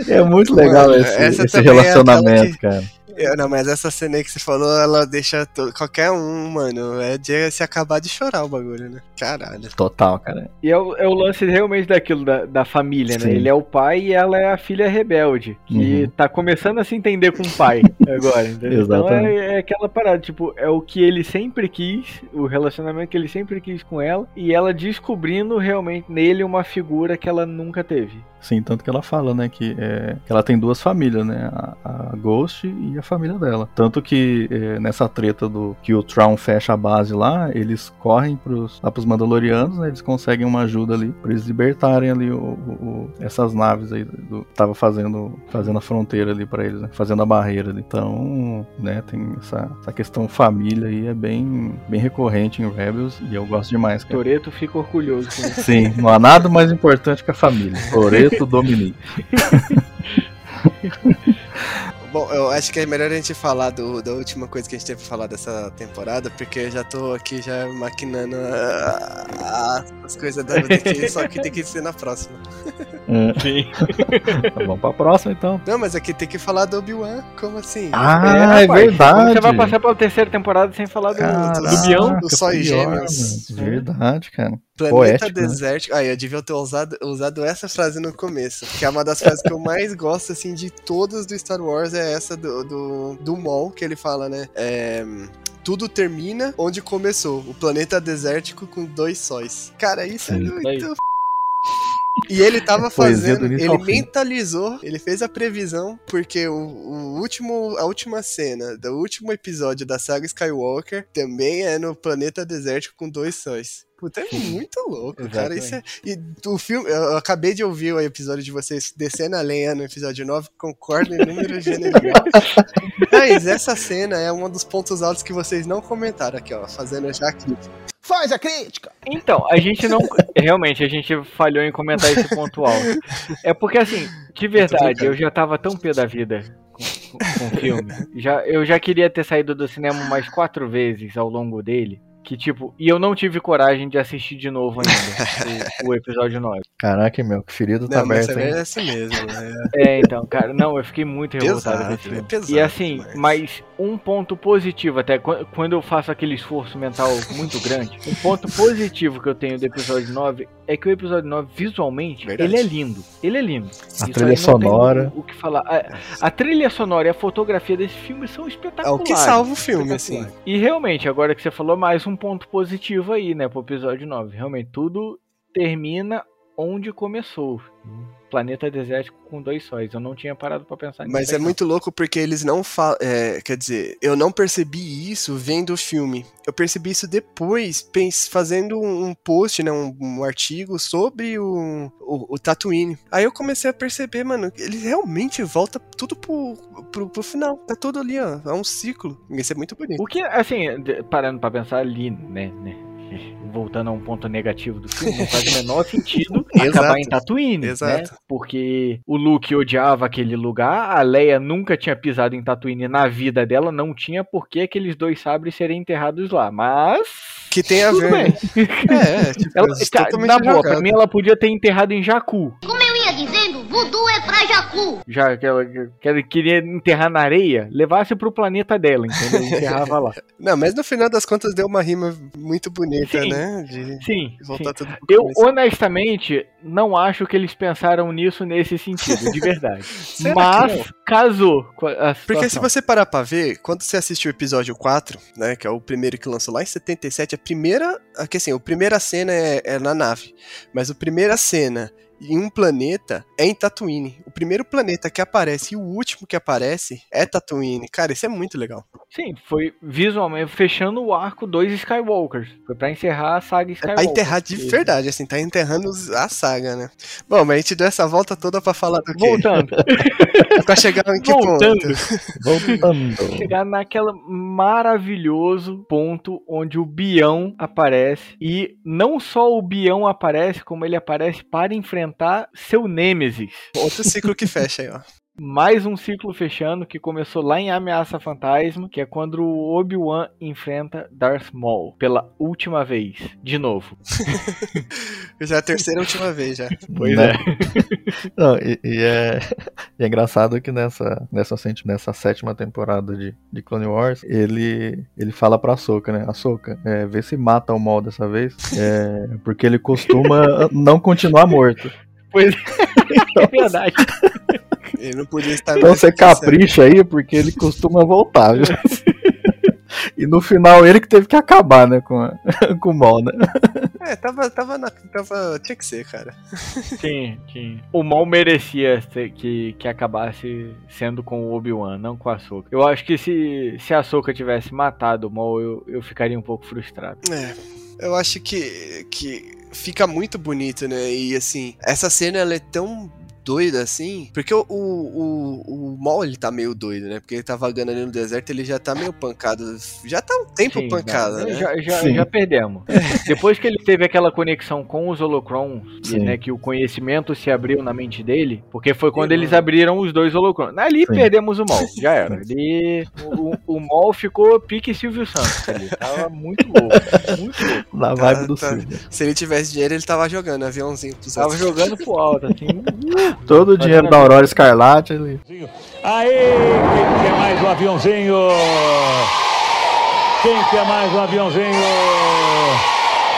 É muito legal Mano, esse, esse relacionamento, é cara. Eu, não, mas essa cena aí que você falou, ela deixa qualquer um, mano. É de se acabar de chorar o bagulho, né? Caralho. Total, cara. E é o, é o lance realmente daquilo da, da família, né? Sim. né? Ele é o pai e ela é a filha rebelde. Que uhum. tá começando a se entender com o pai *laughs* agora, entendeu? Então é, é, aquela parada, tipo, é o que ele sempre quis, o relacionamento que ele sempre quis com ela, e ela descobrindo realmente nele uma figura que ela nunca teve. Sim, tanto que ela fala, né, que, é, que ela tem duas famílias, né, a, a Ghost e a família dela. Tanto que é, nessa treta do que o Traum fecha a base lá, eles correm pros, lá pros Mandalorianos, né, eles conseguem uma ajuda ali pra eles libertarem ali o, o- o- essas naves aí do tava fazendo fazendo a fronteira ali pra eles, né, fazendo a barreira ali. Então, né, tem essa, essa questão família aí é bem bem recorrente em Rebels e eu gosto demais. Toreto fica orgulhoso. Sim, não há nada mais importante que a família. Toreto *laughs* Dominique. *laughs* Bom, eu acho que é melhor a gente falar do, da última coisa que a gente teve pra falar dessa temporada, porque eu já tô aqui já maquinando ah, ah, as coisas da vida *laughs* aqui, só que tem que ser na próxima. Sim. *laughs* Tá, Vamos pra próxima então. Não, mas aqui tem que falar do Obi-Wan, como assim? Ah, é, rapaz, como verdade. Você vai passar pela terceira temporada sem falar do, Caraca, do Bião? do Só e pior, Gêmeos. mano. Verdade, cara. Planeta Poético, né? desértico. Ah, eu devia ter usado, usado essa frase no começo. Que é uma das frases que eu mais gosto, assim, de todas do Star Wars, é essa do, do, do Maul, que ele fala, né? É, Tudo termina onde começou. O planeta desértico com dois sóis. Cara, isso Sim. é muito. E ele tava fazendo, ele mentalizou, ele fez a previsão, porque o, o último, a última cena do último episódio da saga Skywalker também é no planeta desértico com dois sóis. Puta, é muito louco, cara. Isso é, e o filme, eu acabei de ouvir o episódio de vocês descendo a lenha no episódio 9, concordo em número general. *laughs* Mas essa cena é um dos pontos altos que vocês não comentaram aqui, ó, fazendo já aqui. Faz a crítica! Então, a gente não. Realmente, a gente falhou em comentar esse ponto alto. É porque, assim, de verdade, eu já tava tão pé da vida com, com- o filme. Já, eu já queria ter saído do cinema umas quatro vezes ao longo dele. Que, tipo, e eu não tive coragem de assistir de novo ainda *laughs* o, episódio 9. Caraca, meu, que ferido tá Não, mas aberto, hein? é assim mesmo. né? É, então, cara, não, eu fiquei muito revoltado com é filme. pesado e assim, demais. mas um ponto positivo, até qu- quando eu faço aquele esforço mental muito grande, um ponto positivo que eu tenho do episódio 9 é que o episódio 9, visualmente, Verdade. ele é lindo. Ele é lindo. A Isso trilha sonora. O, que falar. A, a trilha sonora e a fotografia desse filme são É espetaculares. o que salva o filme, assim. E realmente, agora que você falou, mais um ponto positivo aí, né, pro episódio 9. Realmente, tudo termina onde começou. Planeta desértico com dois sóis. Eu não tinha parado pra pensar nisso. Mas é não. muito louco porque eles não falam. quer dizer, eu não percebi isso vendo o filme. Eu percebi isso depois, fazendo um post, né, um, um artigo sobre o, o, o Tatooine. Aí eu comecei a perceber, mano, ele realmente volta tudo pro, pro, pro final. Tá tudo ali, ó. É um ciclo. Isso é muito bonito. O que, assim, parando pra pensar ali, né, né, voltando a um ponto negativo do filme, não faz o *laughs* menor sentido Exato. acabar em Tatooine, né? Exato. Porque o Luke odiava aquele lugar, a Leia nunca tinha pisado em Tatooine na vida dela, não tinha por que aqueles dois sabres serem enterrados lá, mas... Que tem a ver. bem. É, tipo, Ela, é tá, totalmente na boa, pra mim ela podia ter enterrado em Jakku, Como dizendo, voodoo é pra Jacu. já que ela, que ela queria enterrar na areia, levasse pro planeta dela, entendeu? Enterrava lá. *laughs* Não, mas no final das contas deu uma rima muito bonita, Sim. né? De Sim, voltar sim. tudo pro Eu começo. honestamente não acho que eles pensaram nisso nesse sentido, de verdade. *laughs* Mas casou com a Porque se situação. você parar pra ver, quando você assistiu o episódio 4, né, que é o primeiro que lançou lá em 77, a primeira, aqui assim, a primeira cena é, é na nave, mas a primeira cena em um planeta é em Tatooine. O primeiro planeta que aparece e o último que aparece é Tatooine. Cara, isso é muito legal. Sim, foi visualmente fechando o arco dois Skywalkers. Foi pra encerrar a saga É Skywalker. pra enterrar de verdade, assim, tá enterrando a saga, né? Bom, mas a gente deu essa volta toda pra falar do quê? Voltando, *laughs* Pra chegar em que voltando. ponto? Voltando. chegar naquele maravilhoso ponto onde o Bião aparece e não só o Bião aparece, como ele aparece para enfrentar seu Nêmesis. Outro ciclo que fecha aí, ó. Mais um ciclo fechando que começou lá em Ameaça Fantasma, que é quando o Obi-Wan enfrenta Darth Maul pela última vez, de novo. *laughs* Já é a terceira e última vez já. Pois Né? é. *laughs* Não, e, e é, *laughs* e é engraçado que nessa, nessa, nessa sétima temporada de, de Clone Wars, ele, ele fala pra Soka, né? Ahsoka, é, vê se mata o Maul dessa vez, é, porque ele costuma não continuar morto. Pois é, é verdade. Ele não podia estar Então você capricha aí, porque ele costuma voltar, viu? *laughs* E no final ele que teve que acabar, né, com, a- *laughs* com o Maul, né? É, tava, tava, na, tava. Tinha que ser, cara. *laughs* Sim, sim. O mal merecia ser- que, que acabasse sendo com o Obi-Wan, não com a Ahsoka. Eu acho que se, se a Ahsoka tivesse matado o mal, eu, eu ficaria um pouco frustrado. É, eu acho que, que fica muito bonito, né? E assim, essa cena ela é tão doida assim, porque o, o, o, o Maul ele tá meio doido, né? Porque ele tá vagando ali no deserto, ele já tá meio pancado. Já tá um tempo Sim, pancado, já, né? já, já, já perdemos. *laughs* Depois que ele teve aquela conexão com os holocrons, e, né, que o conhecimento se abriu na mente dele, porque foi quando Sim, eles mano. abriram os dois holocrons. Ali Sim. perdemos o mal, já era. Ali, o, o Maul ficou pique Silvio Santos. ali. Tava muito louco, muito louco. Na Tá, vibe do tá. Silvio. Se ele tivesse dinheiro, ele tava jogando aviãozinho pros Tava jogando pro alto, assim. *laughs* Todo o dinheiro da Aurora Escarlate ele. Aí, quem quer mais um aviãozinho? Quem quer mais um aviãozinho?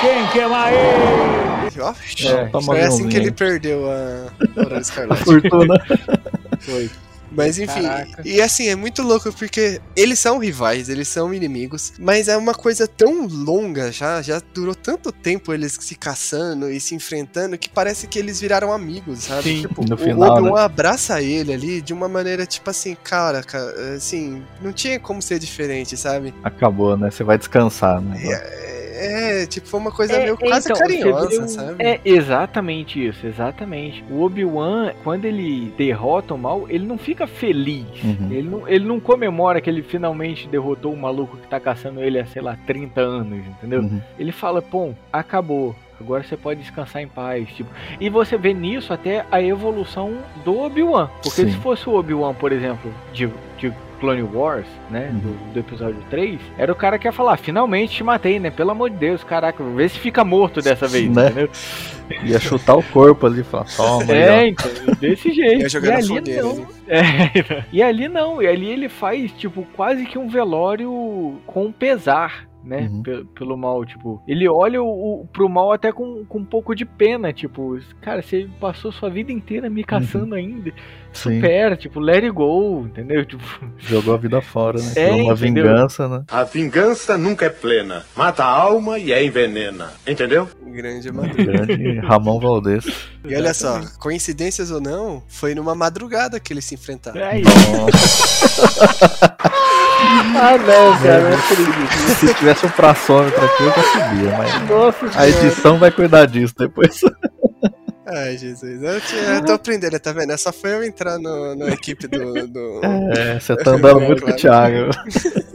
Quem quer mais? É, foi assim que ele perdeu a Aurora *laughs* Escarlate. Fortuna. Foi. Mas enfim, Caraca. e assim, é muito louco porque eles são rivais, eles são inimigos, mas é uma coisa tão longa já, já durou tanto tempo eles se caçando e se enfrentando que parece que eles viraram amigos, sabe? Sim, tipo, no o final, Obi-Wan né? abraça ele ali de uma maneira tipo assim, cara, cara, assim, não tinha como ser diferente, sabe? Acabou, né? Você vai descansar, né? É, tipo, foi uma coisa É, meio quase então, carinhosa, sabe? É exatamente isso, exatamente. O Obi-Wan, quando ele derrota o mal, ele não fica feliz. Uhum. Ele, não, ele não comemora que ele finalmente derrotou o maluco que tá caçando ele há, sei lá, 30 anos, entendeu? Uhum. Ele fala, pô, acabou. Agora você pode descansar em paz. Tipo. E você vê nisso até a evolução do Obi-Wan. Porque Sim. se fosse o Obi-Wan, por exemplo, de, de Clone Wars, né? Uhum. Do, do episódio 3, era o cara que ia falar, finalmente te matei, né? Pelo amor de Deus, caraca, vê se fica morto dessa vez, Né? entendeu? Ia chutar o corpo ali e falar, toma, É, então, desse jeito. Ia jogar e ali fogueira não. ali. É, *laughs* e ali não, e ali ele faz, tipo, quase que um velório com pesar. Né, Uhum. pe- pelo mal, tipo, ele olha o, o- pro mal até com, com um pouco de pena, tipo, cara, você passou sua vida inteira me caçando ainda, Sim, supera, tipo, let it go, entendeu? *laughs* Tipo, jogou a vida fora, né? É, uma entendeu? vingança, né? A vingança nunca é plena. Mata a alma e a envenena. Entendeu? Grande madruga. Grande Ramon Valdez. E olha só, coincidências ou não, foi numa madrugada que eles se enfrentaram. é isso. *laughs* Ah, não, cara, não acredito. se tivesse um praçômetro aqui, eu conseguia, mas Nossa a edição vai cuidar disso depois. Ai, Jesus. Eu, te- eu tô aprendendo, tá vendo? É só foi eu entrar no, na equipe do. do... É, você *laughs* tá andando muito com o. Thiago. *laughs*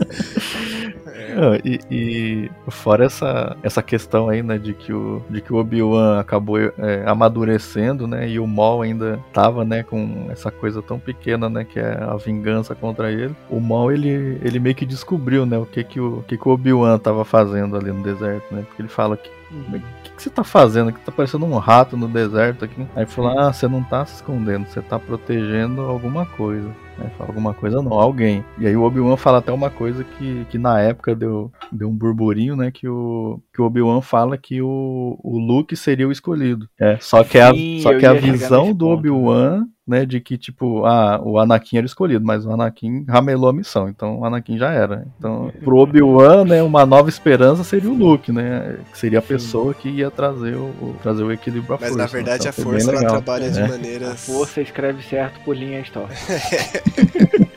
E, e fora essa, essa questão aí, né, de que o, de que o Obi-Wan acabou é, amadurecendo, né, e o Maul ainda tava, né, com essa coisa tão pequena, né, que é a vingança contra ele. O Maul, ele, ele meio que descobriu, né, o que que o, o que que o Obi-Wan tava fazendo ali no deserto, né, porque ele fala que o que, que você tá fazendo aqui? Tá parecendo um rato no deserto aqui. Aí falou, ah, você não tá se escondendo, você tá protegendo alguma coisa. Aí fala alguma coisa não, alguém. E aí o Obi-Wan fala até uma coisa que, que na época deu, deu um burburinho, né? Que o, que o Obi-Wan fala que o, o Luke seria o escolhido. É, só que, é a, Sim, só que a ia chegar visão do ponto. Obi-Wan, né? De que, tipo, ah, o Anakin era escolhido, mas o Anakin ramelou a missão, então o Anakin já era. Então, pro Obi-Wan, né? Uma nova esperança seria o Luke, né? Que seria a pessoa que ia trazer o, trazer o equilíbrio à Mas força. na verdade Então, a força ela legal. trabalha de É. maneiras. Força escreve certo por linha histórica. *laughs*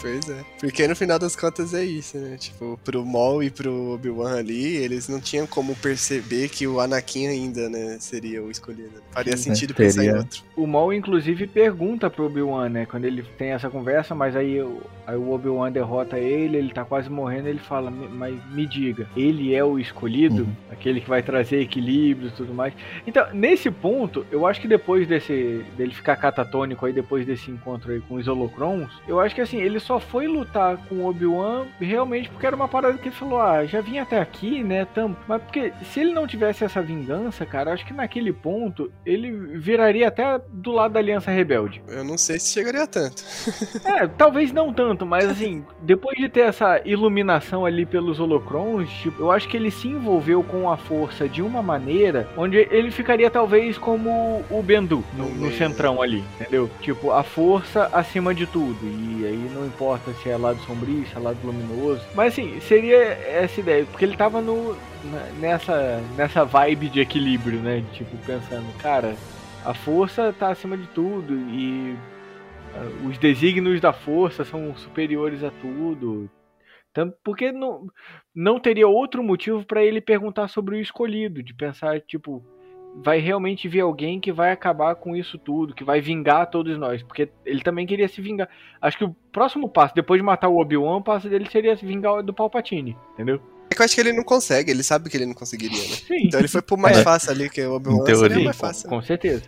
Pois é. Porque no final das contas é isso, né? Tipo, pro Maul e pro Obi-Wan ali, eles não tinham como perceber que o Anakin ainda, né, seria o escolhido. Faria Sim, sentido né? pensar em Teria. outro. O Maul, inclusive, pergunta pro Obi-Wan, né? Quando ele tem essa conversa, mas aí, o- aí o Obi-Wan derrota ele, ele tá quase morrendo, ele fala, "Me- mas me diga, ele é o escolhido? Uhum. Aquele que vai trazer equilíbrio e tudo mais. Então, nesse ponto, eu acho que depois desse. dele ficar catatônico aí, depois desse encontro aí com os Holocrons, eu acho que assim, ele só foi lutar com o Obi-Wan realmente porque era uma parada que ele falou, ah, já vim até aqui, né? Tamo. Mas porque se ele não tivesse essa vingança, cara, acho que naquele ponto ele viraria até do lado da Aliança Rebelde. Eu não sei se chegaria a tanto. *laughs* É, talvez não tanto, mas assim, depois de ter essa iluminação ali pelos holocrons, tipo, eu acho que ele se envolveu com a força de uma maneira onde ele ficaria talvez como o Bendu no, no centrão ali, entendeu? Tipo, a força acima de tudo. E aí não importa se é lado sombrio, se é lado luminoso. Mas assim, seria essa ideia, porque ele tava no nessa, nessa vibe de equilíbrio, né? Tipo, pensando, cara, a força tá acima de tudo e ah, os desígnios da força são superiores a tudo. Porque não, não teria outro motivo pra ele perguntar sobre o escolhido, de pensar, tipo, vai realmente vir alguém que vai acabar com isso tudo, que vai vingar todos nós, porque ele também queria se vingar. Acho que o próximo passo, depois de matar o Obi-Wan, o passo dele seria se vingar do Palpatine, entendeu? É que eu acho que ele não consegue, ele sabe que ele não conseguiria, né? Sim. Então ele foi pro mais É. fácil ali, que o Obi-Wan seria Sim, mais com, fácil. com certeza.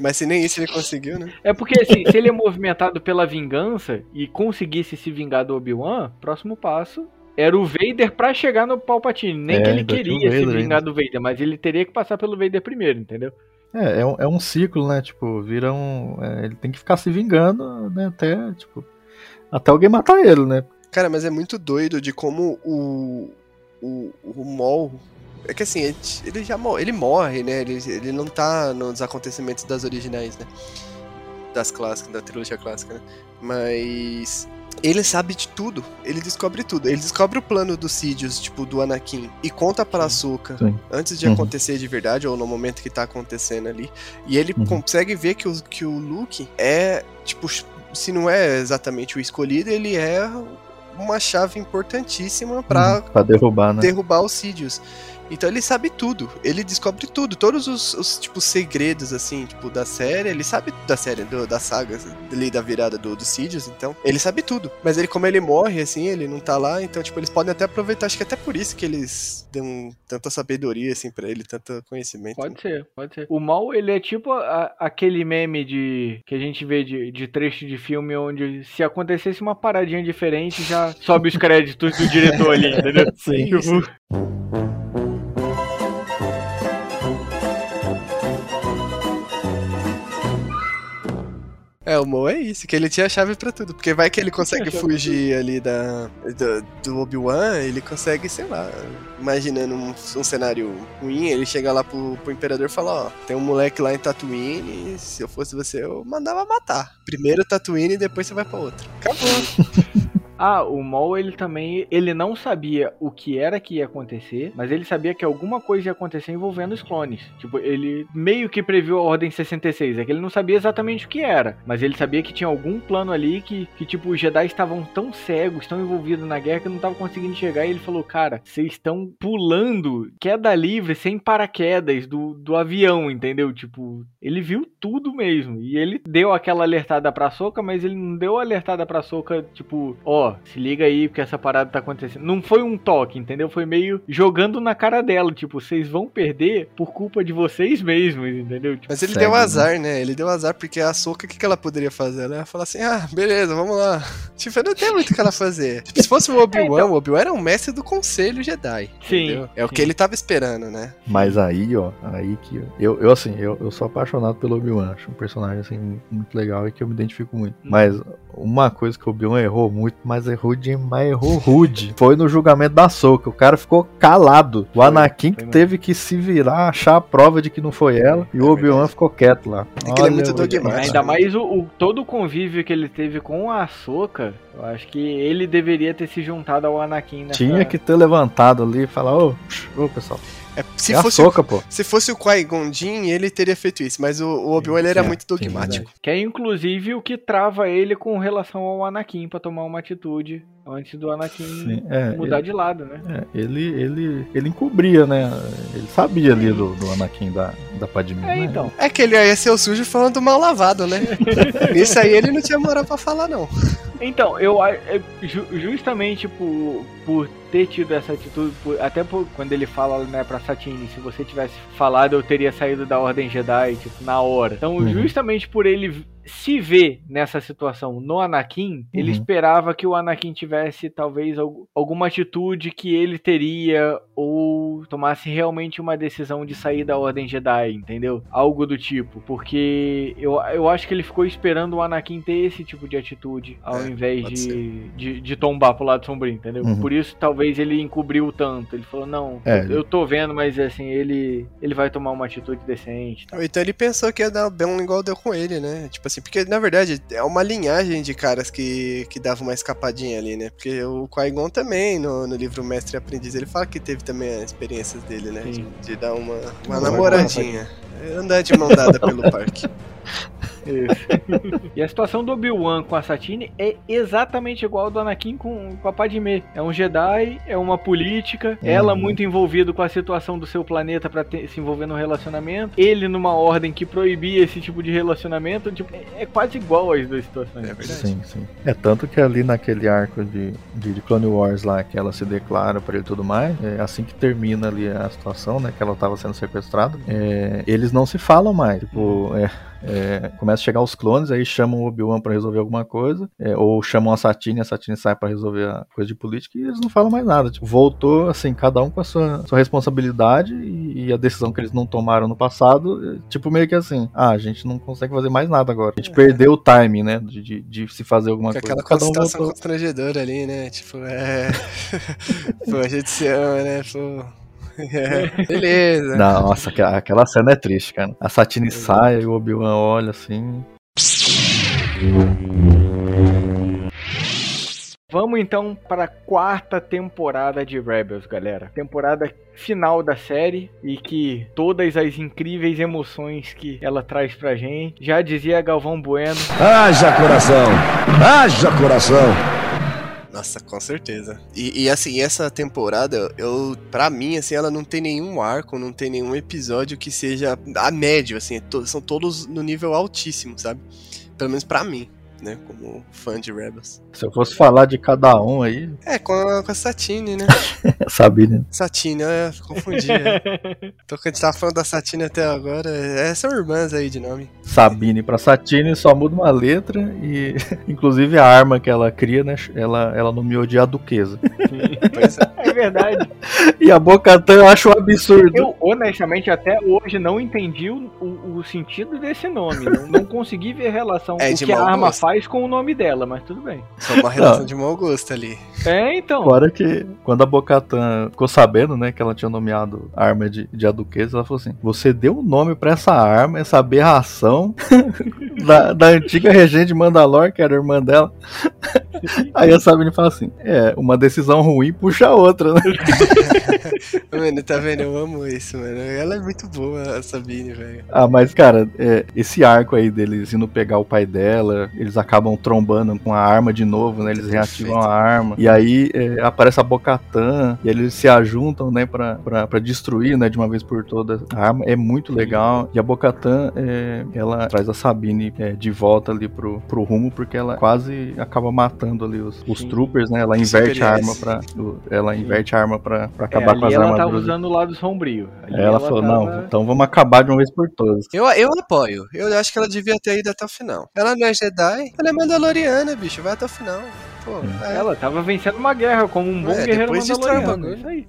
Mas se nem isso ele conseguiu, né? É porque assim, se ele é movimentado pela vingança e conseguisse se vingar do Obi-Wan, próximo passo era o Vader pra chegar no Palpatine. Nem É, que ele queria se vingar ainda. do Vader, mas ele teria que passar pelo Vader primeiro, entendeu? É, é um, é um ciclo, né? Tipo, vira um. é, ele tem que ficar se vingando, né? Até, tipo. Até alguém matar ele, né? Cara, mas é muito doido de como o. O, o Maul. É que assim, ele, ele já morre, ele morre, né? Ele, ele não tá nos acontecimentos das originais, né? Das clássicas, da trilogia clássica, né? Mas. Ele sabe de tudo, ele descobre tudo. Ele descobre o plano dos Sidious, tipo, do Anakin, e conta pra Ahsoka Sim. antes de Uhum. acontecer de verdade, ou no momento que tá acontecendo ali. E ele Uhum. consegue ver que o, que o Luke é, tipo, se não é exatamente o escolhido, ele é uma chave importantíssima pra Uhum, derrubar, né? derrubar os Sidious. Então ele sabe tudo, ele descobre tudo, todos os, os, tipo, segredos, assim, tipo, da série, ele sabe da série, do- da saga, ali da virada do, do Sidious, então, ele sabe tudo. Mas ele, como ele morre, assim, ele não tá lá, então, tipo, eles podem até aproveitar, acho que até por isso que eles dão tanta sabedoria, assim, pra ele, tanto conhecimento. Pode ser, pode ser. O mal, ele é tipo a- aquele meme de que a gente vê de, de trecho de filme onde se acontecesse uma paradinha diferente, já sobe os créditos do diretor ali, *laughs* entendeu? Sim, Tipo, É, o Mo é isso, que ele tinha a chave pra tudo. Porque vai que ele consegue fugir ali da, do, do Obi-Wan, ele consegue, sei lá, imaginando um, um cenário ruim, ele chega lá pro, pro Imperador e fala, ó, tem um moleque lá em Tatooine, se eu fosse você, eu mandava matar. Primeiro Tatooine e depois você vai pra outra. Acabou. *laughs* Ah, o Maul, ele também, ele não sabia o que era que ia acontecer, mas ele sabia que alguma coisa ia acontecer envolvendo os clones. Tipo, ele meio que previu a Ordem 66, é que ele não sabia exatamente o que era, mas ele sabia que tinha algum plano ali que, que tipo, os Jedi estavam tão cegos, tão envolvidos na guerra que não estavam conseguindo chegar, e ele falou, cara, vocês estão pulando queda livre, sem paraquedas do, do avião, entendeu? Tipo, ele viu tudo mesmo, e ele deu aquela alertada pra Soca, mas ele não deu alertada pra Soca, tipo, ó, se liga aí porque essa parada tá acontecendo. Não foi um toque, entendeu? Foi meio jogando na cara dela, tipo, vocês vão perder por culpa de vocês mesmos, entendeu? Tipo, Mas ele Segue, deu né? azar, né? Ele deu azar porque a Soca, o que, que ela poderia fazer? Ela ia falar assim, ah, beleza, vamos lá. *laughs* Tipo, não tem muito o que ela fazer. Tipo, *laughs* se fosse o Obi-Wan, É, então- o Obi-Wan era um mestre do Conselho Jedi. Sim, entendeu? É o sim. que ele tava esperando, né? Mas aí, ó, aí que. Eu, eu assim, eu, eu sou apaixonado pelo Obi-Wan. Acho um personagem, assim, muito legal e que eu me identifico muito. Hum. Mas uma coisa que o Obi-Wan errou muito, mas errou demais, errou rude. Foi no julgamento da Soca. O cara ficou calado. O Foi, Anakin foi teve que se virar, achar a prova de que não foi ela. E É o Obi-Wan verdade. ficou quieto lá. É que ele é muito dogmático. Ainda mais o, o- todo o convívio que ele teve com a Soca, eu acho que ele deveria ter se juntado ao Anakin nessa... Tinha que ter levantado ali e falar, ô, ô pessoal, É, se, é fosse, Soca, pô. se fosse o Qui-Gon Jinn, ele teria feito isso. Mas o, o Obi-Wan ele era É, muito sim, dogmático. Que é inclusive o que trava ele com relação ao Anakin pra tomar uma atitude antes do Anakin Sim, é, mudar ele- de lado, né? É, ele, ele, ele encobria, né? Ele sabia ali do, do Anakin da, da Padmé. É, né? então. É que ele ia ser o sujo falando mal lavado, né? *laughs* Nisso aí ele não tinha moral pra falar, não. Então, eu é ju- justamente por, por ter tido essa atitude, até por, quando ele fala né, pra Satine, se você tivesse falado, eu teria saído da Ordem Jedi, tipo, na hora. Então, Uhum. justamente por ele se ver nessa situação no Anakin, ele Uhum. esperava que o Anakin tivesse talvez al- alguma atitude que ele teria ou tomasse realmente uma decisão de sair da Ordem Jedi, entendeu? Algo do tipo, porque eu, eu acho que ele ficou esperando o Anakin ter esse tipo de atitude ao É, invés de, de, de tombar pro lado sombrio, entendeu? Uhum. Por isso talvez ele encobriu tanto. Ele falou, não, É, eu, eu tô vendo, mas assim, ele, ele vai tomar uma atitude decente. tá? Então ele pensou que ia dar bem igual deu com ele, né? Tipo assim, porque na verdade é uma linhagem de caras que, que dava uma escapadinha ali, né? Porque o Qui-Gon também, no, no livro Mestre e Aprendiz, ele fala que teve também as experiências dele, né? De, de dar uma, uma namoradinha. Andar de mão dada pelo *laughs* parque. Isso. *laughs* e a situação do Obi-Wan com a Satine é exatamente igual ao do Anakin com, com a Padmé. É um Jedi, é uma política, Uhum. ela muito envolvida com a situação do seu planeta pra ter- se envolver no relacionamento, ele numa ordem que proibia esse tipo de relacionamento, tipo, é, é quase igual as duas situações. É verdade. Sim, sim. É tanto que ali naquele arco de, de, de Clone Wars lá, que ela se declara pra ele e tudo mais, é assim que termina ali a situação, né? Que ela tava sendo sequestrada, é, eles não se falam mais. Tipo, é, é, começa a chegar os clones, aí chamam o Obi-Wan pra resolver alguma coisa, é, ou chamam a Satine, a Satine sai pra resolver a coisa de política e eles não falam mais nada. Tipo, voltou, assim, cada um com a sua, sua responsabilidade e, e a decisão que eles não tomaram no passado, é, tipo, meio que assim, ah, a gente não consegue fazer mais nada agora. A gente perdeu o timing, né, de, de, de se fazer alguma coisa. aquela Cada um constrangedora ali, né? Tipo, é. *laughs* Pô, a gente se ama, né? Pô. É, *laughs* beleza. Nossa, aquela, aquela cena é triste, cara. A Satine sai e o Obi-Wan olha assim. Vamos então para a quarta temporada de Rebels, galera. Temporada final da série e que todas as incríveis emoções que ela traz pra gente. Já dizia Galvão Bueno, Haja coração! Haja coração! Nossa, com certeza. E, e, assim, essa temporada, eu, pra mim, assim, ela não tem nenhum arco, não tem nenhum episódio que seja a médio, assim, to- são todos no nível altíssimo, sabe? Pelo menos pra mim, né? Como fã de Rebels. Se eu fosse falar de cada um aí, É, com a, com a Satine, né? *laughs* Sabine. Satine, é, confundi. é. Que a gente tava falando da Satine até agora, é, são irmãs aí de nome. Sabine pra Satine só muda uma letra e, *laughs* inclusive, a arma que ela cria, né? Ela, ela nomeou de a Duquesa. É. é verdade. *laughs* E a Bocatã eu acho um absurdo. Eu, honestamente, até hoje não entendi o, o- o sentido desse nome. Não, não consegui ver relação É o que a arma gosto. faz com o nome dela, mas tudo bem. Só uma relação de mau gosto ali. É, então. Fora que quando a Bocatã ficou sabendo, né, que ela tinha nomeado a arma de, de a Duquesa, ela falou assim: Você deu um nome pra essa arma, essa aberração *laughs* da, da antiga regente de Mandalor, que era a irmã dela. Aí a Sabine fala assim: É, uma decisão ruim puxa a outra, né? *laughs* Mano, tá vendo? Eu amo isso, mano. Ela é muito boa, a Sabine, velho. Ah, mas, cara, é, esse arco aí deles indo pegar o pai dela, eles acabam trombando com a arma de novo, né? Eles reativam a arma. E aí é, aparece a Bocatã, e eles se ajuntam, né, pra, pra, pra destruir, né, de uma vez por todas a arma. É muito legal. E a Bocatã, é, ela traz a Sabine é, de volta ali pro, pro rumo, porque ela quase acaba matando ali os, os troopers, né? Ela inverte a arma pra. o- Ela inverte a arma pra, pra É, acabar com as ela tava armaduras. usando o lado sombrio. Ali Aí ela falou, tava- não, então vamos acabar de uma vez por todas. Eu, eu apoio. Eu acho que ela devia ter ido até o final. Ela não é Jedi, ela é Mandaloriana, bicho. Vai até o final. Pô, é. Ela tava vencendo uma guerra como um bom É, guerreiro depois mandaloriano. bagulho. Isso aí.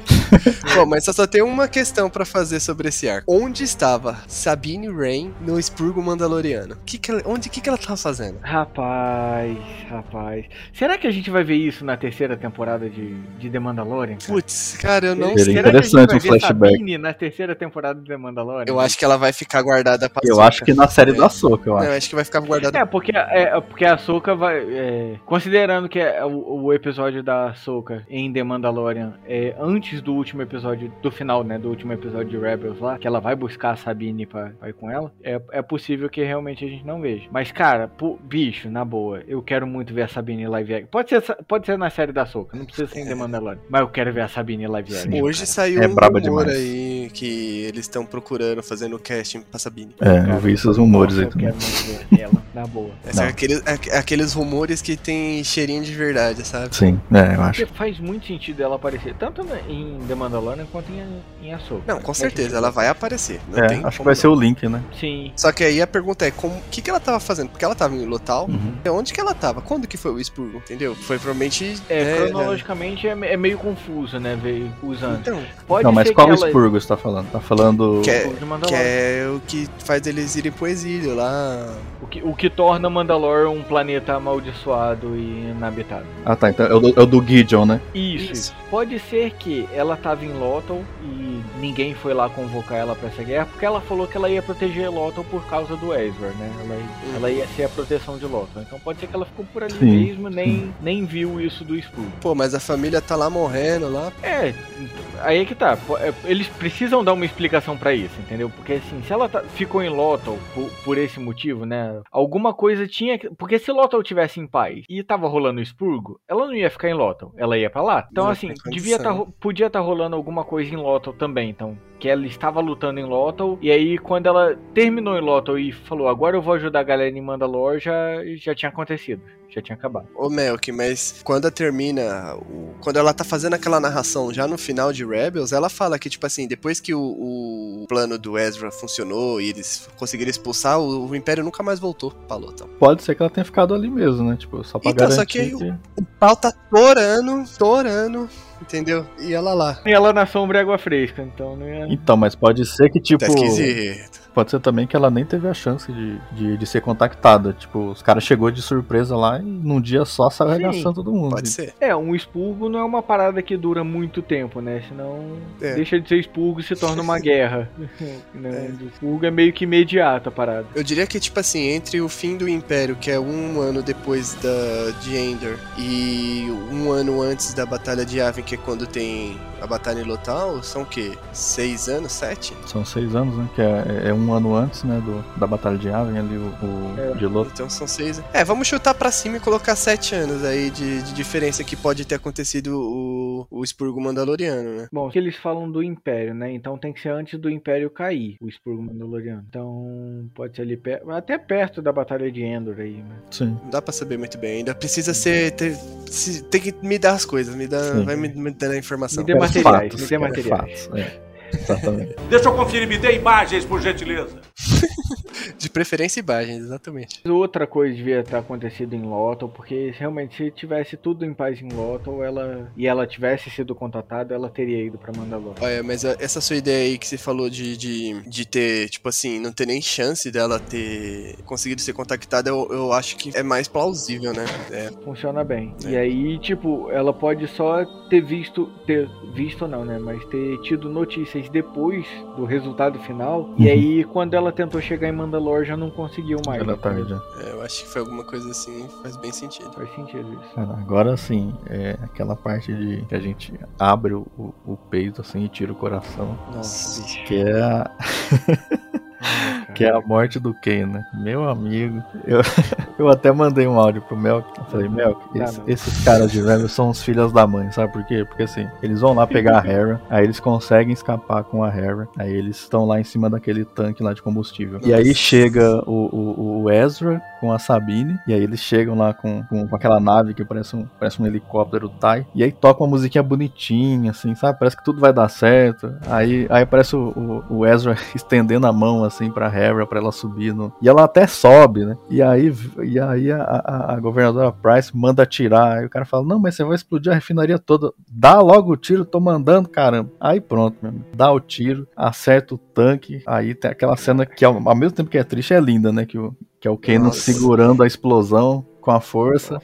*laughs* Bom, mas só, só tem uma questão pra fazer sobre esse arco. Onde estava Sabine Wren no expurgo mandaloriano? Que que ela- onde que, que ela tava fazendo? Rapaz, rapaz. Será que a gente vai ver isso na terceira temporada de, de The Mandalorian? cara? Putz, cara, eu não sei. Será que a gente interessante vai um ver flashback. Sabine na terceira temporada de The Mandalorian? Eu acho que ela vai ficar guardada pra Eu acho que na série da Soca, eu Não, acho. eu acho que vai ficar guardada. É, porque, é, porque a Ahsoka vai. é, considerando que é o, o episódio da Ahsoka em The Mandalorian é antes do último episódio, do final, né? Do último episódio de Rebels lá, que ela vai buscar a Sabine pra, pra ir com ela, é, é possível que realmente a gente não veja. Mas, cara, pô, bicho, na boa, eu quero muito ver a Sabine live action. Pode ser, pode ser na série da Ahsoka, não precisa ser em The Mandalorian. Mas eu quero ver a Sabine live action. Hoje cara. saiu É um braba rumor demais. aí que eles estão procurando, fazendo casting pra Sabine. É, eu vi esses rumores Nossa, aí eu também. quero muito ver ela, na boa. É, aqueles, aqu- aqueles rumores que tem cheirinho de verdade, sabe? Sim, é, eu acho. Porque faz muito sentido ela aparecer, tanto em The Mandalorian quanto em, em Ahsoka. Não, com certeza, ela vai aparecer. Não É, tem acho que vai não. ser o link, né? Sim. Só que aí a pergunta é, como, o que, que ela tava fazendo? Porque ela tava em Lotal, Uhum. onde que ela tava? Quando que foi o expurgo? Entendeu? Foi provavelmente... É, né, cronologicamente é, é meio confuso, né, ver os anos. Então, Pode Não, mas ser qual que ela... expurgo você tá falando? Tá falando. Que é- de que é o que faz eles irem pro exílio lá. O, que, o que torna Mandalore um planeta amaldiçoado e inabitado. Ah tá, então é o do, é o do Gideon, né? Isso. Isso. Pode ser que ela tava em Lothal e ninguém foi lá convocar ela pra essa guerra, porque ela falou que ela ia proteger Lothal por causa do Ezra, né? Ela, ela ia ser a proteção de Lothal. Então pode ser que ela ficou por ali Sim, mesmo, nem, nem viu isso do Spurgo. Pô, mas a família tá lá morrendo lá. É, aí é que tá. É, Eles precisam dar uma explicação pra isso, entendeu? Porque assim, se ela tá- ficou em Lothal por, por esse motivo, né? Alguma coisa tinha que. Porque se Lothal tivesse em paz e tava rolando Spurgo, ela não ia ficar em Lothal, ela ia pra lá. Então assim, devia tá, podia estar rolando alguma coisa em Lothal também, então. Que ela estava lutando em Lothal, e aí quando ela terminou em Lothal e falou, agora eu vou ajudar a galera em Mandalore, já, já tinha acontecido, já tinha acabado. Ô Melk, mas quando termina, o- quando ela tá fazendo aquela narração já no final de Rebels, ela fala que, tipo assim, depois que o, o plano do Ezra funcionou e eles conseguiram expulsar, o, o Império nunca mais voltou pra Lothal. Pode ser que ela tenha ficado ali mesmo, né? Tipo, só pra Então, só garantir que que... aí O pau tá torando, torando, entendeu? E ela lá. E ela na sombra é água fresca, então não ia. Então, mas pode ser que, tipo... Tá esquisito. Pode ser também que ela nem teve a chance de, de, de ser contactada. Tipo, os caras chegou de surpresa lá e num dia só saiu arregaçando todo mundo. Pode ser. É, um expurgo não é uma parada que dura muito tempo, né? Senão É. deixa de ser expurgo e se torna uma *laughs* guerra. *laughs* né? O expurgo é meio que imediata a parada. Eu diria que, tipo assim, entre o fim do Império, que é um ano depois da, de Endor, e um ano antes da Batalha de Yavin, que é quando tem a Batalha em Lothal, são o quê? Seis anos? Sete? São seis anos, né? Que é, é um ano antes, né? Do, da Batalha de Yavin ali, o, o É. de Lothar. Então são seis. É, vamos chutar pra cima e colocar sete anos aí de, de diferença que pode ter acontecido o, o expurgo mandaloriano, né? Bom, que eles falam do Império, né? Então tem que ser antes do Império cair, o expurgo mandaloriano. Então pode ser ali perto, até perto da Batalha de Endor aí, né? Sim. Não dá pra saber muito bem. Ainda precisa ser. Ter, se- tem que me dar as coisas, me dá, Sim. vai me, me dando a informação. Me dê materiais, me dê é materiais. fatos, é. Exatamente. *laughs* Deixa eu conferir, me dê imagens, por gentileza. De preferência imagens, exatamente. Outra coisa devia ter acontecido em Lothal, porque realmente se tivesse tudo em paz em Lothal, ela e ela tivesse sido contatada, ela teria ido pra Mandalore. Olha, mas a- essa sua ideia aí que você falou de, de, de ter, tipo assim, não ter nem chance dela ter conseguido ser contactada, eu, eu acho que é mais plausível, né? É, Funciona bem. É. E aí, tipo, ela pode só ter visto, ter visto não, né? Mas ter tido notícias depois do resultado final. E Uhum. aí, quando ela tentou chegar em Mandalore, já não conseguiu mais. Da tarde, já. é, eu acho que foi alguma coisa assim, faz bem sentido. Faz sentido isso. Cara, agora sim, é aquela parte de que a gente abre o, o- o peito assim e tira o coração. Nossa, bicho. Que é a, *laughs* *laughs* que é a morte do Ken, né? Meu amigo. Eu, *laughs* eu até mandei um áudio pro Melk. Eu falei, Melk, esse- esses caras de velho são os filhos da mãe, sabe por quê? Porque assim, eles vão lá pegar a Hera, aí eles conseguem escapar com a Hera, aí eles estão lá em cima daquele tanque lá de combustível. E aí chega o, o, o Ezra com a Sabine, e aí eles chegam lá com, com, com aquela nave que parece um, parece um helicóptero Tai, e aí toca uma musiquinha bonitinha, assim, sabe? Parece que tudo vai dar certo. Aí, aí parece o, o, o Ezra *laughs* estendendo a mão, assim, pra Hera, pra ela subir. No... E ela até sobe, né? E aí, e aí a, a, a governadora Price manda atirar. Aí o cara fala: Não, mas você vai explodir a refinaria toda. Dá logo o tiro, tô mandando, caramba. Aí pronto, meu amigo. Dá o tiro, acerta o tanque. Aí tem aquela cena que, ao, ao mesmo tempo que é triste, é linda, né? Que o, que é o Nossa. segurando a explosão com a força.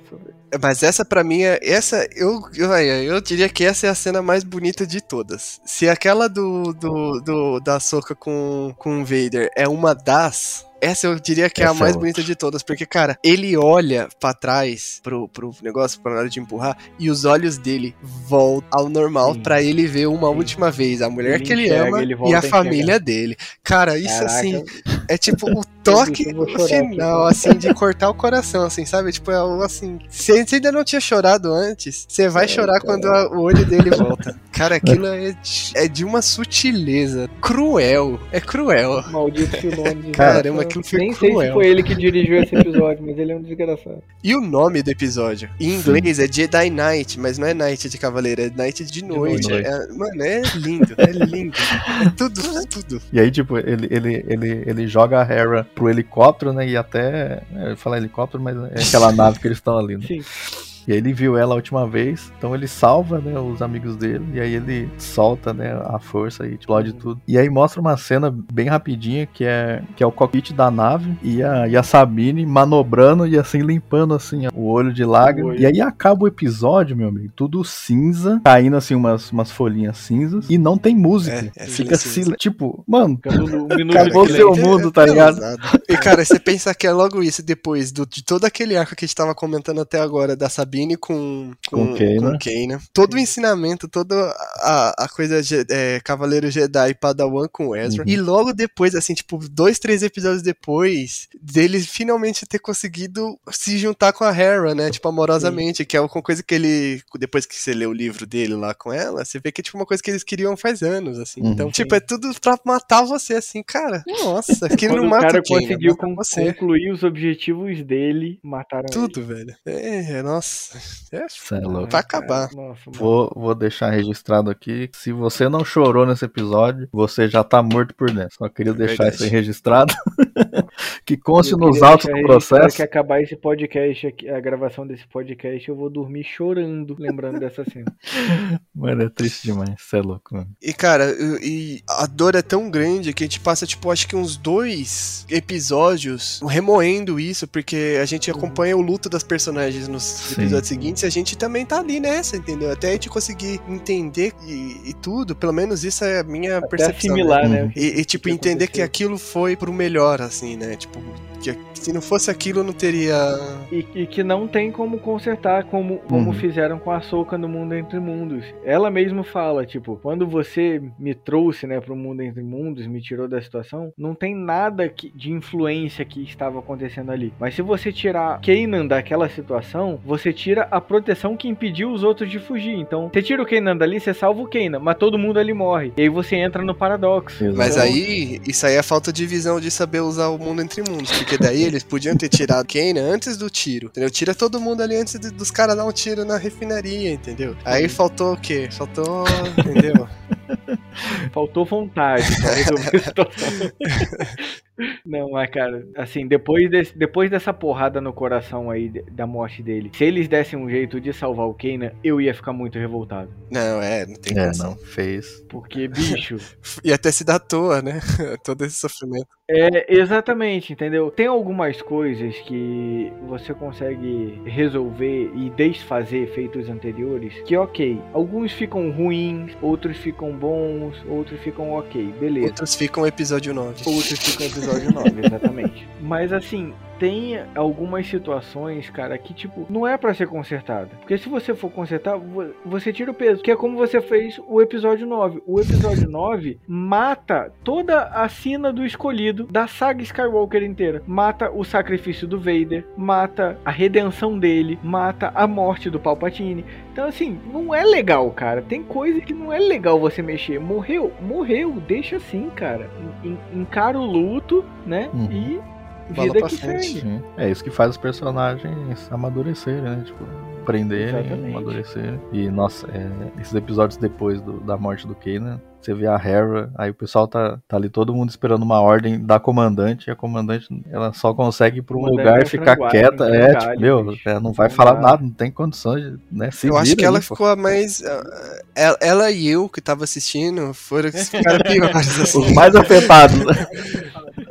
Mas essa pra mim é. Essa, eu, eu, eu diria que essa é a cena mais bonita de todas. Se aquela do, do, do da Soca com, com o Vader é uma das. Essa eu diria que é a Essa é mais outra. bonita de todas, porque, cara, ele olha pra trás pro, pro negócio, pra hora de empurrar, e os olhos dele voltam ao normal pra ele ver uma Sim. última vez a mulher Ele que ele enxerga, ama ele e a família dele. Cara, isso Caraca, assim, é tipo *laughs* o toque chorar final, cara. assim, de cortar o coração, assim, sabe? Tipo, é algo assim. Se você ainda não tinha chorado antes, você vai chorar quando a- o olho dele *laughs* volta. Cara, aquilo é de, é de uma sutileza cruel. É cruel. Maldito Filone. *laughs* Caramba, aquilo foi Nem sei se cruel. foi ele que dirigiu esse episódio, mas ele é um desgraçado. E o nome do episódio? Em inglês é Jedi Knight, mas não é Night de cavaleiro, é Night de noite. noite. É- mano, é lindo, é lindo. É tudo, tudo. E aí, tipo, ele, ele, ele, ele joga a Hera pro helicóptero, né? E até. é, Eu ia falar helicóptero, mas é aquela nave que eles estão ali, né? Sim. E aí ele viu ela a última vez, então ele salva, né, os amigos dele, e aí ele solta, né, a força e explode tudo. E aí mostra uma cena bem rapidinha, que é, que é o cockpit da nave, e a, e a Sabine manobrando e assim, limpando assim, o olho de lágrima. E aí acaba o episódio, meu amigo, tudo cinza, caindo assim umas, umas folhinhas cinzas, e não tem música. É, é Fica silencioso. sil- tipo, mano, um acabou seu silêncio. mundo, tá ligado? Exato. E cara, você pensa que é logo isso, depois do- de todo aquele arco que a gente tava comentando até agora, da Sabine com, Com com, com Kaina. Todo o ensinamento, toda a, a coisa é, Cavaleiro Jedi Padawan com Ezra. Uhum. E logo depois, assim, tipo, dois, três episódios depois, dele finalmente ter conseguido se juntar com a Hera, né? Tipo, amorosamente, que é uma coisa que ele. Depois que você lê o livro dele lá com ela, você vê que é tipo uma coisa que eles queriam faz anos, assim. Uhum. Então, tipo, é tudo pra matar você, assim, cara. Nossa, *laughs* que não o mata cara quem, conseguiu mata con- você. concluir os objetivos dele, mataram Tudo, velho. É, é, nossa. É é. Pra Ai, cara, acabar. Nossa. Vou, vou deixar registrado aqui. Se você não chorou nesse episódio, você já tá morto por dentro. Só queria deixar verdade. isso aí registrado. *laughs* *laughs* que conste nos autos do processo. que acabar esse podcast, aqui, a gravação desse podcast, eu vou dormir chorando, lembrando dessa cena. *laughs* Mano, é triste demais. Você é louco, mano. E, cara, e e a dor é tão grande que a gente passa, tipo, acho que uns dois episódios remoendo isso, porque a gente acompanha o luto das personagens nos Sim. episódios seguintes e a gente também tá ali nessa, entendeu? Até a gente conseguir entender e, e tudo, pelo menos isso é a minha Até percepção. né? assimilar, né? Uhum. que- E, e, tipo, que entender que aconteceu. aquilo foi pro melhor, assim, né? Tipo, que se não fosse aquilo, não teria. E, e que não tem como consertar como, como Uhum. fizeram com a Soca no Mundo Entre Mundos. Ela mesma fala, tipo, quando você me trouxe, né, pro Mundo Entre Mundos, me tirou da situação, não tem nada que- de influência que estava acontecendo ali. Mas se você tirar Kanan daquela situação, você tira a proteção que impediu os outros de fugir. Então, você tira o Kanan dali, você salva o Kanan, mas todo mundo ali morre. E aí você entra no paradoxo. Mas Então, aí, isso aí é falta de visão de saber usar o mundo entre mundos. Porque daí eles podiam ter tirado Kane antes do tiro. Entendeu? Tira todo mundo ali antes de- dos caras dar um tiro na refinaria, entendeu? Aí faltou o quê? Faltou. Entendeu? *laughs* *laughs* Faltou vontade pra resolver a situação. Não, mas cara, assim, depois, desse, depois dessa porrada no coração aí da morte dele, se eles dessem um jeito de salvar o Kanan, eu ia ficar muito revoltado. Não, é, não tem É, não, fez. Porque, bicho, *laughs* E até se dá à toa, né? *laughs* Todo esse sofrimento. é exatamente, entendeu? Tem algumas coisas que você consegue resolver e desfazer feitos anteriores que, ok, alguns ficam ruins, outros ficam bons, outros ficam ok, beleza. Outros ficam episódio 9. Outros ficam episódio 9, exatamente. *laughs* Mas assim, tem algumas situações, cara, que tipo, não é pra ser consertada. Porque se você for consertar, vo- você tira o peso. Que é como você fez o episódio 9. O episódio 9 mata toda a sina do escolhido da saga Skywalker inteira. Mata o sacrifício do Vader, mata a redenção dele, mata a morte do Palpatine. Então, assim, não é legal, cara. Tem coisa que não é legal você mexer. Morreu, morreu, deixa assim, cara. En- Encara o luto, né? Uhum. E Bola vida pra que frente. segue. Sim. É isso que faz os personagens amadurecerem, né? Tipo, aprenderem, Exatamente. amadurecerem. E, nossa, é, esses episódios depois do- da morte do Kanan, você vê a Hera, aí o pessoal tá, tá ali todo mundo esperando uma ordem da comandante, e a comandante, ela só consegue ir pra um Comandante lugar é e ficar quieta. É, frangalho, tipo, meu, bicho. é, não vai falar nada, não tem condições de, né? Se Eu acho que ela aí, ficou a mais. ah, Ela, ela e eu que tava assistindo foram os que *laughs* ficaram piores, assim. Os mais afetados, né?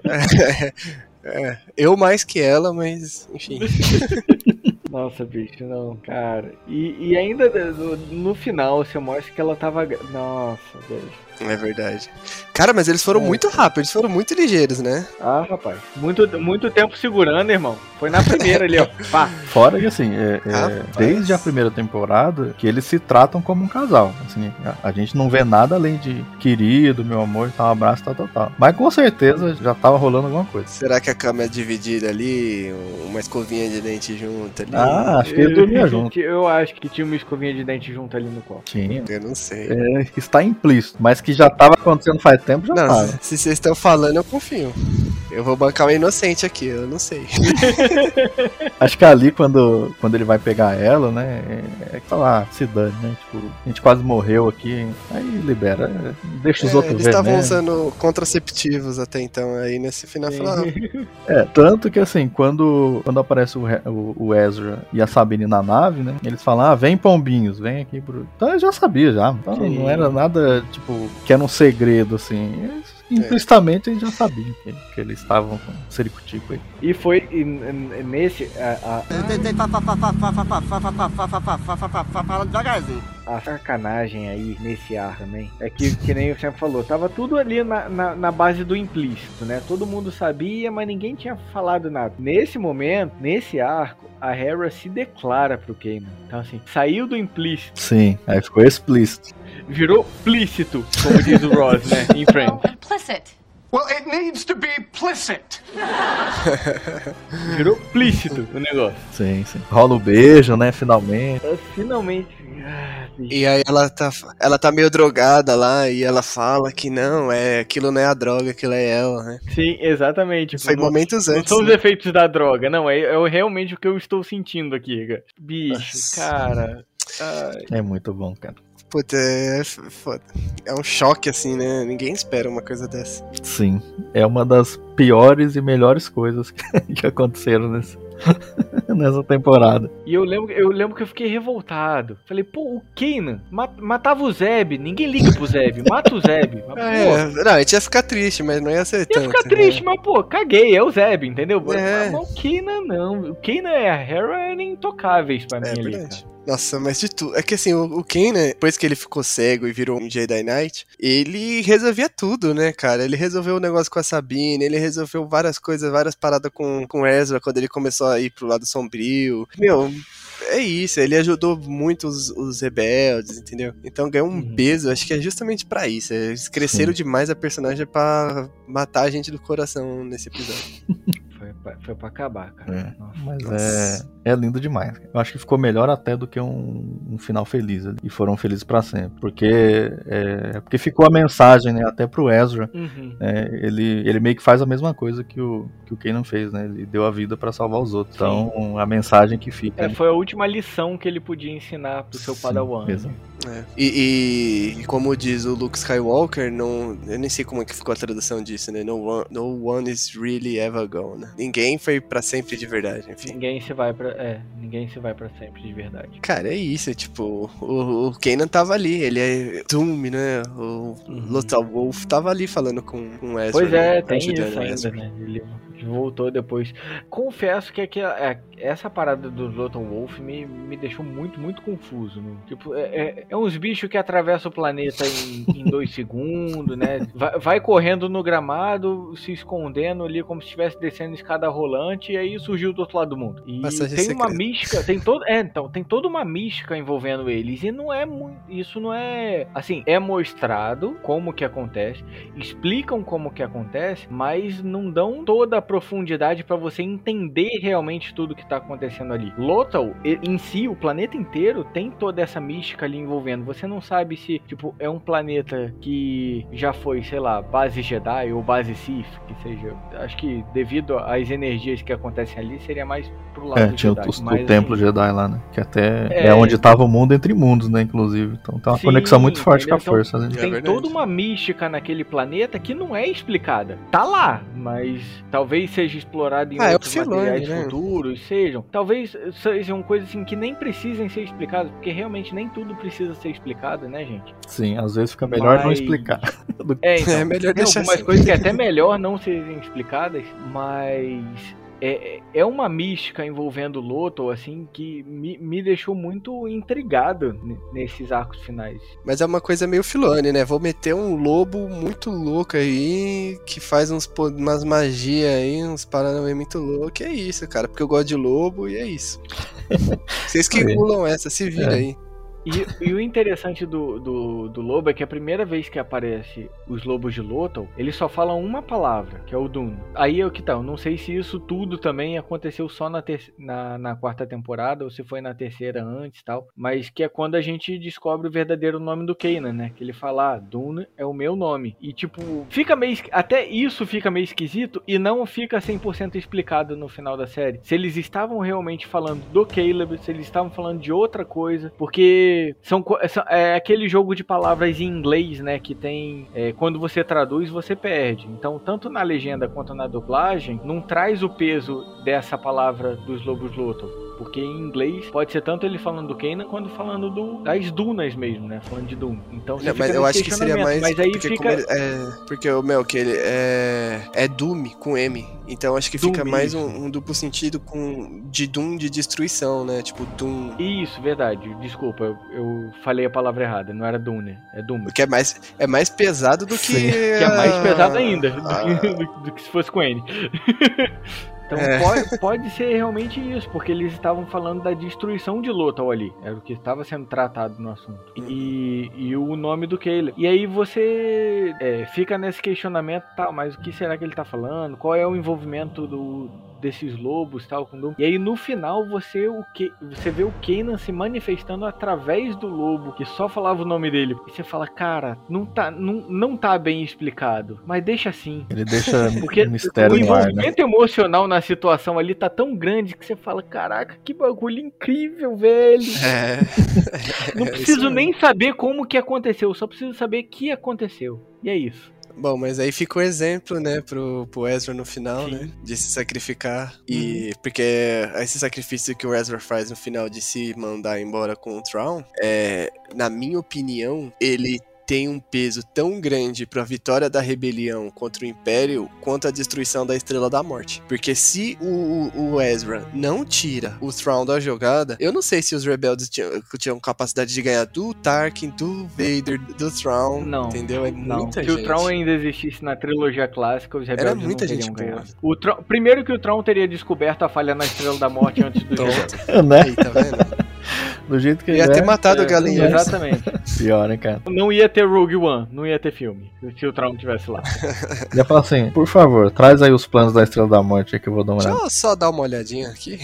*laughs* *laughs* É, eu mais que ela, mas enfim. *laughs* Nossa, bicho, não, cara. E, e ainda no, no final você mostra que ela tava. Nossa, velho. É verdade. Cara, mas eles foram É. muito rápidos, eles foram muito ligeiros, né? Ah, rapaz. Muito, muito tempo segurando, irmão. Foi na primeira ali, ó. *laughs* Pá. Fora que assim, é- é, desde a primeira temporada, que eles se tratam como um casal. Assim, a, a gente não vê nada além de querido, meu amor, tal, um abraço, tal, tal, tal. Mas com certeza já tava rolando alguma coisa. Será que a cama é dividida ali? Uma escovinha de dente junto ali? Ah, acho que ele dormia junto. Eu acho que tinha uma escovinha de dente junto ali no copo. Tinha. Eu não sei. É, está implícito, mas que já tava acontecendo faz tempo, já Não, se- se vocês estão falando, eu confio. Eu vou bancar o inocente aqui, eu não sei. *laughs* Acho que ali, quando, quando ele vai pegar ela, né? É, que falar, ah, se dane, né? Tipo, a gente quase morreu aqui. Aí libera. Deixa os É, outros eles estavam né? usando contraceptivos até então, aí nesse final falaram. *laughs* É, tanto que assim, quando, quando aparece o, o, o Ezra e a Sabine na nave, né? Eles falam, ah, vem pombinhos, vem aqui pro. Então eu já sabia já. Então não era nada, tipo, que era um segredo, assim. Eles, Implicitamente a gente já sabia que, que eles estavam com o Sericutico aí. E foi e nesse. A, Fala devagarzinho. a, a sacanagem aí nesse ar também é que, que nem o sempre falou, tava tudo ali na, na, na base do implícito, né? Todo mundo sabia, mas ninguém tinha falado nada. Nesse momento, nesse arco, a Hera se declara pro Kanan. Então, assim, saiu do implícito, Sim, aí ficou explícito. Virou plícito, como diz o Ross, né? Em Friends. Implicit. Well, it needs to be implicit. *laughs* Virou plícito o negócio. Sim, sim. Rola o beijo, né? Finalmente. Eu, finalmente. ah. E aí ela tá, ela tá meio drogada lá e ela fala que não, é aquilo não é a droga, aquilo é ela, né? Sim, exatamente. Foi Não- momentos Não antes. são os né? efeitos da droga, não. É, é o- realmente o que eu estou sentindo aqui, cara. Bicho, Nossa. cara. ai, É muito bom, cara. Puta, é foda. É um choque assim, né? Ninguém espera uma coisa dessa. Sim. É uma das piores e melhores coisas *laughs* que, aconteceram nesse, *laughs* nessa temporada. E eu lembro, eu lembro que eu fiquei revoltado. Falei, pô, o Kanan ma- matava o Zeb. Ninguém liga pro Zeb. Mata o Zeb. *laughs* Mas, É, não, a gente ia ficar triste, mas não ia ser Ia tanto. ficar né? triste, mas pô, caguei, é o Zeb, entendeu? É. Mas, mas o Kanan não. O Kanan e a Hera eram intocáveis pra mim É ali. Nossa, mas de tudo. É que assim, o, o Kanan, depois que ele ficou cego e virou um Jedi Knight, ele resolvia tudo, né, cara? Ele resolveu o negócio com a Sabine, ele resolveu várias coisas, várias paradas com, com Ezra quando ele começou a ir pro lado sombrio. Meu, é isso, ele ajudou muito os, os rebeldes, entendeu? Então ganhou um Uhum. peso, acho que é justamente pra isso. Eles cresceram Sim. demais a personagem pra matar a gente do coração nesse episódio. *laughs* Foi pra, foi pra acabar, cara. É, Nossa. Mas Nossa. é, é lindo demais. Eu acho que ficou melhor até do que um, um final feliz ali. E foram felizes pra sempre. Porque, é, porque ficou a mensagem, né? Até pro Ezra. Uhum. né, ele, ele meio que faz a mesma coisa que o, que o Kanan fez, né? Ele deu a vida pra salvar os outros. Então, a mensagem que fica. É, ali- foi a última lição que ele podia ensinar pro seu Sim, Padawan. exato. É. E, e como diz o Luke Skywalker, não, eu nem sei como é que ficou a tradução disso, né? No one, no one is really ever gone. Ninguém foi pra sempre de verdade, enfim. Ninguém se vai para, é, ninguém se vai para sempre de verdade. Cara, é isso, é tipo, o, o Kanan tava ali, ele é Doom, né? O Uhum. Lothar Wolf tava ali falando com, com o Ezra. Pois é, né? tem Ajudando isso ainda, né? Ele voltou depois. Confesso que aqui, é, essa parada do Lothar Wolf me, me deixou muito, muito confuso. né? Tipo, é, é, é uns bichos que atravessam o planeta em, em *laughs* dois segundos, né? Vai, vai correndo no gramado, se escondendo ali como se estivesse descendo escada rolante e aí surgiu do outro lado do mundo. E Passagem tem uma secreta. mística, tem todo, é, então, tem toda uma mística envolvendo eles e não é muito, isso não é, assim, é mostrado como que acontece, explicam como que acontece, mas não dão toda a profundidade pra você entender realmente tudo que tá acontecendo ali. Lothal, em si, o planeta inteiro tem toda essa mística ali envolvendo. Você não sabe se, tipo, é um planeta que já foi, sei lá, base Jedi ou base Sith, que seja. Acho que devido às energias que acontecem ali, seria mais pro lado É, do tinha o, Jedi. o- o Templo assim, Jedi lá, né? Que até é, É. onde tava o mundo entre mundos, né? Inclusive. Então tem uma Sim, conexão muito forte com a entendeu? força, né? É Tem verdade. toda uma mística naquele planeta que não é explicada. Tá lá, mas talvez seja explorado em Ah, é outros Filoni, materiais né? futuros, sejam. Talvez sejam coisas assim que nem precisem ser explicadas, porque realmente nem tudo precisa ser explicado, né, gente? Sim, às vezes fica melhor não Mas- explicar. É, *laughs* então, É melhor tem deixar algumas assim. coisas que é até melhor não serem explicadas, mas é, é uma mística envolvendo o Loto, assim, que me, me deixou muito intrigado nesses arcos finais. Mas é uma coisa meio Filone, né? Vou meter um lobo muito louco aí, que faz uns, umas magias aí, uns paranauê muito louco. É isso, cara, porque eu gosto de lobo e é isso. *laughs* Vocês que engulam essa, se vira É. aí. E, e o interessante do, do, do lobo é que a primeira vez que aparece os lobos de Lothal, eles só falam uma palavra, que é o Dune. Aí é o que tá, eu não sei se isso tudo também aconteceu só na, ter na, na quarta temporada ou se foi na terceira antes tal, mas que é quando a gente descobre o verdadeiro nome do Kanan, né? Que ele fala, ah, Dune é o meu nome. E tipo, fica meio. Até isso fica meio esquisito e não fica 100% explicado no final da série. Se eles estavam realmente falando do Caleb, se eles estavam falando de outra coisa, porque são, é aquele jogo de palavras em inglês, né? Que tem. É, quando você traduz, você perde. Então, tanto na legenda quanto na dublagem, não traz o peso dessa palavra dos lobos Loto. Porque em inglês pode ser tanto ele falando do Kanan quanto falando do, das dunas mesmo, né? Falando de Doom. Então não, mas eu acho que seria mais. Mas aí porque fica. Ele, é, porque o meu, que ele é. É Doom com M. Então acho que Doom, fica mais um, um, duplo sentido com de Doom de destruição, né? Tipo Doom. Isso, verdade. Desculpa, eu, eu falei a palavra errada. Não era Doom, né? É Doom. Que é mais, é mais pesado do que. Que é mais pesado ainda ah. do, que, do, *laughs* do que se fosse com N. *laughs* Então é. pode, *laughs* pode ser realmente isso, porque eles estavam falando da destruição de Lothal ali. Era o que estava sendo tratado no assunto. E, e o nome do Caleb. E aí você é, fica nesse questionamento, tá, mas o que será que ele está falando? Qual é o envolvimento do, desses lobos tal com. E aí no final você o que você vê o Kanan se manifestando através do lobo que só falava o nome dele. E você fala, cara, não tá não, não tá bem explicado, mas deixa assim. Ele deixa *laughs* porque mistério o envolvimento ar, né? emocional na situação ali tá tão grande que você fala, caraca, que bagulho incrível, velho. É. *laughs* não preciso é nem saber como que aconteceu, só preciso saber que aconteceu. E é isso. Bom, mas aí fica o exemplo, né, pro, pro Ezra no final, Sim. né? De se sacrificar. E. Uhum. Porque esse sacrifício que o Ezra faz no final de se mandar embora com o Traum, é, na minha opinião, ele tem um peso tão grande para a vitória da rebelião contra o Império quanto a destruição da Estrela da Morte. Porque se o, o Ezra não tira o Thrawn da jogada, eu não sei se os rebeldes tinham, tinham capacidade de ganhar do Tarkin, do Vader, do Thrawn. Não. Entendeu? É não. muita se gente. o Thrawn ainda existisse na trilogia clássica, os rebeldes Era muita não teriam gente ganhado. O Tron, primeiro que o Thrawn teria descoberto a falha na Estrela da Morte antes do *laughs* né? Aí, tá vendo? Do jeito que ia ter é, matado é, o galinha. Exatamente. Pior, né, cara? Não ia ter Rogue One, não ia ter filme, se o Traum tivesse lá. ia falar assim, por favor, traz aí os planos da Estrela da Morte que eu vou dar uma olhada. Deixa eu só dar uma olhadinha aqui.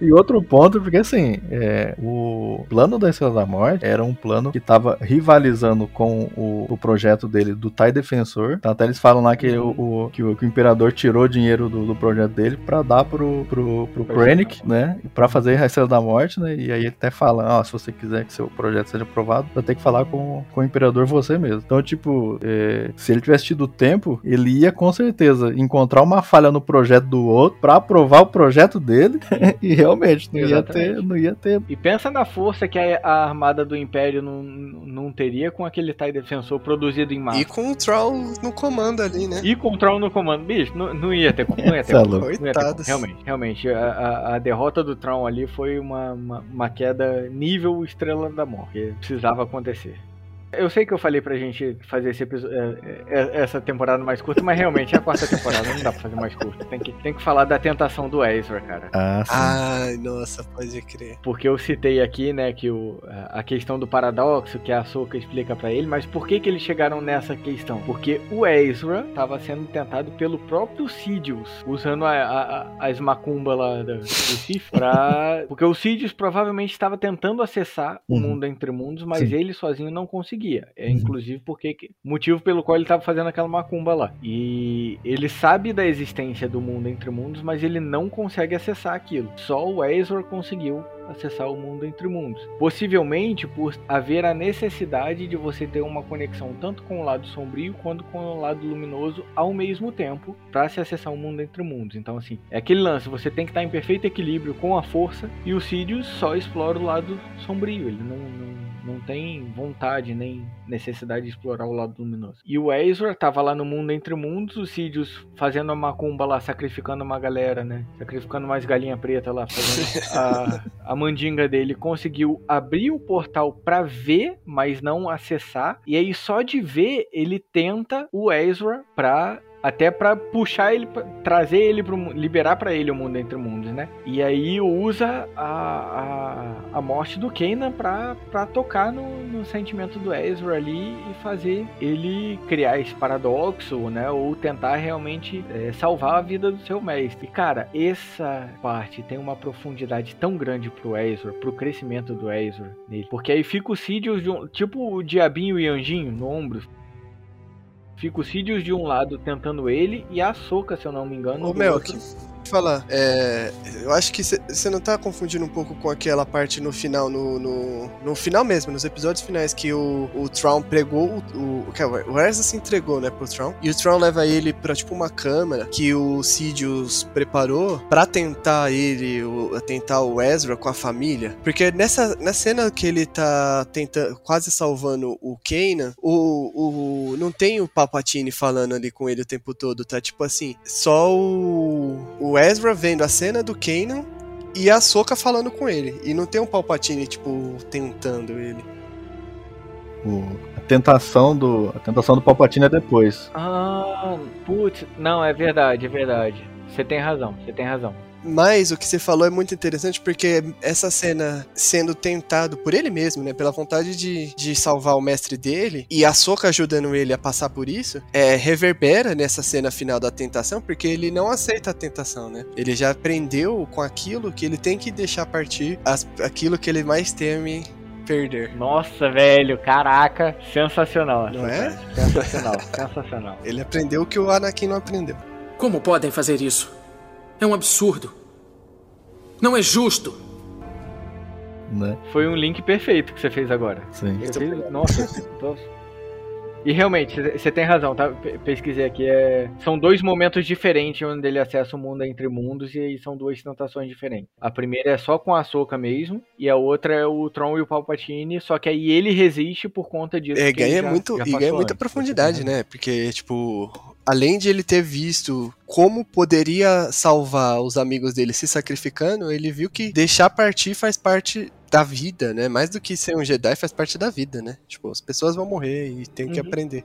e outro ponto, porque assim, é, o plano da Estrela da Morte era um plano que tava rivalizando com o, o projeto dele do Tai Defensor. Então, até eles falam lá que, o, o, que, o, que o Imperador tirou dinheiro do, do projeto dele pra dar pro, pro, pro Krennic, né? Pra fazer a Estrela da Morte, né? E aí até fala, ó, se você quiser que seu projeto seja aprovado, vai ter que falar com, com o imperador você mesmo. Então, tipo, é, se ele tivesse tido tempo, ele ia com certeza encontrar uma falha no projeto do outro para aprovar o projeto dele *laughs* e realmente não ia, ter, não ia ter. E pensa na força que a, a armada do Império não, não teria com aquele TIE Defensor produzido em massa. E com o Troll no comando ali, né? E com o Troll no comando. Bicho, não, não ia ter como. Não ia *laughs* ter como. Não ia ter como. Realmente, realmente. A, a, a derrota do Tron ali foi uma, uma, uma queda nível Estrela da Morte. Precisava acontecer. Eu sei que eu falei pra gente fazer esse episódio, é, é, essa temporada mais curta, mas realmente é a quarta temporada, não dá pra fazer mais curta. Tem que, tem que falar da tentação do Ezra, cara. Ah, sim. Ai, nossa, pode crer. Porque eu citei aqui, né, que o, a questão do paradoxo que a Soka explica para ele, mas por que que eles chegaram nessa questão? Porque o Ezra estava sendo tentado pelo próprio Sidious, usando a, a, as macumbas lá do, do Sif pra... *laughs* Porque o Sidious provavelmente estava tentando acessar uhum. o mundo entre mundos, mas sim. ele sozinho não conseguia É uhum. inclusive porque motivo pelo qual ele estava fazendo aquela macumba lá. E ele sabe da existência do mundo entre mundos, mas ele não consegue acessar aquilo. Só o Ezra conseguiu acessar o mundo entre mundos. Possivelmente por haver a necessidade de você ter uma conexão tanto com o lado sombrio quanto com o lado luminoso ao mesmo tempo para se acessar o mundo entre mundos. Então assim, é aquele lance, você tem que estar em perfeito equilíbrio com a força e o Sidious só explora o lado sombrio, ele não, não não tem vontade nem necessidade de explorar o lado luminoso. E o Ezra tava lá no mundo entre mundos, o Sidious fazendo uma macumba lá, sacrificando uma galera, né? Sacrificando mais galinha preta lá, fazendo *laughs* a, a mandinga dele. Conseguiu abrir o portal para ver, mas não acessar. E aí só de ver, ele tenta o Ezra pra até pra puxar ele, trazer ele mu- liberar pra ele o mundo entre mundos, né? E aí usa a, a, a morte do Kanan pra, pra tocar no, no sentimento do Ezra ali e fazer ele criar esse paradoxo, né? Ou tentar realmente é, salvar a vida do seu mestre. E, cara, essa parte tem uma profundidade tão grande pro Ezra, pro crescimento do Ezra nele. Porque aí fica o Sidious um, tipo o diabinho e anjinho no ombro. Fica o Sidious de um lado tentando ele e a Soca, se eu não me engano. Ô, Melk, outro. Falar, é, eu acho que você não tá confundindo um pouco com aquela parte no final, no, no, no final mesmo, nos episódios finais, que o, o Tron pregou, o, o, é, o Ezra se entregou, né, pro Tron, e o Tron leva ele pra, tipo, uma câmara que o Sidious preparou pra tentar ele, o, tentar o Ezra com a família, porque nessa, na cena que ele tá tentando, quase salvando o Kanan, o, o, não tem o Palpatine falando ali com ele o tempo todo, tá, tipo assim, só o, o Ezra vendo a cena do Kanan e a Soka falando com ele. E não tem um Palpatine, tipo, tentando ele. O- a tentação do. A tentação do Palpatine é depois. Ah, putz, não, é verdade, é verdade. Você tem razão, você tem razão. Mas o que você falou é muito interessante porque essa cena sendo tentado por ele mesmo, né? Pela vontade de, de salvar o mestre dele e a Soka ajudando ele a passar por isso, é, reverbera nessa cena final da tentação porque ele não aceita a tentação, né? Ele já aprendeu com aquilo que ele tem que deixar partir as- aquilo que ele mais teme perder. Nossa, velho, caraca, sensacional. Não é? Sensacional, sensacional. *laughs* Ele aprendeu o que o Anakin não aprendeu. Como podem fazer isso? É um absurdo. Não é justo. Né? Foi um link perfeito que você fez agora. Sim. Eu fiz- nossa, tô- E realmente, você tem razão, tá? Pe- Pesquisei aqui. É... São dois momentos diferentes onde ele acessa o mundo entre mundos e aí são duas tentações diferentes. A primeira é só com a Soca mesmo, e a outra é o Tron e o Palpatine, só que aí ele resiste por conta disso. É, ganha já- muito, já e ganha muita antes. profundidade, né? Porque, tipo, além de ele ter visto como poderia salvar os amigos dele se sacrificando, ele viu que deixar partir faz parte da vida, né? Mais do que ser um Jedi faz parte da vida, né? Tipo, as pessoas vão morrer e tem que Uhum. aprender.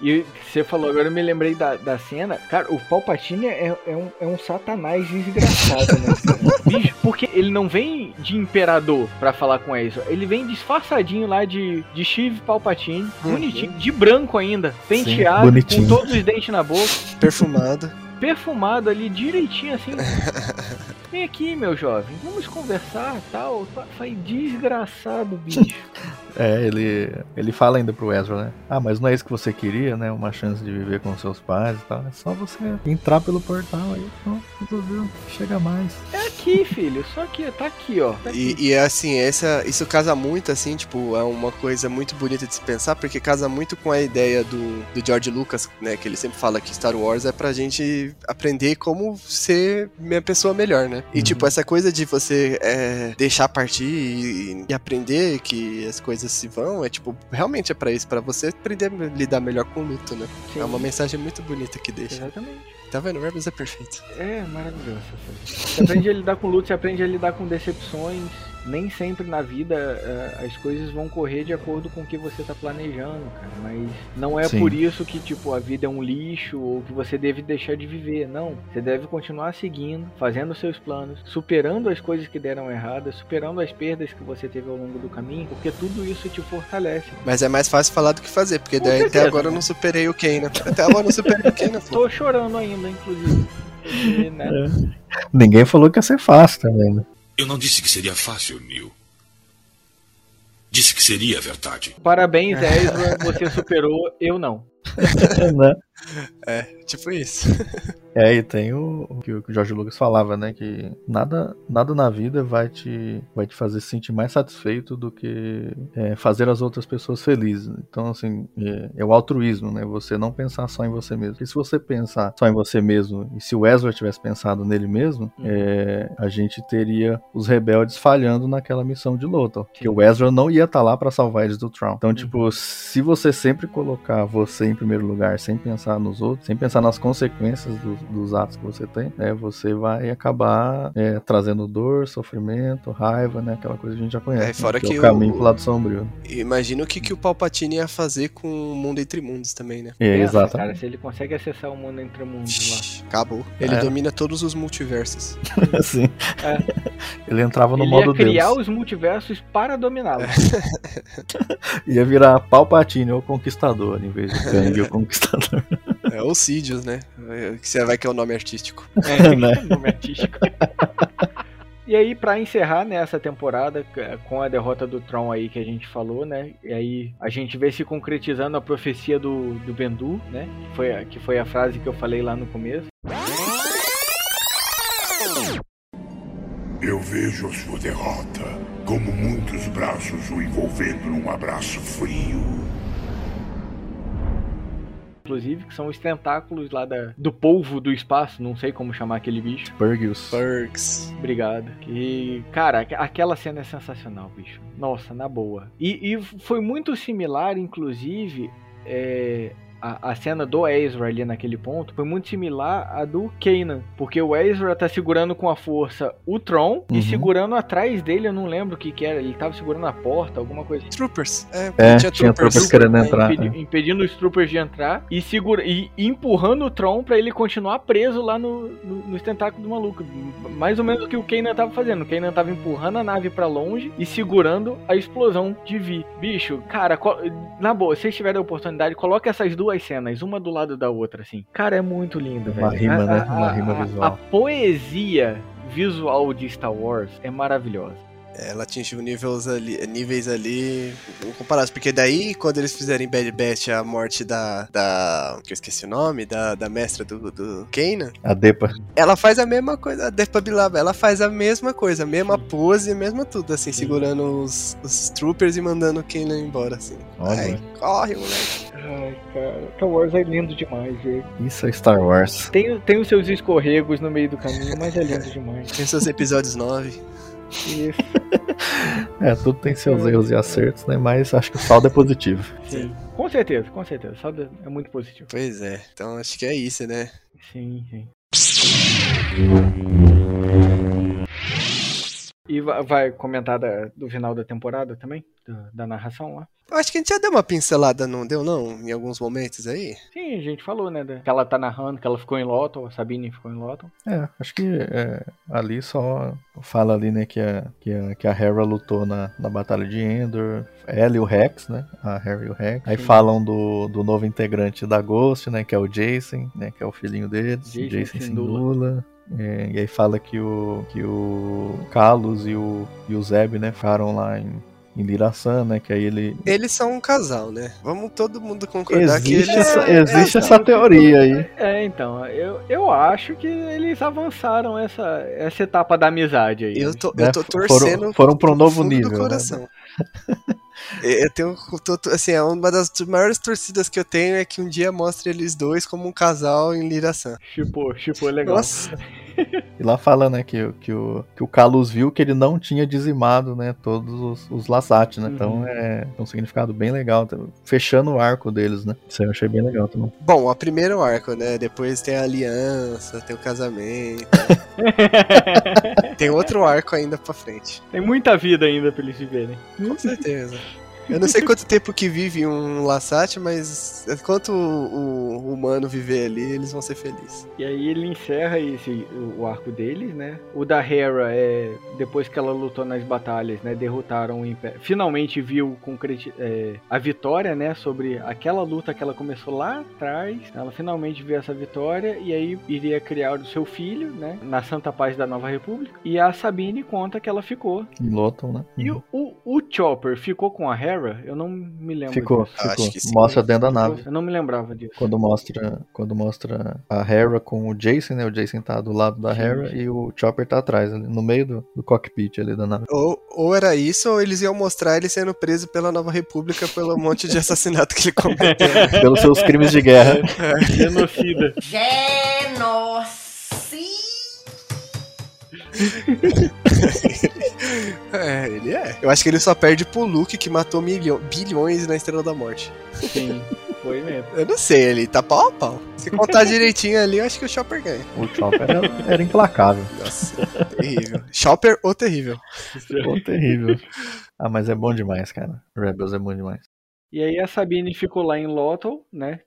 E você falou, agora eu me lembrei da, da cena. Cara, o Palpatine é, é, um, é um satanás desgraçado, né? *laughs* Bicho, porque ele não vem de imperador pra falar com Ezra. Ele vem disfarçadinho lá de, de Shiv Palpatine, bonitinho, de branco ainda, penteado, com bonitinho. todos os dentes na boca, Perfumado. perfumado ali direitinho assim. *laughs* Vem aqui, meu jovem, vamos conversar tal. Foi desgraçado, bicho. *laughs* É, ele, ele fala ainda pro Ezra, né? Ah, mas não é isso que você queria, né? Uma chance de viver com seus pais e tal. É só você entrar pelo portal aí, pronto, resolveu. Chega mais. É aqui, filho, só que tá aqui, ó. Tá aqui. E, e assim, essa, isso casa muito, assim, tipo, é uma coisa muito bonita de se pensar, porque casa muito com a ideia do, do George Lucas, né? Que ele sempre fala que Star Wars é pra gente aprender como ser uma pessoa melhor, né? E, tipo, essa coisa de você é, deixar partir e, e aprender que as coisas se vão, é tipo, realmente é pra isso, pra você aprender a lidar melhor com o luto, né? Sim. É uma mensagem muito bonita que deixa. Exatamente. Tá vendo? Rebels é perfeito. É maravilhoso. Você aprende a lidar com luto, você aprende a lidar com decepções. Nem sempre na vida eh, as coisas vão correr de acordo com o que você tá planejando, cara. Mas não é Sim. por isso que, tipo, a vida é um lixo ou que você deve deixar de viver. Não. Você deve continuar seguindo, fazendo os seus planos, superando as coisas que deram erradas, superando as perdas que você teve ao longo do caminho, porque tudo isso te fortalece. Mas é mais fácil falar do que fazer, porque daí certeza, até agora eu né? não superei o Kanan. Até agora eu não superei o Kanan. pô. Tô chorando ainda, inclusive. Porque, *laughs* né? Ninguém falou que ia ser fácil também, né? Eu não disse que seria fácil, Neil. Disse que seria verdade. Parabéns, *laughs* Ezra, você superou, eu não. né? É, tipo isso. É, e tem o, o que o Jorge Lucas falava, né? Que nada, nada na vida vai te, vai te fazer se sentir mais satisfeito do que é, fazer as outras pessoas felizes. Então, assim, é, é o altruísmo, né? Você não pensar só em você mesmo. Porque se você pensar só em você mesmo, e se o Ezra tivesse pensado nele mesmo, é, a gente teria os rebeldes falhando naquela missão de Lothal. Que o Ezra não ia estar lá pra salvar eles do Tron. Então, tipo, se você sempre colocar você em primeiro lugar, sem pensar nos outros, sem pensar nas consequências dos, dos atos que você tem, né, você vai acabar é, trazendo dor, sofrimento, raiva, né, aquela coisa que a gente já conhece. É, fora né, que é o o- caminho pro lado sombrio. né? Imagina o que, que o Palpatine ia fazer com o Mundo Entre Mundos também, né? É, exatamente. Cara, se ele consegue acessar o mundo entre mundos lá. Acabou. Ele É. domina todos os multiversos. *laughs* Sim. É. Ele entrava no Ele modo ia criar Deus. os multiversos para dominá-los. *laughs* Ia virar Palpatine ou Conquistador, em vez de *laughs* Kang o Conquistador. É o Sidious, né? Que você vai que é o nome artístico. É, *laughs* Né? nome artístico. E aí, pra encerrar nessa temporada, c- com a derrota do Tron aí que a gente falou, né? E aí a gente vê se concretizando a profecia do, do Bendu, né? Que foi, a- que foi a frase que eu falei lá no começo. Eu vejo a sua derrota como muitos braços o envolvendo num abraço frio. Inclusive, que são os tentáculos lá da, do polvo do espaço, não sei como chamar aquele bicho. Purgius. Perks. Obrigado. E, cara, aqu- aquela cena é sensacional, bicho. Nossa, na boa. E, e foi muito similar, inclusive, é, a, a cena do Ezra ali naquele ponto foi muito similar à do Kanan. Porque o Ezra tá segurando com a força o Tron e Uhum. segurando atrás dele, eu não lembro o que que era. Ele tava segurando a porta, alguma coisa assim. Troopers. É, É, tinha troopers querendo entrar. Impedi- é. impedindo os troopers de entrar e, segura, e empurrando o Tron pra ele continuar preso lá no, no- nos tentáculos do maluco. Mais ou menos o que o Kanan tava fazendo. O Kanan tava empurrando a nave pra longe e segurando a explosão de Vi. Bicho, cara, na boa, se vocês tiverem a oportunidade, coloque essas duas cenas, uma do lado da outra, assim. Cara, é muito lindo, velho. Uma rima, A- né? Uma a- rima a- visual. A poesia visual de Star Wars é maravilhosa. Ela atingiu níveis ali, níveis ali comparados. Porque daí, quando eles fizerem Bad Batch a morte da. da que eu esqueci o nome, da, da mestra do, do Kanan, A Depa. ela faz a mesma coisa. A Depa Bilaba, ela faz a mesma coisa, a mesma pose, a mesma tudo, assim, segurando os, os troopers e mandando o Kanan embora, assim. Olha. Ai, corre, moleque. Ai, cara, Star Wars é lindo demais, velho. Isso é Star Wars. Tem, tem os seus escorregos no meio do caminho, mas é lindo demais. Tem seus episódios 9. Isso, *laughs* É, tudo tem seus erros e acertos, né? Mas acho que o saldo é positivo. sim. Com certeza, com certeza. Só é muito positivo. Pois é. Então acho que é isso, né? Sim, sim. E va- vai comentar da- do final da temporada também? Da, da narração lá? Eu acho que a gente já deu uma pincelada, não deu, não? Em alguns momentos aí. Sim, a gente falou, né? Que ela tá narrando, que ela ficou em Loton, a Sabine ficou em Loton. É, acho que é, ali só fala ali, né, que a, que a, que a Hera lutou na, na Batalha de Endor, ela e o Rex, né, a Hera e o Rex. Aí Sim. falam do, do novo integrante da Ghost, né, que é o Jason, né, que é o filhinho deles, Jason Jason, Syndulla. Syndulla. É, e aí fala que o, que o Carlos e o, e o Zeb, né, ficaram lá em, em Lirasan, né, que aí ele... Eles são um casal, né? Vamos todo mundo concordar que Existe, eles essa, é, existe é, essa teoria aí. É, então, eu, eu acho que eles avançaram essa, essa etapa da amizade aí. Eu tô, né, eu tô foram- torcendo. foram pra um do novo nível, Do né? *laughs* eu tenho. tô- assim, é uma das maiores torcidas que eu tenho é que um dia mostre eles dois como um casal em Lirasan. Tipo, tipo, legal. Nossa, E lá fala, né, que, que, o, que o Carlos viu que ele não tinha dizimado, né, todos os, os Lasat, né? Então Uhum. é um significado bem legal, tá? fechando o arco deles, né? Isso aí eu achei bem legal também. Bom, a primeiro arco, né? Depois tem a aliança, tem o casamento. *laughs* tem outro arco ainda pra frente. Tem muita vida ainda pra eles viverem. Com certeza. Eu não sei quanto tempo que vive um Lassat, mas enquanto o, o humano viver ali, eles vão ser felizes. E aí ele encerra esse, o, o arco deles, né? O da Hera é depois que ela lutou nas batalhas, né? Derrotaram o Império. Finalmente viu concreti- é, a vitória, né? Sobre aquela luta que ela começou lá atrás. Ela finalmente viu essa vitória e aí iria criar o seu filho, né? Na Santa Paz da Nova República. E a Sabine conta que ela ficou. Em Loton, né? E o, o Chopper ficou com a Hera? Eu não me lembro Ficou, disso. ficou. Acho que sim. Mostra dentro da nave. Eu não me lembrava disso. Quando mostra, quando mostra a Hera com o Jason, né? O Jason tá do lado da Sim, Hera sim. e o Chopper tá atrás, ali, no meio do, do cockpit ali da nave. Ou, ou era isso, ou eles iam mostrar ele sendo preso pela Nova República pelo monte de assassinato que ele cometeu. *laughs* Pelos seus crimes de guerra. Genocida. *laughs* é, ele é. Eu acho que ele só perde pro Luke, que matou milho- bilhões na Estrela da Morte. Sim. Foi mesmo. Eu não sei, ele tá pau a pau. Se contar *laughs* direitinho ali, eu acho que o Chopper ganha. O Chopper era, era implacável. Nossa, terrível. Chopper ou terrível? Ou terrível. Ah, mas é bom demais, cara. Rebels é bom demais. E aí a Sabine ficou lá em Lothal, né?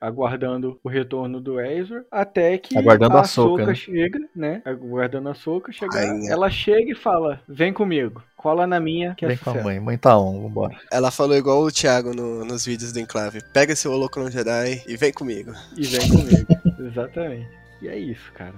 Aguardando o retorno do Ezra, até que Aguardando a a Ahsoka, né? chega, né? Aguardando a Soca chegar. Rainha. Ela chega e fala: Vem comigo, cola na minha, que é Vem com a sucesso." mãe. Mãe tá on, vambora. Ela falou igual o Thiago no- nos vídeos do Enclave. Pega seu Holocron Jedi e vem comigo. E vem comigo. *laughs* Exatamente. E é isso, cara.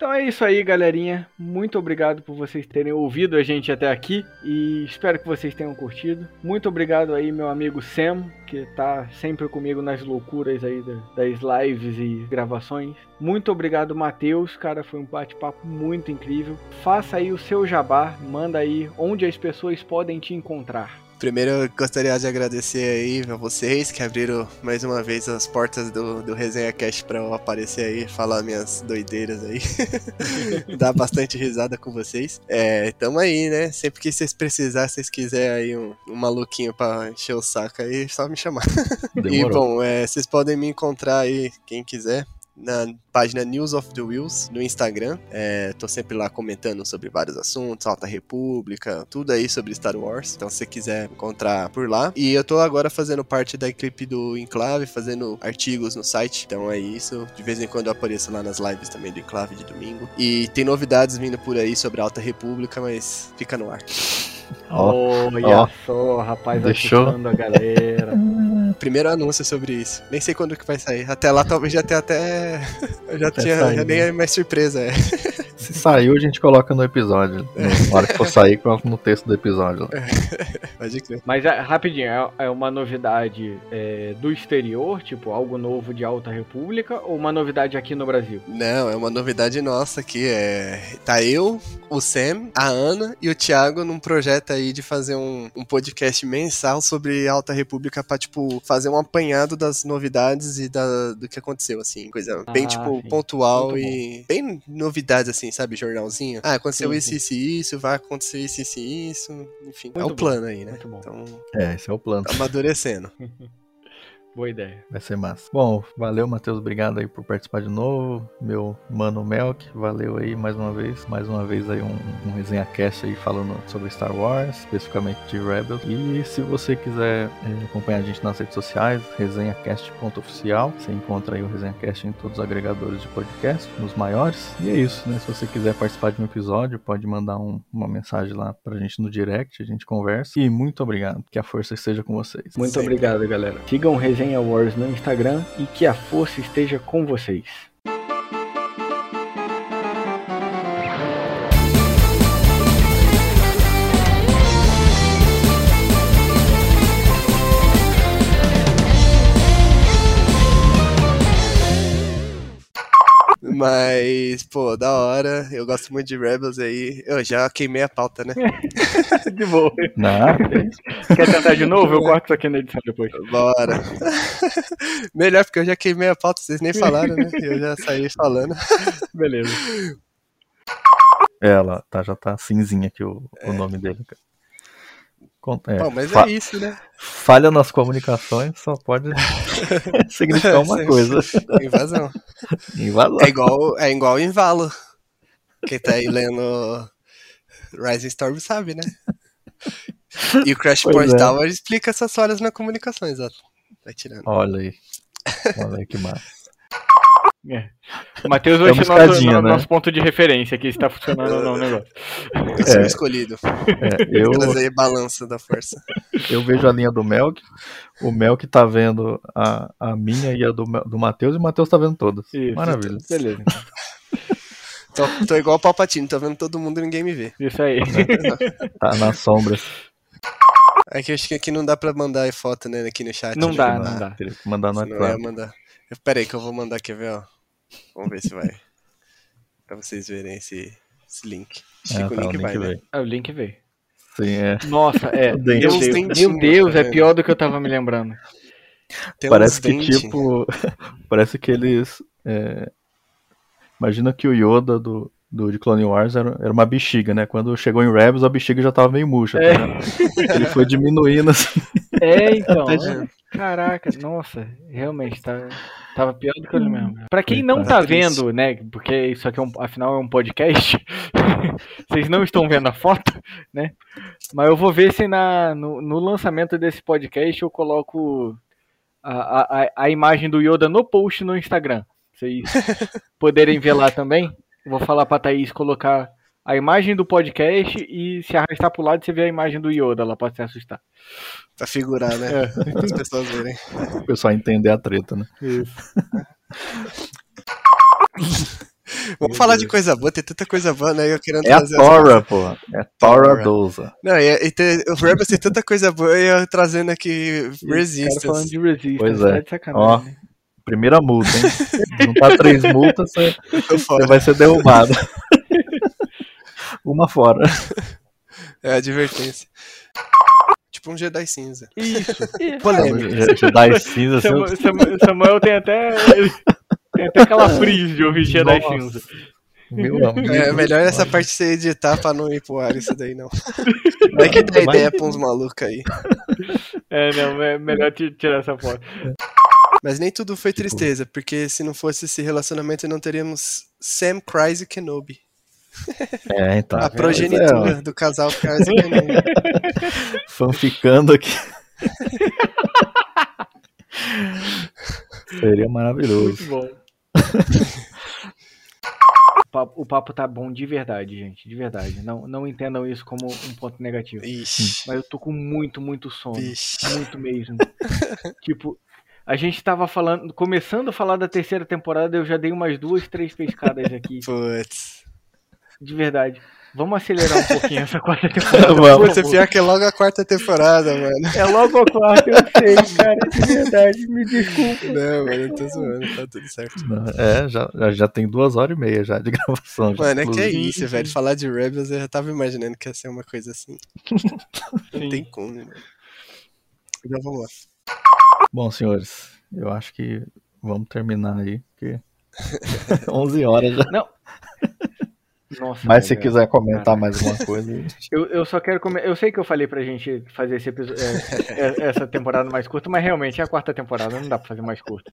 Então é isso aí, galerinha. Muito obrigado por vocês terem ouvido a gente até aqui e espero que vocês tenham curtido. Muito obrigado aí, meu amigo Sam, que tá sempre comigo nas loucuras aí da- das lives e gravações. Muito obrigado, Matheus. Cara, foi um bate-papo muito incrível. Faça aí o seu jabá, manda aí onde as pessoas podem te encontrar. Primeiro eu gostaria de agradecer aí a vocês que abriram mais uma vez as portas do, do Resenha Cast pra eu aparecer aí, falar minhas doideiras aí. *laughs* Dar bastante risada com vocês. É, tamo aí, né? Sempre que vocês precisarem, se vocês quiserem aí um, um maluquinho pra encher o saco aí, é só me chamar. *laughs* E Demorou. bom, é, vocês podem me encontrar aí, quem quiser, na página News of the Wheels no Instagram. É, tô sempre lá comentando sobre vários assuntos, Alta República, tudo aí sobre Star Wars. Então, se você quiser encontrar por lá. E eu tô agora fazendo parte da equipe do Enclave, fazendo artigos no site. Então é isso. De vez em quando eu apareço lá nas lives também do Enclave de domingo. E tem novidades vindo por aí sobre a Alta República, mas fica no ar. Olha ó. só, rapaz, Deixou? a galera. *laughs* Primeiro anúncio sobre isso. Nem sei quando que vai sair. Até lá talvez já tenha até. Eu *laughs* já tinha. já nem né? é mais surpresa, é. *laughs* Se saiu, a gente coloca no episódio. Na hora que for sair, coloca no texto do episódio. Pode crer. Mas é, rapidinho, é, é uma novidade é, do exterior, tipo algo novo de Alta República, ou uma novidade aqui no Brasil? Não, é uma novidade nossa aqui. É... Tá eu, o Sam, a Ana e o Thiago num projeto aí de fazer um, um podcast mensal sobre Alta República pra, tipo, fazer um apanhado das novidades e da, do que aconteceu, assim. Coisa bem, Ah, tipo, sim. pontual Muito e. Bem novidades, assim, sabe? Jornalzinho. Ah, aconteceu Sim, isso, sim. isso e isso, vai acontecer isso, isso e isso. Enfim, é Muito o bom, plano aí, né? muito bom. Então, É, esse é o plano. tá amadurecendo. *laughs* Boa ideia. Vai ser massa. Bom, valeu, Matheus. Obrigado aí por participar de novo. Meu mano Melk, valeu aí mais uma vez. Mais uma vez aí um, um resenha cast aí falando sobre Star Wars, especificamente de Rebels. E se você quiser eh, acompanhar a gente nas redes sociais, resenhacast.oficial. Você encontra aí o Resenha Cast em todos os agregadores de podcast, nos maiores. E é isso, né? Se você quiser participar de um episódio, pode mandar um- uma mensagem lá pra gente no direct, a gente conversa. E muito obrigado. Que a força esteja com vocês. Muito Sempre. obrigado, galera. Sigam Resenha Wars no Instagram e que a força esteja com vocês. Mas, pô, da hora. Eu gosto muito de Rebels aí. Eu já queimei a pauta, né? *laughs* De boa. Não, Quer tentar de novo? Eu corto isso aqui na edição depois. Bora. *laughs* Melhor porque eu já queimei a pauta, vocês nem falaram, né? Eu já saí falando. Beleza. Ela tá, já tá cinzinha aqui o, o nome dele. cara. É, Bom, mas é isso, né? Falha nas comunicações só pode *laughs* significar uma *laughs* coisa. Invasão. Invasão. É igual, é igual em Valo. Quem tá aí lendo Rising Storm sabe, né? E o Crash Pois Point é. Tower explica essas falhas na comunicação, exato. Vai tirando. Olha aí. Olha aí que massa. É. O Matheus É vai ser nosso, né? nosso ponto de referência aqui, se tá funcionando ou não o negócio. Eu sou É. escolhido. É, *laughs* eu, aí balança da força. eu vejo a linha do Melk. O Melk tá vendo a, a minha e a do, do Matheus, e o Matheus tá vendo todas. Isso. Maravilha. Beleza. *laughs* Tô, tô igual o Palpatine, tô vendo todo mundo e ninguém me vê. Isso aí. Tá na sombra. É que eu acho que aqui não dá pra mandar foto, né, aqui no chat. Não dá, não dá. Teria que mandar no Senão eu ia WhatsApp. mandar. Eu- Pera aí que eu vou mandar, quer ver, ó. Vamos ver se vai. pra vocês verem esse, esse link. É, que o tá, link, vai, né? veio. Ah, o link veio. Sim, é. Nossa, é. *laughs* Meu. Deus, meu Deus, tá é vendo? pior do que eu tava me lembrando. Tem Parece que, tipo. *laughs* parece que eles. é, Imagina que o Yoda do, do, de Clone Wars era, era uma bexiga, né? Quando chegou em Rebels, a bexiga já tava meio murcha. É. Tá Ele foi diminuindo assim. *laughs* *laughs* É, então. É. Caraca, nossa, realmente tá, tava pior do que ele mesmo. Pra quem não tá vendo, né? Porque isso aqui é um, afinal é um podcast, *laughs* vocês não estão vendo a foto, né? Mas eu vou ver se na, no, no lançamento desse podcast eu coloco a, a, a imagem do Yoda no post no Instagram. Vocês *laughs* poderem ver lá também. Vou falar pra Thaís colocar a imagem do podcast e se arrastar pro lado você vê a imagem do Yoda lá pra se assustar. Pra figurar, né? É. As pessoas verem. O pessoal entender a treta, né? Isso. Vamos falar de coisa boa, tem tanta coisa boa, né? Eu querendo É a trazer Tora, as- porra. É a Tora Doza. Não, e, e tem, o Rebels tem tanta coisa boa e eu trazendo aqui Cara falando Resistance. de Resistance, Pois tá é. Ó, né? primeira multa, hein? Juntar três multas, *laughs* você, você vai ser derrubado. Uma fora. *laughs* É advertência. Tipo um Jedi cinza. Isso. Polêmico. As cinzas. Samuel, Samuel- Samuel tem até. Tem até aquela frise de ouvir Jedi Nossa. cinza. Meu amigo. É melhor essa parte você editar pra não ir pro ar isso daí, não. *laughs* Vai que dá ideia pra uns malucos aí. É, não, é melhor ti- tirar essa foto. Mas nem tudo foi tristeza, porque se não fosse esse relacionamento não teríamos Sam Kryze e Kenobi. *laughs* É, então. A É, progenitura do casal Kryze e Kenobi. fanficando *laughs* aqui. *laughs* Seria maravilhoso. Muito bom. O papo, o papo tá bom de verdade, gente. De verdade. Não, não entendam isso como um ponto negativo. Ixi. Mas eu tô com muito, muito sono. Vixe. Muito mesmo. tipo, a gente tava falando, começando a falar da terceira temporada, eu já dei umas duas, três pescadas aqui. Putz. De verdade. Vamos acelerar um pouquinho essa quarta *laughs* temporada. Vamos. Putz, é pior que é logo a quarta temporada, mano. É logo a quarta, eu sei, cara. De verdade, me desculpa. Não, mano, eu tô zoando, tá tudo certo. É, já, já, tem duas horas e meia já de *laughs* gravação. Mano, é que é isso, velho. Falar de Rebels eu já tava imaginando que ia ser uma coisa assim. *laughs* Não Sim. tem como, né? Então vamos lá. Bom, senhores, eu acho que vamos terminar aí, porque 11 horas já. Não. Nossa, Mas se quiser comentar mais alguma *laughs* coisa, Eu, eu só quero comer. Eu sei que eu falei pra gente fazer esse episódio, essa temporada mais curta, mas realmente é a quarta temporada, não dá pra fazer mais curta.